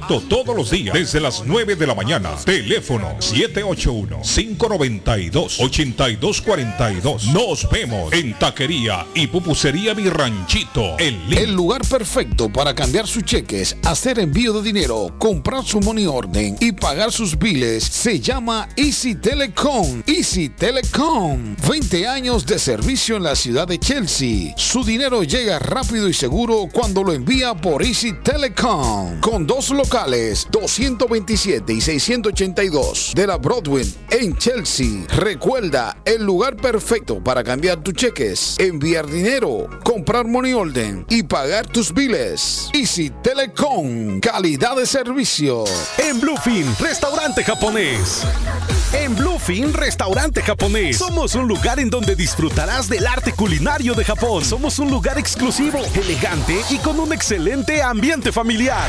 abierto todos los días desde las 9 de la mañana. Teléfono 781-592-8242. Nos vemos en Taquería y Pupusería Mi Ranchito. El, El lugar perfecto para cambiar sus cheques, hacer envío de dinero, comprar su money orden y pagar sus biles se llama Easy Telecom. Easy Telecom. 20 años de servicio en la ciudad de Chelsea. Su dinero llega rápido y seguro cuando lo envía por Easy Telecom. Con dos locales, 227 y 682 de la Broadway en Chelsea. Recuerda, el lugar perfecto para cambiar tus cheques, enviar dinero, comprar money order y pagar tus biles. Easy Telecom. Calidad de servicio. En Bluefin, restaurante japonés. En Bluefin, restaurante japonés. Somos un lugar en donde disfrutarás del arte culinario de Japón. Somos un lugar exclusivo, elegante y con un excelente ambiente familiar.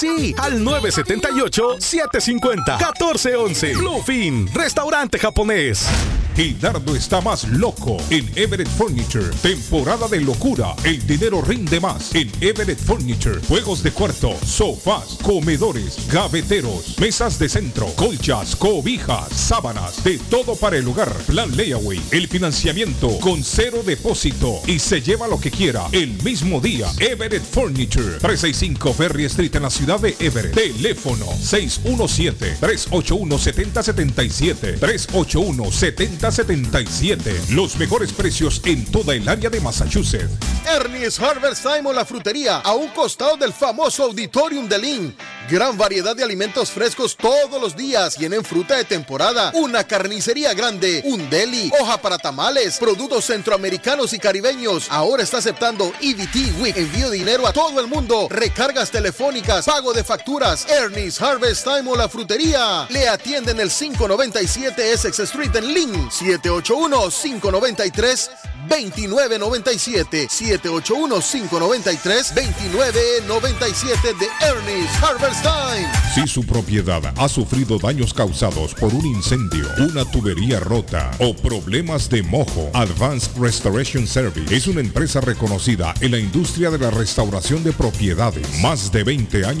Sí, al 978-750-1411. Bluefin, restaurante japonés. Gildardo está más loco en Everett Furniture. Temporada de locura. El dinero rinde más en Everett Furniture. Juegos de cuarto, sofás, comedores, gaveteros, mesas de centro, colchas, cobijas, sábanas, de todo para el hogar. Plan layaway. El financiamiento con cero depósito y se lleva lo que quiera el mismo día. Everett Furniture. 365 Ferry Street en la ciudad de Everett. Teléfono 617 381 7077 381 7077 Los mejores precios en toda el área de Massachusetts. Ernie's Harvest Time o la frutería, a un costado del famoso Auditorium de Lynn. Gran variedad de alimentos frescos todos los días. Tienen fruta de temporada, una carnicería grande, un deli, hoja para tamales, productos centroamericanos y caribeños. Ahora está aceptando EBT Week. Envío dinero a todo el mundo. Recargas telefónicas, de facturas. Ernie's Harvest Time o la frutería. Le atienden el 597 Essex Street en Lynn. 781-593. 2997 781-593-2997 de Ernest Harvest Time. Si su propiedad ha sufrido daños causados por un incendio, una tubería rota o problemas de mojo, Advanced Restoration Service es una empresa reconocida en la industria de la restauración de propiedades. Más de 20 años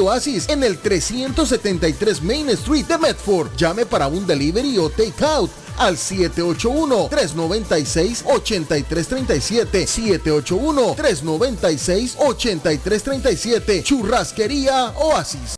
Oasis en el 373 Main Street de Medford. Llame para un delivery o take out al 781-396-8337. 781-396-8337. Churrasquería Oasis.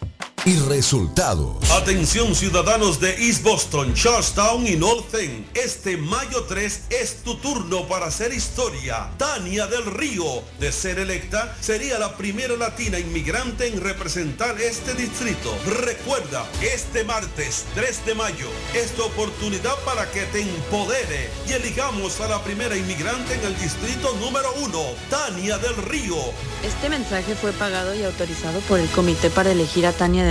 y resultados. Atención ciudadanos de East Boston, Charlestown y North End. Este mayo 3 es tu turno para hacer historia. Tania del Río, de ser electa, sería la primera latina inmigrante en representar este distrito. Recuerda, este martes 3 de mayo es tu oportunidad para que te empodere y eligamos a la primera inmigrante en el distrito número 1, Tania del Río. Este mensaje fue pagado y autorizado por el comité para elegir a Tania del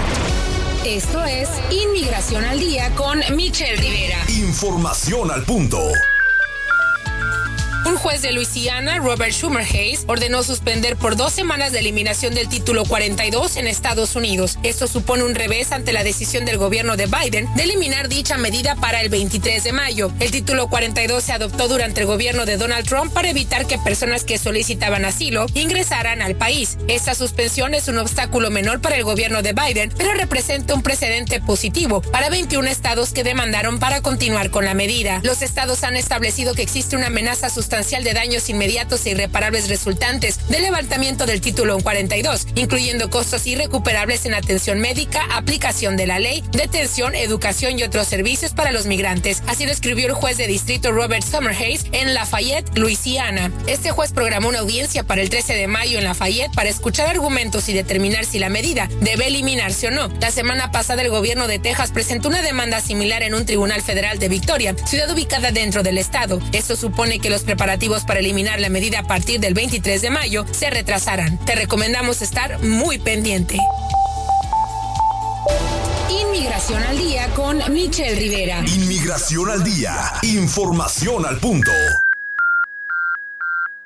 Esto es Inmigración al Día con Michelle Rivera. Información al punto. Un juez de Luisiana, Robert Schumer Hayes, ordenó suspender por dos semanas la eliminación del título 42 en Estados Unidos. Esto supone un revés ante la decisión del gobierno de Biden de eliminar dicha medida para el 23 de mayo. El título 42 se adoptó durante el gobierno de Donald Trump para evitar que personas que solicitaban asilo ingresaran al país. Esta suspensión es un obstáculo menor para el gobierno de Biden, pero representa un precedente positivo para 21 estados que demandaron para continuar con la medida. Los estados han establecido que existe una amenaza sustancial de daños inmediatos e irreparables resultantes del levantamiento del título 42, incluyendo costos irrecuperables en atención médica, aplicación de la ley, detención, educación y otros servicios para los migrantes. Así lo escribió el juez de distrito Robert Summerhays en Lafayette, Luisiana. Este juez programó una audiencia para el 13 de mayo en Lafayette para escuchar argumentos y determinar si la medida debe eliminarse o no. La semana pasada el gobierno de Texas presentó una demanda similar en un tribunal federal de Victoria, ciudad ubicada dentro del estado. Esto supone que los preparativos para eliminar la medida a partir del 23 de mayo se retrasarán. Te recomendamos estar muy pendiente. Inmigración al Día con Michelle Rivera. Inmigración al día. Información al punto.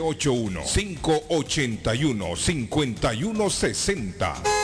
781-581-5160.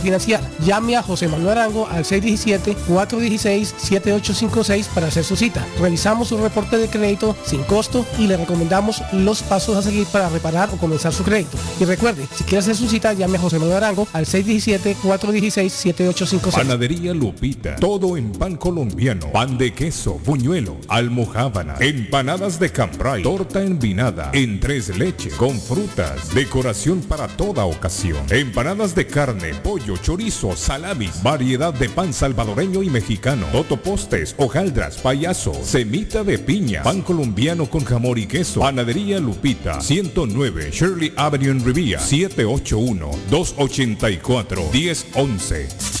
Llame a José Manuel Arango al 617-416-7856 para hacer su cita. Revisamos su reporte de crédito sin costo y le recomendamos los pasos a seguir para reparar o comenzar su crédito. Y recuerde, si quiere hacer su cita, llame a José Manuel Arango al 617-416-7856. Panadería Lupita. Todo en pan colombiano. Pan de queso, buñuelo, almohábana, empanadas de cambray, torta envinada, en tres leches, con frutas, decoración para toda ocasión. Empanadas de carne, pollo, chorizo, salamis, variedad de pan salvadoreño y mexicano, totopostes, hojaldras, payaso, semita de piña, pan colombiano con jamón y queso, panadería Lupita, 109 Shirley Avenue en Rivia, 781-284-1011.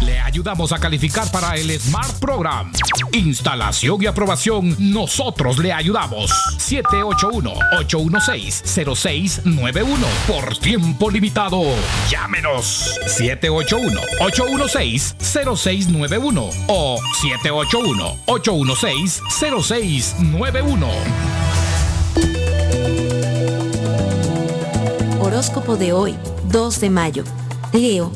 Le ayudamos a calificar para el Smart Program. Instalación y aprobación, nosotros le ayudamos. 781-816-0691. Por tiempo limitado. Llámenos. 781-816-0691 o 781-816-0691. horóscopo de hoy, 2 de mayo. Leo,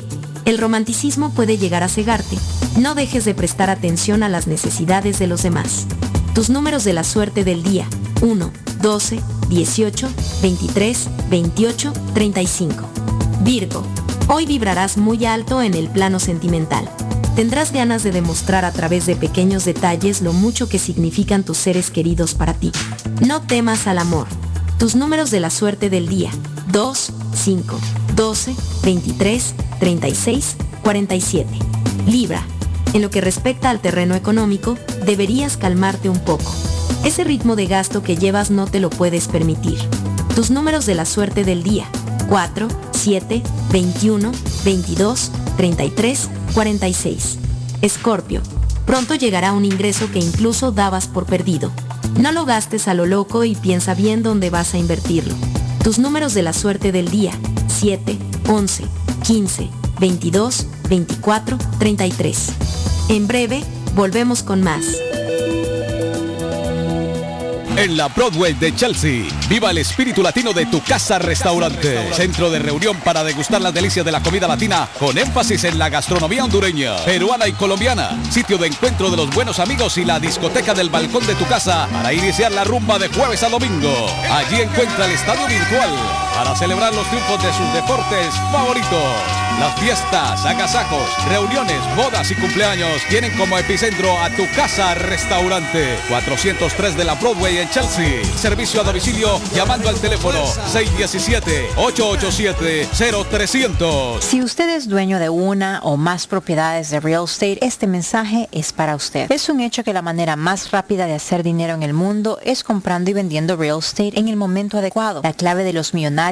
el romanticismo puede llegar a cegarte. No dejes de prestar atención a las necesidades de los demás. Tus números de la suerte del día, 1, 12, 18, 23, 28, 35. Virgo, hoy vibrarás muy alto en el plano sentimental. Tendrás ganas de demostrar a través de pequeños detalles lo mucho que significan tus seres queridos para ti. No temas al amor. Tus números de la suerte del día. 2, 5, 12, 23, 36, 47. Libra. En lo que respecta al terreno económico, deberías calmarte un poco. Ese ritmo de gasto que llevas no te lo puedes permitir. Tus números de la suerte del día. 4, 7, 21, 22, 33, 46. Escorpio. Pronto llegará un ingreso que incluso dabas por perdido. No lo gastes a lo loco y piensa bien dónde vas a invertirlo. Tus números de la suerte del día. 7, 11, 15, 22, 24, 33. En breve, volvemos con más. En la Broadway de Chelsea, viva el espíritu latino de tu casa restaurante. Centro de reunión para degustar las delicias de la comida latina con énfasis en la gastronomía hondureña, peruana y colombiana. Sitio de encuentro de los buenos amigos y la discoteca del balcón de tu casa para iniciar la rumba de jueves a domingo. Allí encuentra el estadio virtual para celebrar los triunfos de sus deportes favoritos. Las fiestas, agasajos, reuniones, bodas y cumpleaños tienen como epicentro a tu casa restaurante 403 de la Broadway en Chelsea. Servicio a domicilio llamando al teléfono 617-887-0300. Si usted es dueño de una o más propiedades de real estate, este mensaje es para usted. Es un hecho que la manera más rápida de hacer dinero en el mundo es comprando y vendiendo real estate en el momento adecuado. La clave de los millonarios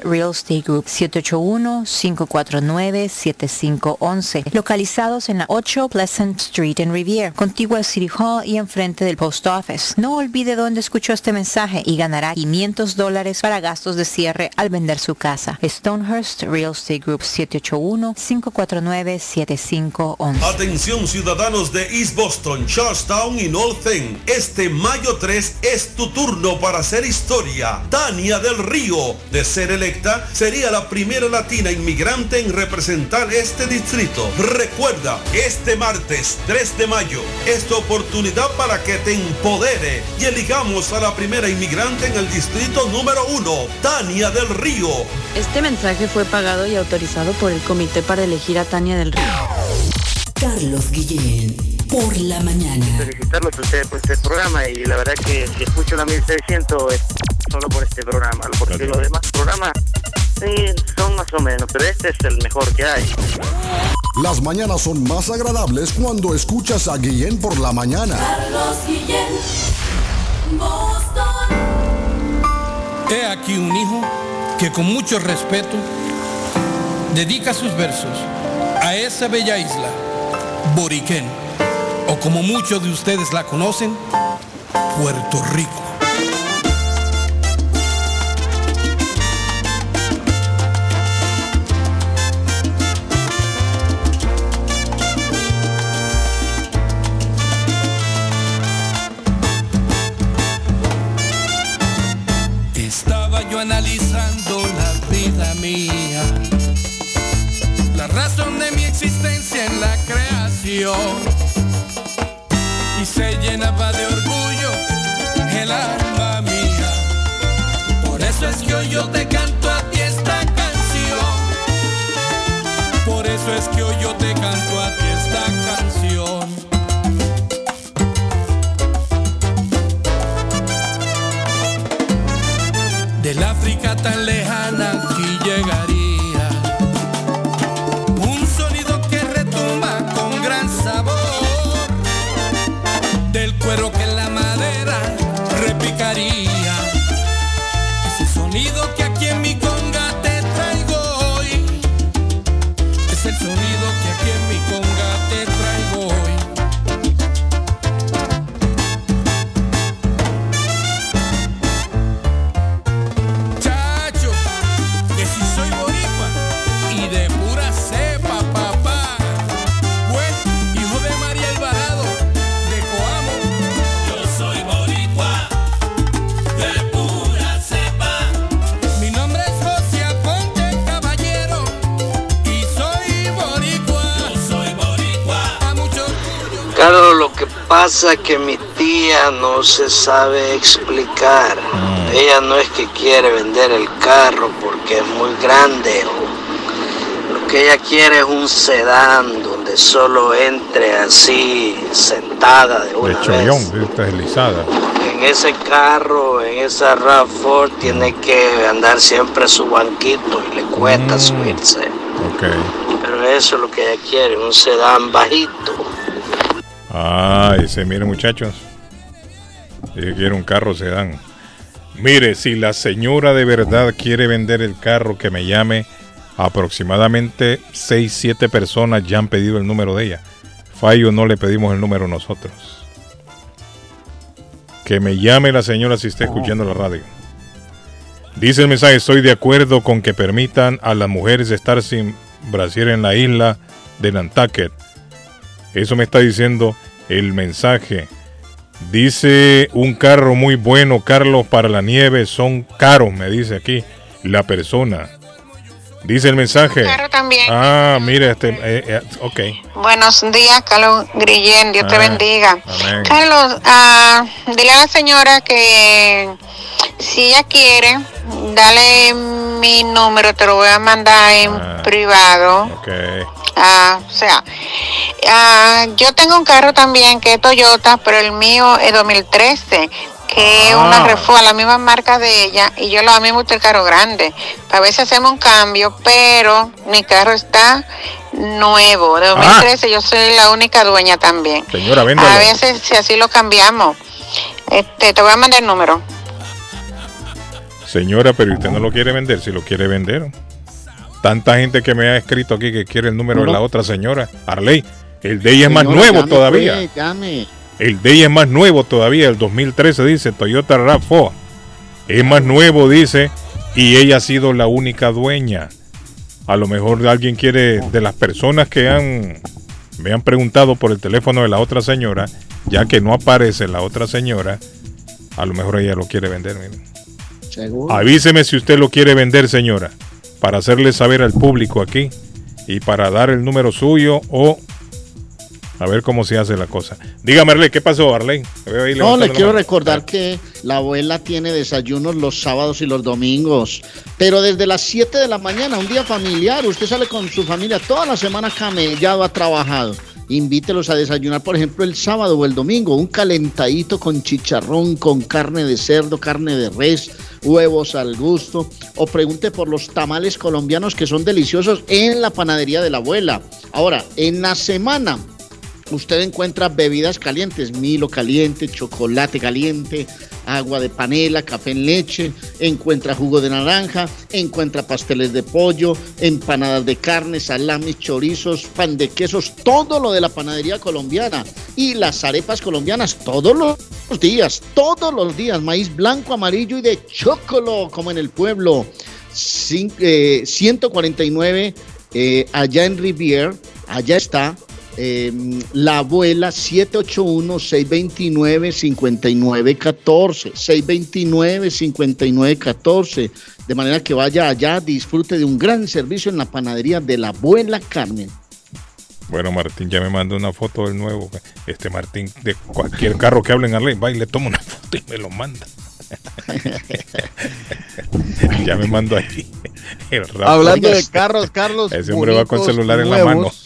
Real Estate Group 781 549 7511, localizados en la 8 Pleasant Street en Rivier, contigua al City Hall y enfrente del Post Office. No olvide dónde escuchó este mensaje y ganará 500 dólares para gastos de cierre al vender su casa. Stonehurst Real Estate Group 781-549-7511. Atención ciudadanos de East Boston, Charlestown y North End. Este mayo 3 es tu turno para hacer historia. Tania del Río, de ser electa, sería la primera latina inmigrante en representar este distrito. Recuerda, este martes 3 de mayo es tu oportunidad para que te empodere y elijamos a la primera inmigrante en el distrito número 1, Tania del Río. Este mensaje fue pagado y autorizado por el comité para elegir a Tania del Río. Carlos Guillén, por la mañana. Felicitarlos a ustedes por este programa y la verdad que si escucho la 1600 es solo por este programa, porque los demás programas sí, son más o menos, pero este es el mejor que hay. Las mañanas son más agradables cuando escuchas a Guillén por la mañana. Carlos Guillén, He aquí un hijo que con mucho respeto dedica sus versos a esa bella isla, Boriquén, o como muchos de ustedes la conocen, Puerto Rico. La creación, y se llenaba de orgullo el alma mía. Por eso es que hoy yo te canto a ti esta canción. Por eso es que hoy yo te canto a ti esta canción. Del África tan lejana aquí llegaría que mi tía no se sabe explicar. Ella no es que quiere vender el carro porque es muy grande. Lo que ella quiere es un sedán donde solo entre así sentada de De una vez. chollón, esta deslizada. En ese carro, en esa RAV4, tiene que andar siempre su banquito y le cuesta subirse. Ok. Pero eso es lo que ella quiere, un sedán bajito. Ah, ese, mire muchachos. Dice que quiere un carro sedán. Mire, si la señora de verdad quiere vender el carro, que me llame. Aproximadamente 6, 7 personas ya han pedido el número de ella. Fallo, no le pedimos el número nosotros. Que me llame la señora si está escuchando la radio. Dice el mensaje, estoy de acuerdo con que permitan a las mujeres estar sin brasier en la isla de Nantucket. Eso me está diciendo el mensaje. Dice un carro muy bueno, Carlos, para la nieve son caros, me dice aquí la persona. Dice el mensaje. Carro también. Ah, mire, este, eh, eh, ok. Buenos días, Carlos Grillén. Dios te Ah, bendiga. amén. Carlos, ah, dile a la señora que si ella quiere, dale mi número, te lo voy a mandar en Ah. privado. Ok. Ah, o sea, ah, yo tengo un carro también que es Toyota, pero el mío es 2013, que es una Ah. Reforma, la misma marca de ella, y yo lo a mí me gusta el carro grande. A veces hacemos un cambio, pero mi carro está nuevo, de 2013, yo soy la única dueña también. Señora, véndalo. A veces si así lo cambiamos. Este, te voy a mandar el número. Señora, pero usted no lo quiere vender, si lo quiere vender. Tanta gente que me ha escrito aquí que quiere el número de la otra señora. Arley, el de ella es más Señora, nuevo llame, todavía. pues, llame. El de ella es más nuevo todavía, el 2013 dice Toyota RAV4. Es más nuevo, dice, y ella ha sido la única dueña. A lo mejor alguien quiere, de las personas que han me han preguntado por el teléfono de la otra señora, ya que no aparece la otra señora, a lo mejor ella lo quiere vender. mire. Seguro. Avíseme si usted lo quiere vender, señora, para hacerle saber al público aquí y para dar el número suyo o a ver cómo se hace la cosa. Dígame, Arley, ¿qué pasó, Arley? No, le quiero recordar que la abuela tiene desayunos los sábados y los domingos, pero desde las 7 de la mañana, un día familiar, usted sale con su familia toda la semana camellado, ha trabajado. Invítelos a desayunar, por ejemplo, el sábado o el domingo, un calentadito con chicharrón, con carne de cerdo, carne de res, huevos al gusto, o pregunte por los tamales colombianos que son deliciosos en la panadería de la abuela. Ahora, en la semana, usted encuentra bebidas calientes, Milo caliente, chocolate caliente, agua de panela, café en leche, encuentra jugo de naranja, encuentra pasteles de pollo, empanadas de carne, salamis, chorizos, pan de quesos, todo lo de la panadería colombiana y las arepas colombianas todos los días, todos los días, maíz blanco, amarillo y de chocolo, como en el pueblo. Cin- eh, 149 eh, allá en Rivier, allá está, eh, la abuela 781-629-5914. 629-5914. De manera que vaya allá, disfrute de un gran servicio en la panadería de la abuela Carmen. Bueno, Martín ya me mandó una foto del nuevo. Este Martín, de cualquier carro que hable en Arley, va y le toma una foto y me lo manda. ya me mandó aquí. Hablando de carros, Carlos. Ese hombre va con celular en la mano.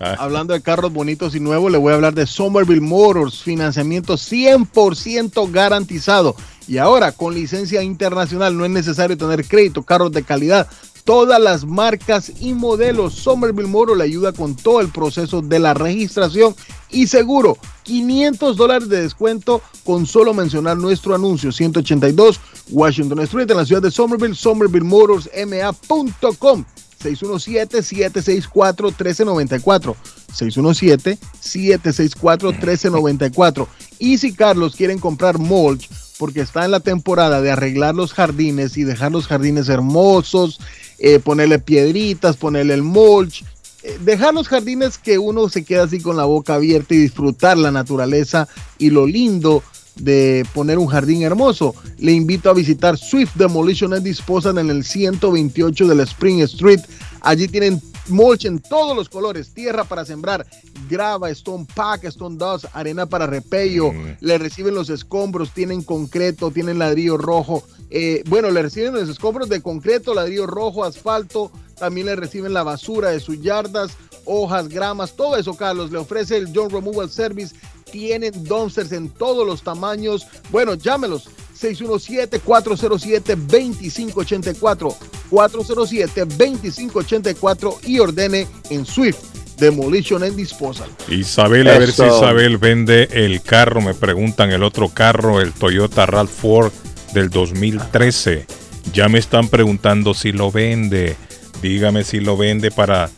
Ah. Hablando de carros bonitos y nuevos, le voy a hablar de Somerville Motors, financiamiento 100% garantizado. Y ahora, con licencia internacional, no es necesario tener crédito, carros de calidad, todas las marcas y modelos. Somerville Motors le ayuda con todo el proceso de la registración y seguro. 500 dólares de descuento con solo mencionar nuestro anuncio 182 Washington Street en la ciudad de Somerville, somervillemotorsma.com. 617-764-1394. 617-764-1394. Y si Carlos quieren comprar mulch, porque está en la temporada de arreglar los jardines y dejar los jardines hermosos, eh, ponerle piedritas, ponerle el mulch, eh, dejar los jardines que uno se queda así con la boca abierta y disfrutar la naturaleza y lo lindo de poner un jardín hermoso. Le invito a visitar Swift Demolition. And Disposal en el 128 de la Spring Street. Allí tienen mulch en todos los colores, tierra para sembrar, grava, stone pack, stone dust, arena para repello, le reciben los escombros, tienen concreto, tienen ladrillo rojo, eh, bueno, le reciben los escombros de concreto, ladrillo rojo, asfalto, también le reciben la basura de sus yardas, hojas, gramas, todo eso, Carlos, le ofrece el John Removal Service, tienen dumpsters en todos los tamaños, bueno, llámelos, 617-407-2584, 407-2584 y ordene en Swift. Demolition and Disposal. Isabel, a ver si. Isabel vende el carro. Me preguntan el otro carro, el Toyota RAV4 del 2013. Ya me están preguntando si lo vende. Dígame si lo vende para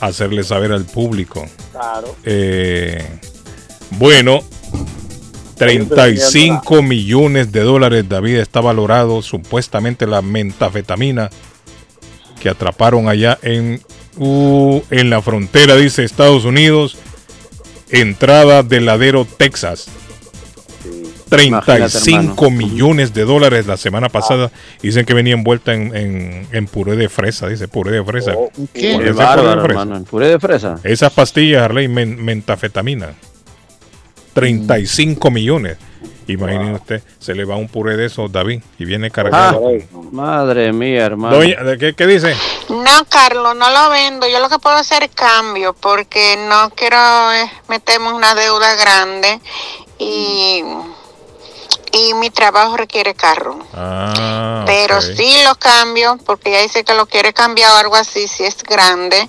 hacerle saber al público. Claro. Eh, bueno, 35 millones de dólares, David, está valorado supuestamente la mentafetamina que atraparon allá en, uh, en la frontera, dice Estados Unidos, entrada de Ladero, Texas. 35 millones de dólares la semana pasada. Dicen que venía envuelta en, en, en puré de fresa, dice puré de fresa. Qué ¿Conoce el bárbaro, puré de fresa? hermano. ¿En puré de fresa? Esas pastillas, Harley, men- mentafetamina. 35 millones. Imagine usted, se le va un puré de esos, David, y viene Ah, cargado. madre mía, hermano. Doña, ¿de ¿qué, ¿Qué dice? No, Carlos, no lo vendo. Yo lo que puedo hacer es cambio porque no quiero eh, meterme en una deuda grande y, y mi trabajo requiere carro. Ah, Pero ok. sí lo cambio porque ya dice que lo quiere cambiar o algo así, si es grande.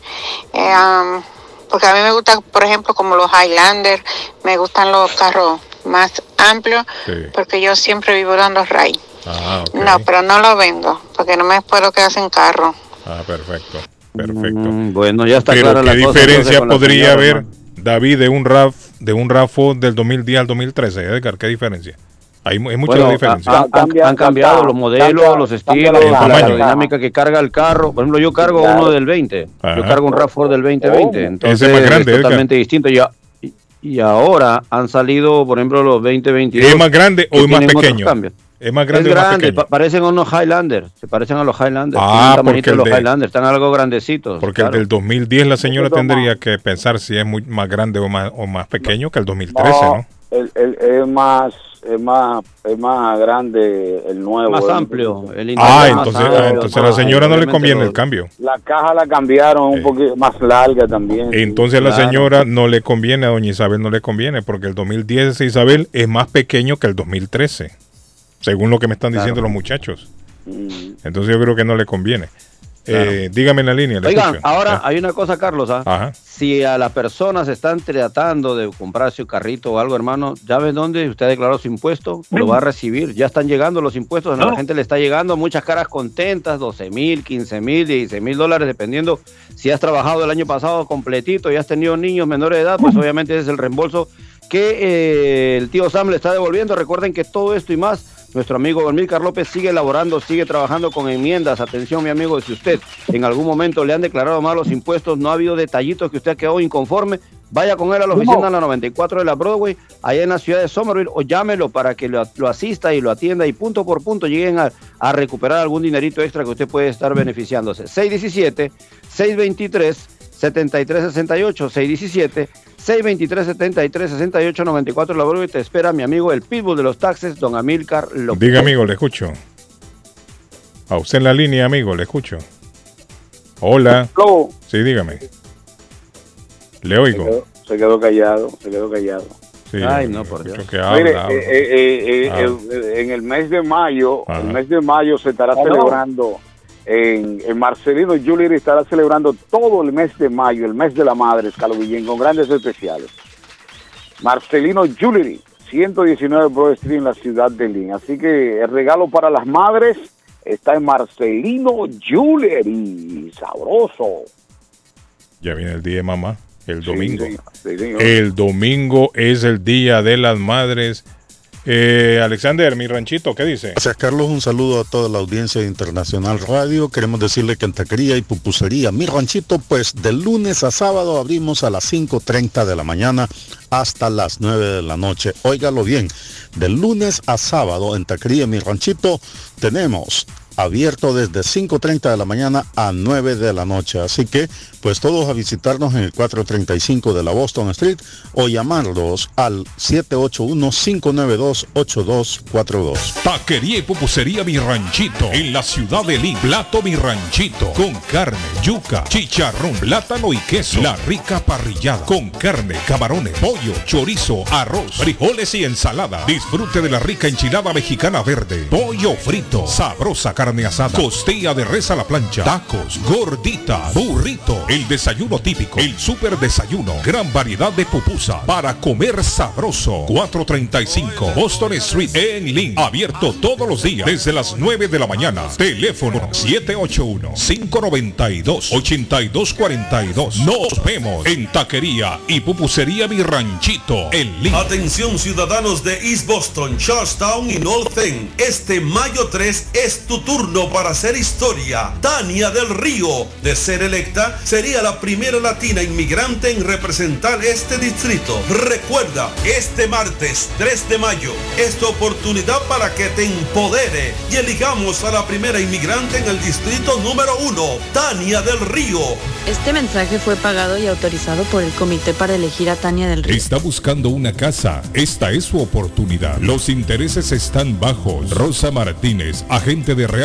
Eh, am, porque a mí me gusta, por ejemplo, como los Highlander, me gustan los carros más amplios Sí. porque yo siempre vivo dando ray. Ah. No, pero no lo vendo porque no me puedo quedar sin carro. Ah, perfecto. Perfecto. Mm, bueno, ya está Pero clara ¿qué la diferencia podría señora, haber. David, de un RAF, de un RAFO del 2010 al 2013? Edgar, ¿qué diferencia? Hay, hay mucha Bueno, diferencia. ha- han, han cambiado los modelos, los estilos, el la tamaño. aerodinámica que carga el carro. Por ejemplo, yo cargo Claro. uno del 20. Ajá. Yo cargo un RAV4 del 2020. Ese Entonces es más grande, es Edgar. totalmente distinto. Ya, y, y ahora han salido, por ejemplo, los 2022. ¿Es más grande o es más pequeño? cambios. ¿Es más grande es o más grande, pequeño? pa- parecen unos Highlander, se parecen a los Highlander. Ah, porque el los de- Highlander, están algo grandecitos. Porque claro. el del 2010 la señora tendría que pensar si es muy más grande o más, o más pequeño que el 2013, No, ¿no? El, el- es más es más es más grande el nuevo Más amplio, el Ah, entonces, amplio, ah, entonces a la señora no le conviene el cambio. la caja la cambiaron un poquito más larga también Entonces a la Claro. señora no le conviene, a doña Isabel no le conviene, porque el 2010 de Isabel es más pequeño que el 2013, según lo que me están diciendo los muchachos. Entonces yo creo que no le conviene. Eh, dígame en la línea, le Oigan, escucho. ahora Ya. hay una cosa, Carlos. ¿ah? Ajá. Si a las personas están tratando de comprarse un carrito o algo, hermano, ya ven dónde usted ha declarado su impuesto, lo va a recibir. Ya están llegando los impuestos, a la gente le está llegando muchas caras contentas, 12 mil, 15 mil, 16 mil dólares, dependiendo si has trabajado el año pasado completito y has tenido niños menores de edad, pues obviamente ese es el reembolso que eh, el tío Sam le está devolviendo. Recuerden que todo esto y más nuestro amigo Milcar López sigue elaborando, sigue trabajando con enmiendas. Atención, mi amigo, si usted en algún momento le han declarado mal los impuestos, no ha habido detallitos que usted ha quedado inconforme, vaya con él a la oficina a la 94 de la Broadway, allá en la ciudad de Somerville, o llámelo para que lo, lo asista y lo atienda y punto por punto lleguen a, a recuperar algún dinerito extra que usted puede estar beneficiándose. 617-623-7368, 617 623-73-68-94 la Broadway te espera mi amigo el Pitbull de los taxes, don Amilcar López. Diga, amigo, le escucho. A usted en la línea, amigo, le escucho. Hola. Sí, dígame. Le se oigo. quedó, se quedó callado se quedó callado Sí, Ay, no, por Dios. que habla, Mire, habla. eh, eh, eh, Ah. eh, en el mes de mayo, Ajá. el mes de mayo se estará celebrando en, en Marcelino Jewelry estará celebrando todo el mes de mayo, el mes de la madre, Carlos Guillén, con grandes especiales. Marcelino Jewelry, 119 Broad Street en la ciudad de Lynn. Así que el regalo para las madres está en Marcelino Jewelry. Sabroso. Ya viene el día de mamá, el domingo. Sí, sí, señor. El domingo es el día de las madres. Eh, Alexander, mi ranchito, ¿qué dice? Gracias, Carlos. Un saludo a toda la audiencia de Internacional Radio. Queremos decirle que en taquería y pupusería, mi ranchito, pues de lunes a sábado abrimos a las 5.30 de la mañana hasta las 9 de la noche. Óigalo bien, de lunes a sábado en taquería, mi ranchito, tenemos abierto desde 5.30 de la mañana a 9 de la noche. Así que, pues todos a visitarnos en el 435 de la Boston Street o llamarlos al 781-592-8242. Taquería y pupusería Mi Ranchito en la ciudad de Lima. Plato Mi Ranchito con carne, yuca, chicharrón, plátano y queso. La rica parrillada con carne, camarones, pollo, chorizo, arroz, frijoles y ensalada. Disfrute de la rica enchilada mexicana verde, pollo frito, sabrosa carne asada, costilla de res a la plancha, tacos, gordita, burrito, el desayuno típico, el super desayuno, gran variedad de pupusa para comer sabroso. 435 Boston Street en Lynn, abierto todos los días desde las 9 de la mañana. Teléfono 781-592-8242. Nos vemos en Taquería y Pupusería Mi Ranchito en Lynn. Atención ciudadanos de East Boston, Charlestown y North End. Este mayo 3 es tu turno para hacer historia. Tania del Río, de ser electa, sería la primera latina inmigrante en representar este distrito. Recuerda, este martes 3 de mayo es tu oportunidad para que te empodere y eligamos a la primera inmigrante en el distrito número 1, Tania del Río. Este mensaje fue pagado y autorizado por el comité para elegir a Tania del Río. Está buscando una casa. Esta es su oportunidad. Los intereses están bajos. Rosa Martínez, agente de Real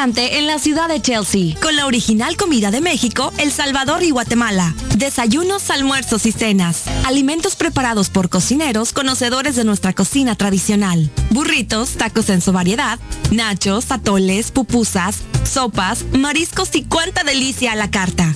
En la ciudad de Chelsea, con la original comida de México, El Salvador y Guatemala. Desayunos, almuerzos y cenas. Alimentos preparados por cocineros conocedores de nuestra cocina tradicional. Burritos, tacos en su variedad, nachos, atoles, pupusas, sopas, mariscos y cuánta delicia a la carta.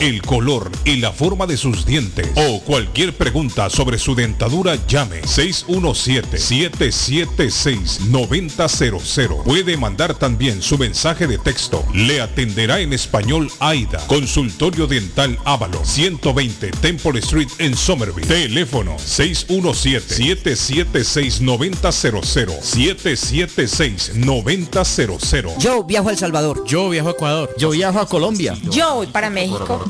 el color y la forma de sus dientes. O cualquier pregunta sobre su dentadura, llame 617-776-9000. Puede mandar también su mensaje de texto. Le atenderá en español AIDA. Consultorio Dental Avalon, 120 Temple Street en Somerville. Teléfono 617-776-9000. 776-9000. Yo viajo a El Salvador. Yo viajo a Ecuador. Yo viajo a Colombia. Yo voy para México.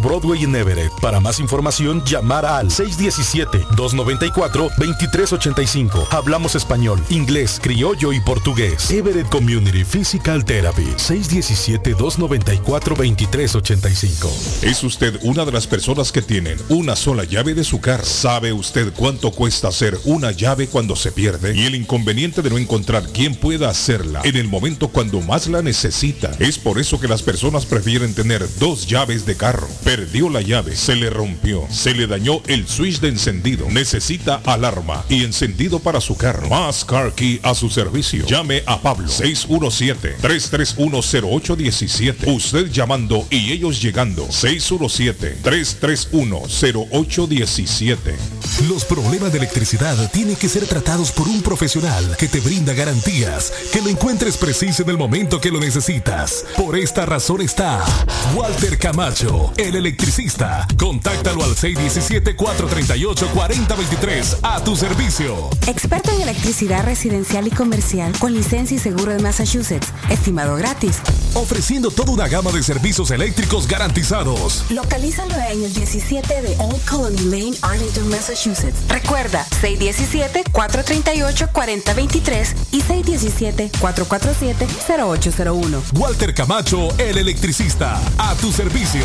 Broadway en Everett. Para más información, llamar al 617-294-2385. Hablamos español, inglés, criollo y portugués. Everett Community Physical Therapy. 617-294-2385. ¿Es usted una de las personas que tienen una sola llave de su carro? ¿Sabe usted cuánto cuesta hacer una llave cuando se pierde? Y el inconveniente de no encontrar quién pueda hacerla en el momento cuando más la necesita. Es por eso que las personas prefieren tener dos llaves de carro. Perdió la llave, se le rompió, se le dañó el switch de encendido. Necesita alarma y encendido para su carro. Más Car Key a su servicio. Llame a Pablo 617-331-0817. Usted llamando y ellos llegando. 617-331-0817. Los problemas de electricidad tienen que ser tratados por un profesional que te brinda garantías, que lo encuentres preciso en el momento que lo necesitas. Por esta razón está Walter Camacho, el electricista. Contáctalo al 617-438-4023 a tu servicio. Experto en electricidad residencial y comercial con licencia y seguro de Massachusetts. Estimado gratis. Ofreciendo toda una gama de servicios eléctricos garantizados. Localízalo en el 17 de Old Colony Lane, Arlington, Massachusetts. Recuerda, 617-438-4023 y 617-447-0801. Walter Camacho, el electricista. A tu servicio.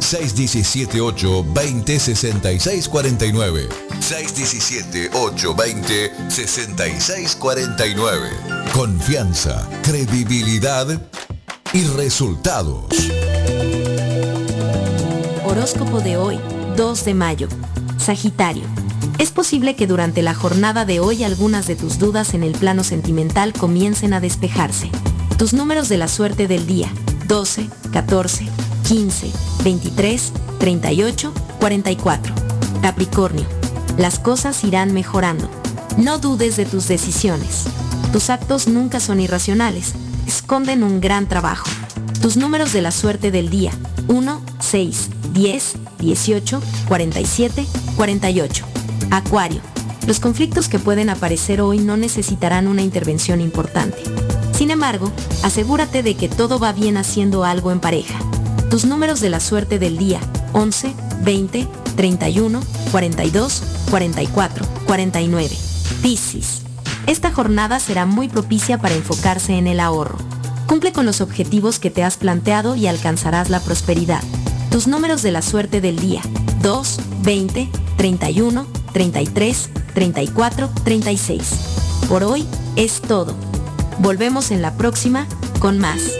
617-820-6649. 617-820-6649. Confianza, credibilidad y resultados. Horóscopo de hoy, 2 de mayo. Sagitario. Es posible que durante la jornada de hoy algunas de tus dudas en el plano sentimental comiencen a despejarse. Tus números de la suerte del día, 12, 14, 15, 23, 38, 44. Capricornio. Las cosas irán mejorando. No dudes de tus decisiones. Tus actos nunca son irracionales. Esconden un gran trabajo. Tus números de la suerte del día. 1, 6, 10, 18, 47, 48. Acuario. Los conflictos que pueden aparecer hoy no necesitarán una intervención importante. Sin embargo, asegúrate de que todo va bien haciendo algo en pareja. Tus números de la suerte del día. 11, 20, 31, 42, 44, 49. Piscis. Esta jornada será muy propicia para enfocarse en el ahorro. Cumple con los objetivos que te has planteado y alcanzarás la prosperidad. Tus números de la suerte del día. 2, 20, 31, 33, 34, 36. Por hoy es todo. Volvemos en la próxima con más.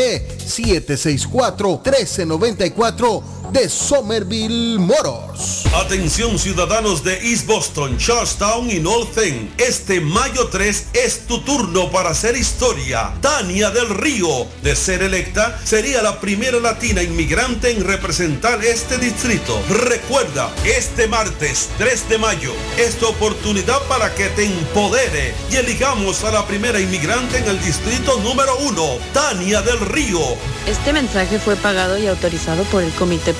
764-1394 de Somerville Motors. Atención ciudadanos de East Boston, Charlestown y North End. Este mayo 3 es tu turno para hacer historia. Tania del Río, de ser electa, sería la primera latina inmigrante en representar este distrito. Recuerda, este martes 3 de mayo es tu oportunidad para que te empodere y eligamos a la primera inmigrante en el distrito número 1, Tania del Río. Este mensaje fue pagado y autorizado por el Comité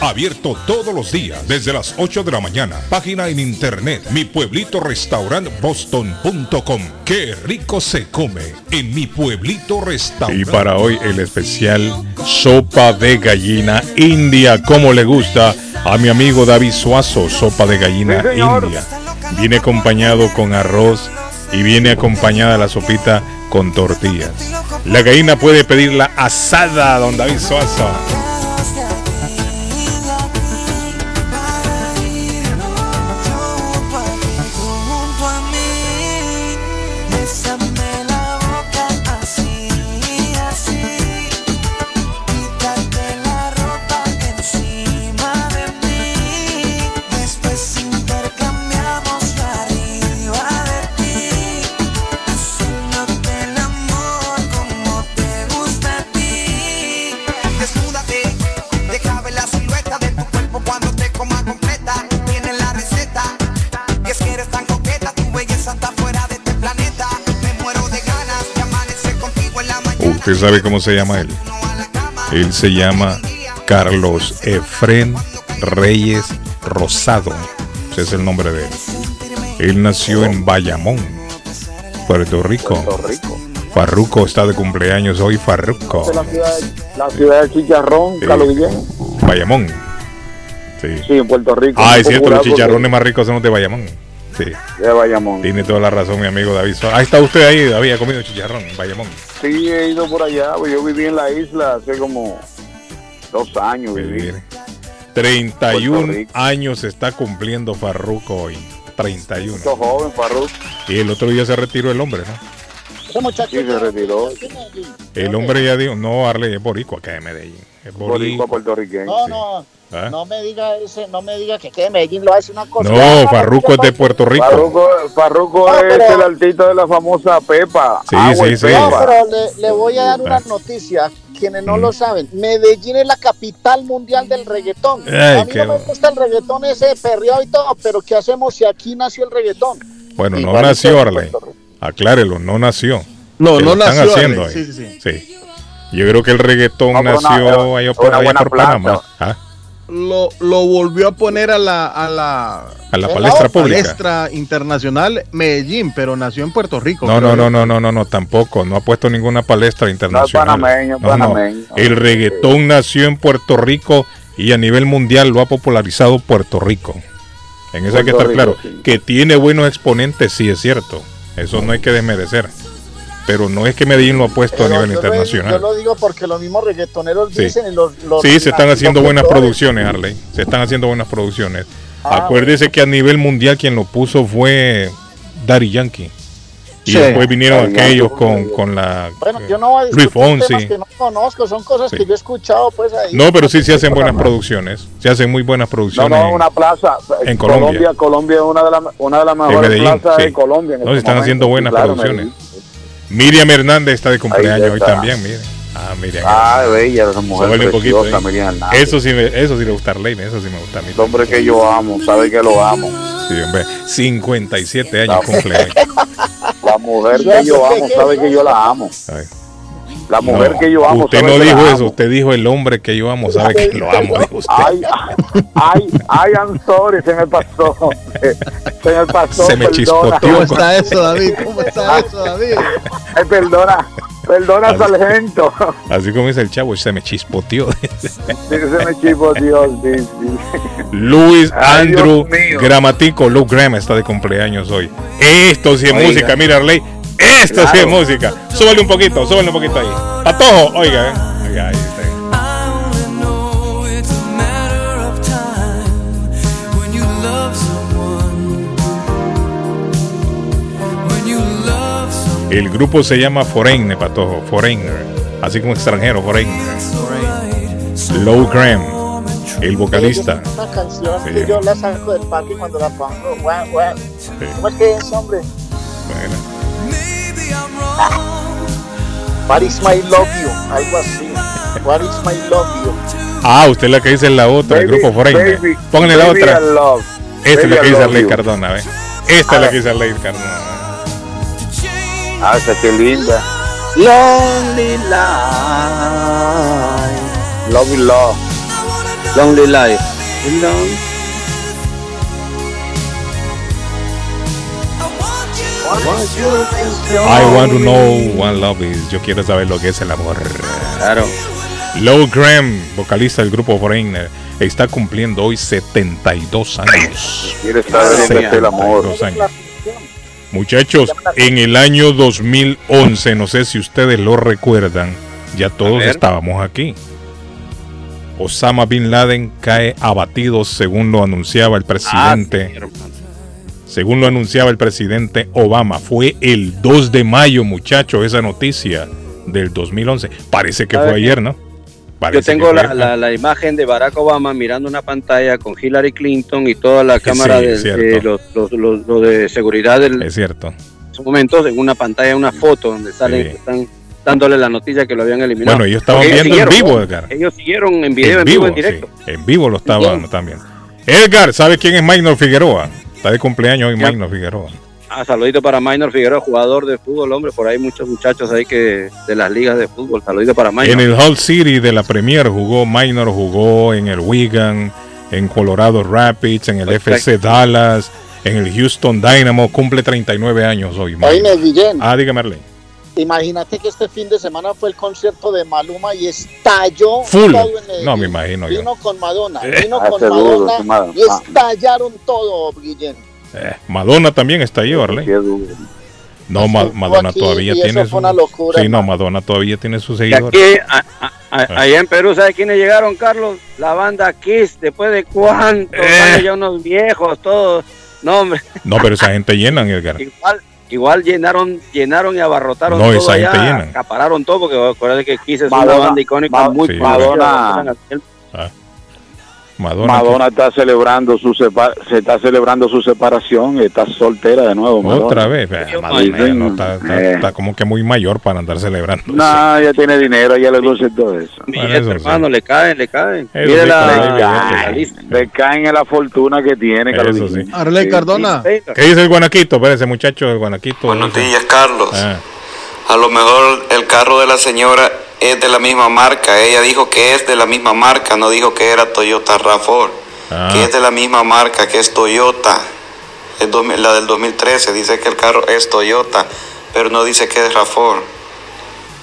abierto todos los días desde las 8 de la mañana, página en internet, mi pueblito restaurant boston.com, qué rico se come en mi pueblito restaurante. Y para hoy el especial sopa de gallina india, como le gusta a mi amigo David Suazo, sopa de gallina Sí, india. Viene acompañado con arroz y viene acompañada la sopita con tortillas. La gallina puede pedirla asada, don David Suazo. ¿Usted sabe cómo se llama él? Él se llama Carlos Efren Reyes Rosado. Ese es el nombre de él. Él nació en Bayamón, Puerto Rico. Farruco está de cumpleaños hoy, Farruco. La ciudad, la ciudad de Chicharrón, Sí. Carlos Guillén. Bayamón. Sí. Sí, en Puerto Rico. Ah, es cierto, los porque- chicharrones más ricos son los de Bayamón. Sí. De Bayamón. Tiene toda la razón, mi amigo David. Ahí está usted ahí, había comido chicharrón en Bayamón. Sí, he ido por allá. pues Yo viví en la isla hace como dos años. Viví. 31 años está cumpliendo Farruco hoy. 31. Mucho joven, Farruko. Y el otro día se retiró el hombre, ¿no? Ese muchacho sí, se retiró. El hombre ya dijo, no, Arley es boricua acá de Medellín. Es Boricua boricua. puertorriqueño. No, no, ¿Ah? no me diga ese, no me diga que quede Medellín, lo hace una cosa. No, Farruco es de Puerto Rico. Farruko, Farruko No, es pero- el artista de la famosa Pepa. Sí, Agua sí, sí. No, pero le, le voy a dar una Ah. noticia. Quienes no lo saben, Medellín es la capital mundial del reggaetón. Ay, a mí qué no me gusta el reggaetón ese perreado y todo, pero ¿qué hacemos si aquí nació el reggaetón? Bueno, no nació Arley. Aclárelo, no nació. No, no lo están nació, haciendo Arley, ahí. sí, sí, Sí. Yo creo que el reggaetón No, una- nació allá por, una allá buena por. Panamá. ¿Ah? Lo, lo volvió a poner a la, a la, A la palestra pública. palestra internacional Medellín, pero nació en Puerto Rico. No, no, no, no, no, no, no, tampoco. No ha puesto ninguna palestra internacional. panameño, No, no. panameño. El reggaetón nació en Puerto Rico y a nivel mundial lo ha popularizado Puerto Rico. En eso hay que estar Rico, claro. Que tiene buenos exponentes, sí es cierto. Eso no hay que desmerecer. Pero no es que Medellín lo ha puesto a nivel yo, lo, internacional. yo lo digo porque los mismos reggaetoneros Sí. dicen y los, los- Sí, se están haciendo buenas producciones, Arley. Se están haciendo buenas producciones. Ah, Acuérdese que a nivel mundial quien lo puso fue Daddy Yankee. Y Sí. después vinieron aquellos con, con la... Bueno, yo no voy a Luis Fonsi. que no conozco, son cosas Sí. que yo he escuchado pues ahí. No, pero sí se hacen buenas producciones. Se hacen muy buenas No, producciones. no, en- una plaza. en Colombia. Colombia, Colombia es una de, las una de las en mejores Medellín. plazas sí. de Colombia. en No, se este están momento. haciendo buenas Claro, producciones. Medellín. Miriam Hernández está de cumpleaños hoy también, mire. Ah, Miriam. Ah, bella, esa mujer poquito preciosa. Miriam Hernández. Eso sí, me, eso sí le gusta a Arley, eso sí me gusta a mí. El hombre que yo amo, sabe que lo amo. Sí, hombre. 57 años cumple hoy. La mujer que yo amo, sabe que yo la amo. Ay. La mujer No, que yo amo, Usted no dijo amo. eso, usted dijo el hombre que yo amo, sabe que lo amo, dijo usted. Ay, ay, ay, I'm sorry, se me pasó. Se me pasó. Se me perdona. chispoteó. ¿Cómo está eso, David? ¿Cómo está eso, David? Ay, perdona, perdona, Así- sargento. Así como dice el chavo, se me chispoteó. Sí, se me chispoteó, sí, sí. Luis Ay, Andrew. Gramatico, Lou Graham está de cumpleaños hoy. Esto sí es Oiga. música, mira Arley. Esto sí es Claro. música. Súbale un poquito, súbale un poquito ahí. Patojo, oiga, eh. Oiga, ahí está. El grupo se llama Foreigner, Patojo, Foreigner. Así como extranjero, Foreigner. Low Graham. el vocalista. Es una canción Sí. que yo la saco del parque cuando la pongo. Guau, guau. Sí. ¿Cómo es que es, hombre? Bueno, What is my love you? Algo así. What is my love you? Ah, usted la que dice la otra, el Baby, grupo Foreigner. baby, Póngale la otra. Esta es la que dice Arley. Cardona, ¿ve? Esta es la ver. que dice Arley Cardona. Ah, esa qué linda. Lonely Life. Love you, love. Lonely Life. Long- I want to know what love is. Yo quiero saber lo que es el amor. Claro. Low Graham, vocalista del grupo Foreigner, está cumpliendo hoy 72 años. Quiere saber el amor. 72 años. Muchachos, en el año 2011, no sé si ustedes lo recuerdan, ya todos estábamos aquí. Osama Bin Laden cae abatido según lo anunciaba el presidente. Según lo anunciaba el presidente Obama. Fue el 2 de mayo, muchachos, esa noticia del 2011. Parece que fue ayer, ¿no? Yo Parece tengo la, ayer. la- la imagen de Barack Obama mirando una pantalla con Hillary Clinton y toda la cámara sí, de, los, los- los- los de seguridad del Es cierto. esos momentos en una pantalla, una foto donde salen Sí. están dándole la noticia que lo habían eliminado. Bueno, ellos estaban viendo en vivo. Edgar. Ellos siguieron en video, en vivo, en directo. sí. En vivo lo estaban también. Edgar, ¿sabe quién es Maynor Figueroa? Está de cumpleaños hoy Maynor Figueroa. Ah, saludito para Minor Figueroa, jugador de fútbol, hombre. Por ahí muchos muchachos ahí que de las ligas de fútbol. Saludito para Minor. En el Hull City de la Premier jugó Minor, jugó en el Wigan, en Colorado Rapids, en el FC Dallas, en el Houston Dynamo. Cumple 39 años hoy. Guillén, Ah, dígame, Arley. Imagínate que este fin de semana fue el concierto de Maluma y estalló Full. todo en Medellín. No, me imagino yo. Vino con Madonna, Eh. vino Ah, con Madonna y estallaron todo, Guillén. Eh, Madonna también está ahí, Arley. No, Ma- Madonna aquí todavía tiene eso fue una locura, Sí, no, Madonna todavía tiene sus Y seguidores. aquí, a- a- a- allá en Perú, ¿sabe quiénes llegaron, Carlos? La banda Kiss, después de cuántos Eh. años, ya unos viejos, todos. No, hombre, No, pero esa gente llenan, Edgar. igual, igual llenaron, llenaron y abarrotaron No, todo esa allá, gente llenan. acapararon todo, porque acuérdate que Kiss es una Madonna- banda icónica Ma- muy sí. conocida. Madonna- Madonna. Madonna está celebrando su sepa- se está celebrando su separación, está soltera de nuevo. Madonna. Otra vez. eh, Madonna ya no está, está- Eh. está como que muy mayor para andar celebrando. No, ella tiene dinero, ella le luce todo eso. Bueno, eso sí. hermano, le caen, le caen. Eso Mire sí, la, pero la lista. Le caen en la fortuna que tiene, Eso sí. Arley Cardona. ¿Qué dice el Guanaquito? Espérese, muchacho del Guanaquito. Buenos días, Carlos. Ah, A lo mejor el carro de la señora es de la misma marca. Ella dijo que es de la misma marca, no dijo que era Toyota RAV4. ah. Que es de la misma marca, que es Toyota. Es dos mil- la del 2013 dice que el carro es Toyota, pero no dice que es RAV4.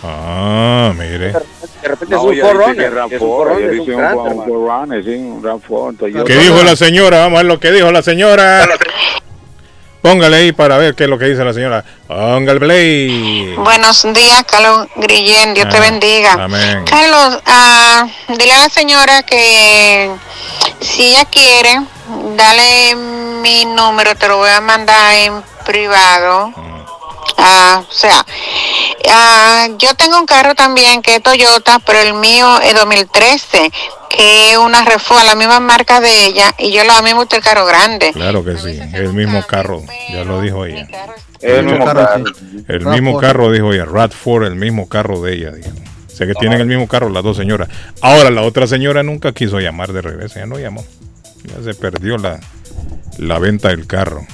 Ah, mire. De repente No, es un que es un RAV4, forerunner, ella es un dice cranter, un- un hermano. forerunner, sí, un RAV4, Toyota. ¿Qué dijo la señora? Vamos a ver lo que dijo la señora. Póngale ahí para ver qué es lo que dice la señora. Póngale play. Buenos días, Carlos Grillén, Dios te bendiga. Amén. Carlos, ah, dile a la señora que si ella quiere, dale mi número, te lo voy a mandar en privado. Ah, o sea, ah, yo tengo un carro también que es Toyota, pero el mío es 2013, que es una reforma, la misma marca de ella, y yo la a mí me gusta el carro grande. Claro que sí. El mismo carro. Ya lo dijo ella. El mismo carro. El mismo carro, dijo ella. Radford, el mismo carro de ella. Dijo. O sea que tienen el mismo carro las dos señoras. Ahora, la otra señora nunca quiso llamar de regreso. Ya no llamó. Ya se perdió la, la venta del carro.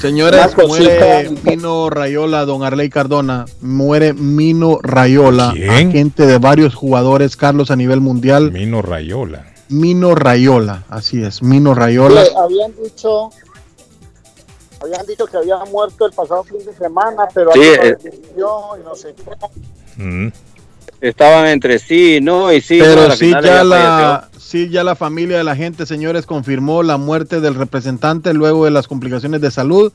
Señores, muere Mino Rayola, don Arley Cardona. Muere Mino Rayola, ¿Quién? agente de varios jugadores, Carlos, a nivel mundial. Mino Rayola. Mino Rayola, así es, Mino Rayola. Habían dicho habían dicho que había muerto el pasado fin de semana, pero Sí, eh. y no sé qué. Mm. Estaban entre sí, no, y sí. no, Pero sí ya, la, sí ya la familia de la gente, señores, confirmó la muerte del representante luego de las complicaciones de salud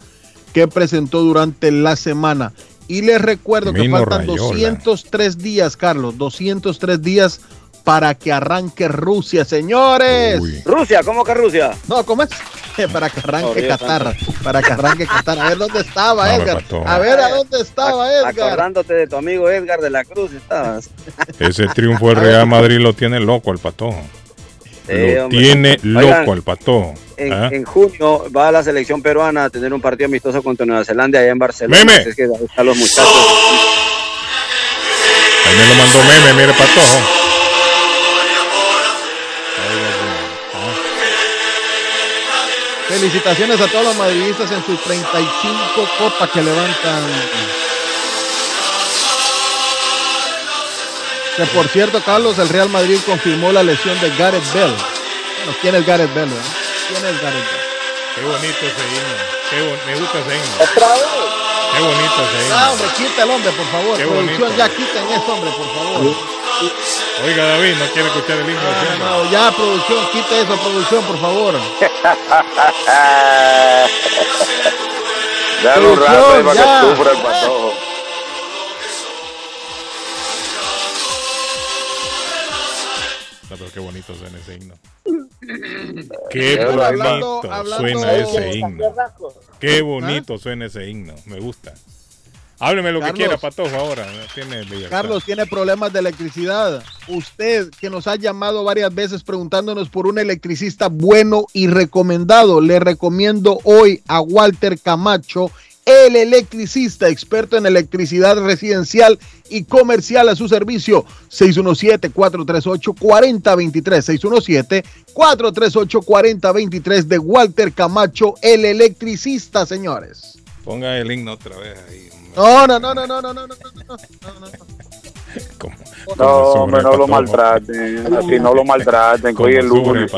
que presentó durante la semana. Y les recuerdo que faltan Rayola. 203 días, Carlos, 203 días para que arranque Rusia, señores. Rusia, ¿cómo que Rusia? No, ¿cómo es? Para que arranque Qatar, para que arranque Qatar. A ver dónde estaba No, Edgar. A ver a dónde estaba Edgar. Acordándote de tu amigo Edgar de la Cruz, estabas. Ese triunfo del Real Madrid lo tiene loco el patojo. Sí, Lo hombre. tiene loco Oigan, al patojo. En, ¿ah? en junio va la selección peruana a tener un partido amistoso contra Nueva Zelanda allá en Barcelona. Meme. Así es que ahí están los muchachos. Ahí me lo mandó meme, mire patojo. Felicitaciones a todos los madridistas en sus 35 copas que levantan. Que por cierto, Carlos, el Real Madrid confirmó la lesión de Gareth Bell. Bueno, ¿quién es Gareth Bell? eh? ¿Quién es Gareth Bell? Qué bonito ese himno. Qué bon- me gusta ese himno. Otra vez. Qué bonito ese himno. Ah, hombre, quita el hombre, por favor. Qué Producción, bonito. ya quiten este hombre, por favor. Oiga, David, no quiere escuchar el himno. No, hombre? no, no, ya, producción, quita eso, producción, por favor. Dale un rato para ya. que sufra el patojo. Qué bonito suena ese himno. Qué bonito hablando- suena ese himno. Qué ¿Ah? bonito suena ese himno. Me gusta. Hábleme lo que quiera, Patojo, ahora. Tiene. Carlos tiene problemas de electricidad. Usted que nos ha llamado varias veces preguntándonos por un electricista bueno y recomendado, le recomiendo hoy a Walter Camacho, el electricista experto en electricidad residencial y comercial a su servicio. 617-438-4023. 617-438-4023 de Walter Camacho, el electricista, señores. Ponga el himno otra vez ahí. No, no, no, no, no, no, no, no, no, no. No, hombre, no lo maltraten. Así no lo maltraten. Como sube, lunes.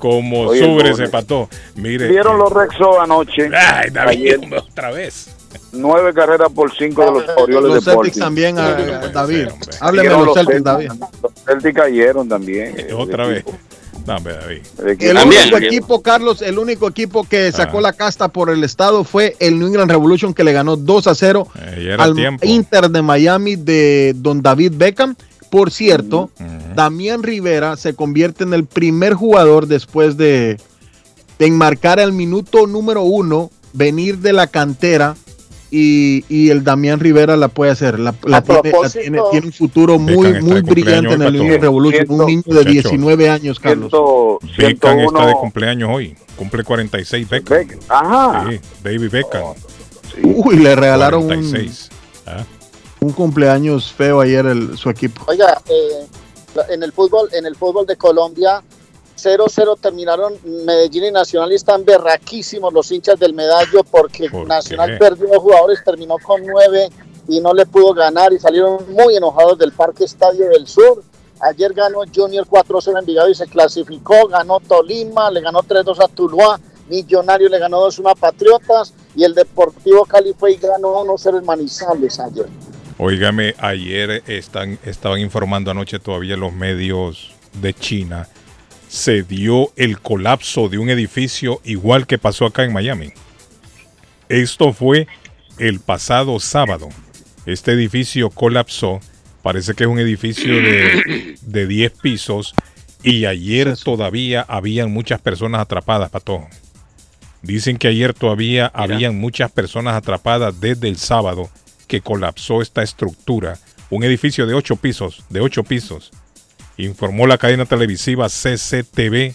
Como ese Patojo. Mire. ¿Vieron los Rexos anoche? Ay, David, Ayer, otra vez. nueve carreras por cinco de los Orioles Los de Celtics también, ah, David. Hábleme de los Celtics, David. Los Celtics cayeron también. Otra vez. Dame, David. El único equipo, Carlos, el único equipo que sacó la casta por el estado fue el New England Revolution que le ganó 2 a 0 Eh, al tiempo. Inter de Miami de Don David Beckham. Por cierto, Damián Rivera se convierte en el primer jugador después de, de enmarcar al minuto número uno, venir de la cantera y, y el Damián Rivera la puede hacer. La, la tiene, la tiene- tiene un futuro muy, Beckham muy brillante en el New. Revolution. Un niño de Muchachos. 19 años, Carlos. Beckham está de 101. cumpleaños hoy. Cumple 46 Beckham. Ajá. Sí, David Beckham. Uy, le regalaron un, 46. Ah, un cumpleaños feo ayer el, su equipo. Oiga, eh, en el fútbol, en el fútbol de Colombia, 0-0 terminaron Medellín y Nacional y están berraquísimos los hinchas del medallo porque Nacional perdió dos jugadores, terminó con nueve y no le pudo ganar y salieron muy enojados del Parque Estadio del Sur. Ayer ganó Junior 4-0 en Envigado y se clasificó, ganó Tolima, le ganó 3-2 a Tuluá, Millonario le ganó 2-1 a Patriotas y el Deportivo Cali fue y ganó 1-0 en Manizales ayer. Óigame, ayer están, estaban informando anoche todavía los medios de China. Se dio el colapso de un edificio igual que pasó acá en Miami. Esto fue el pasado sábado. Este edificio colapsó. Parece que es un edificio de, de 10 pisos. Y ayer todavía habían muchas personas atrapadas, Pato. Dicen que ayer todavía habían muchas personas atrapadas desde el sábado que colapsó esta estructura. Un edificio de 8 pisos, de 8 pisos. Informó la cadena televisiva CCTV.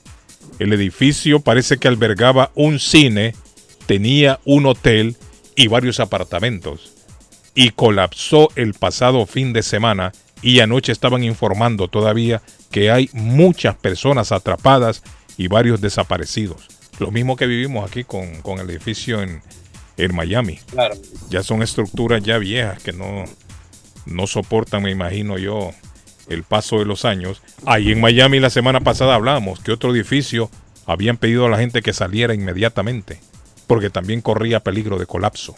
El edificio parece que albergaba un cine, tenía un hotel y varios apartamentos. Y colapsó el pasado fin de semana y anoche estaban informando todavía que hay muchas personas atrapadas y varios desaparecidos. Lo mismo que vivimos aquí con, con el edificio en, en Miami. Claro. Ya son estructuras ya viejas que no, no soportan, me imagino yo, el paso de los años. Ahí en Miami la semana pasada hablábamos que otro edificio habían pedido a la gente que saliera inmediatamente, porque también corría peligro de colapso.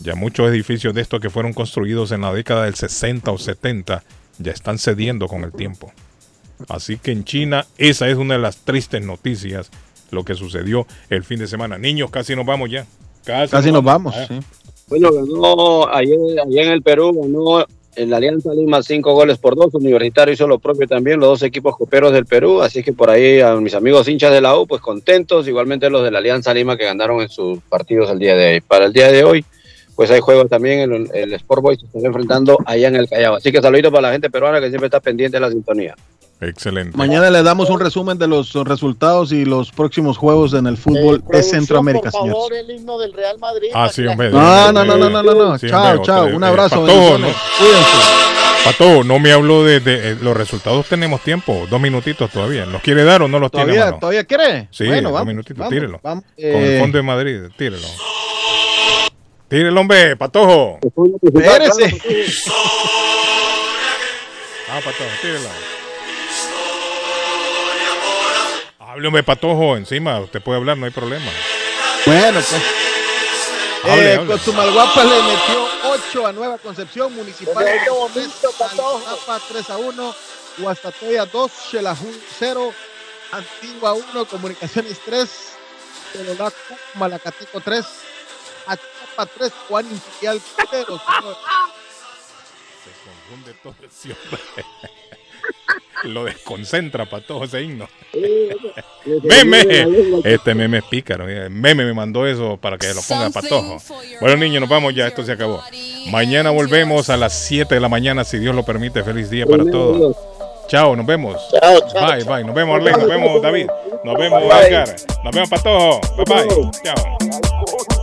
Ya muchos edificios de estos que fueron construidos en la década del 60 o 70 ya están cediendo con el tiempo. Así que en China esa es una de las tristes noticias, lo que sucedió el fin de semana. Niños, casi nos vamos ya. Casi nos vamos. Sí. Bueno, ganó ayer, ayer en el Perú, ganó el Alianza Lima cinco goles por dos. Universitario hizo lo propio también, los dos equipos coperos del Perú. Así que por ahí a mis amigos hinchas de la U, pues contentos. Igualmente los de la Alianza Lima que ganaron en sus partidos el día de hoy. Para el día de hoy, pues hay juegos también. El, el Sport Boys se está enfrentando allá en el Callao. Así que saluditos para la gente peruana que siempre está pendiente de la sintonía. Excelente. Mañana le damos un resumen de los resultados y los próximos juegos en el fútbol de Centroamérica, por favor, el himno del Real Madrid. Ah, sí, hombre. No, no, no, no, no, no, no. Sí, Chao, hombre, chao. Un abrazo. Bendiciones. ¿no? Cuídense. Pato, no me habló de, de, eh, los resultados. Tenemos tiempo, dos minutitos todavía. ¿Los quiere dar o no los tiene? ¿Todavía, mano? ¿Todavía quiere? Sí, bueno, dos vamos, minutitos, vamos, tírelo. vamos. Con el Eh, Fondo de Madrid, tírelo. Tírelo, hombre, Patojo. Espérese. Ah, Patojo, tírelo. Hable, hombre, Patojo, encima. Usted puede hablar, no hay problema. Bueno, pues. Hable, eh, hable. Le metió 8 a Nueva Concepción Municipal. Qué 3 bonito, Patojo. Alzapa 3 a 1. Guastatoya 2, Xelajú 0. Antigua 1, Comunicaciones 3. Pelolá Malacateco 3. Achapa 3, Juan Imperial 0. señor. Se confunde todo ese hombre. Lo desconcentra Patojo ese himno. Meme. Este meme es pícaro. eh. Meme me mandó eso para que lo ponga Patojo. Bueno, niños, nos vamos ya. Esto se acabó. Mañana volvemos a las 7 de la mañana, si Dios lo permite. Feliz día para todos. Chao, nos vemos. Bye, bye. Nos vemos, Arlen. Nos vemos, David. Nos vemos. Edgar. Nos vemos, Patojo. Bye, bye. Chao.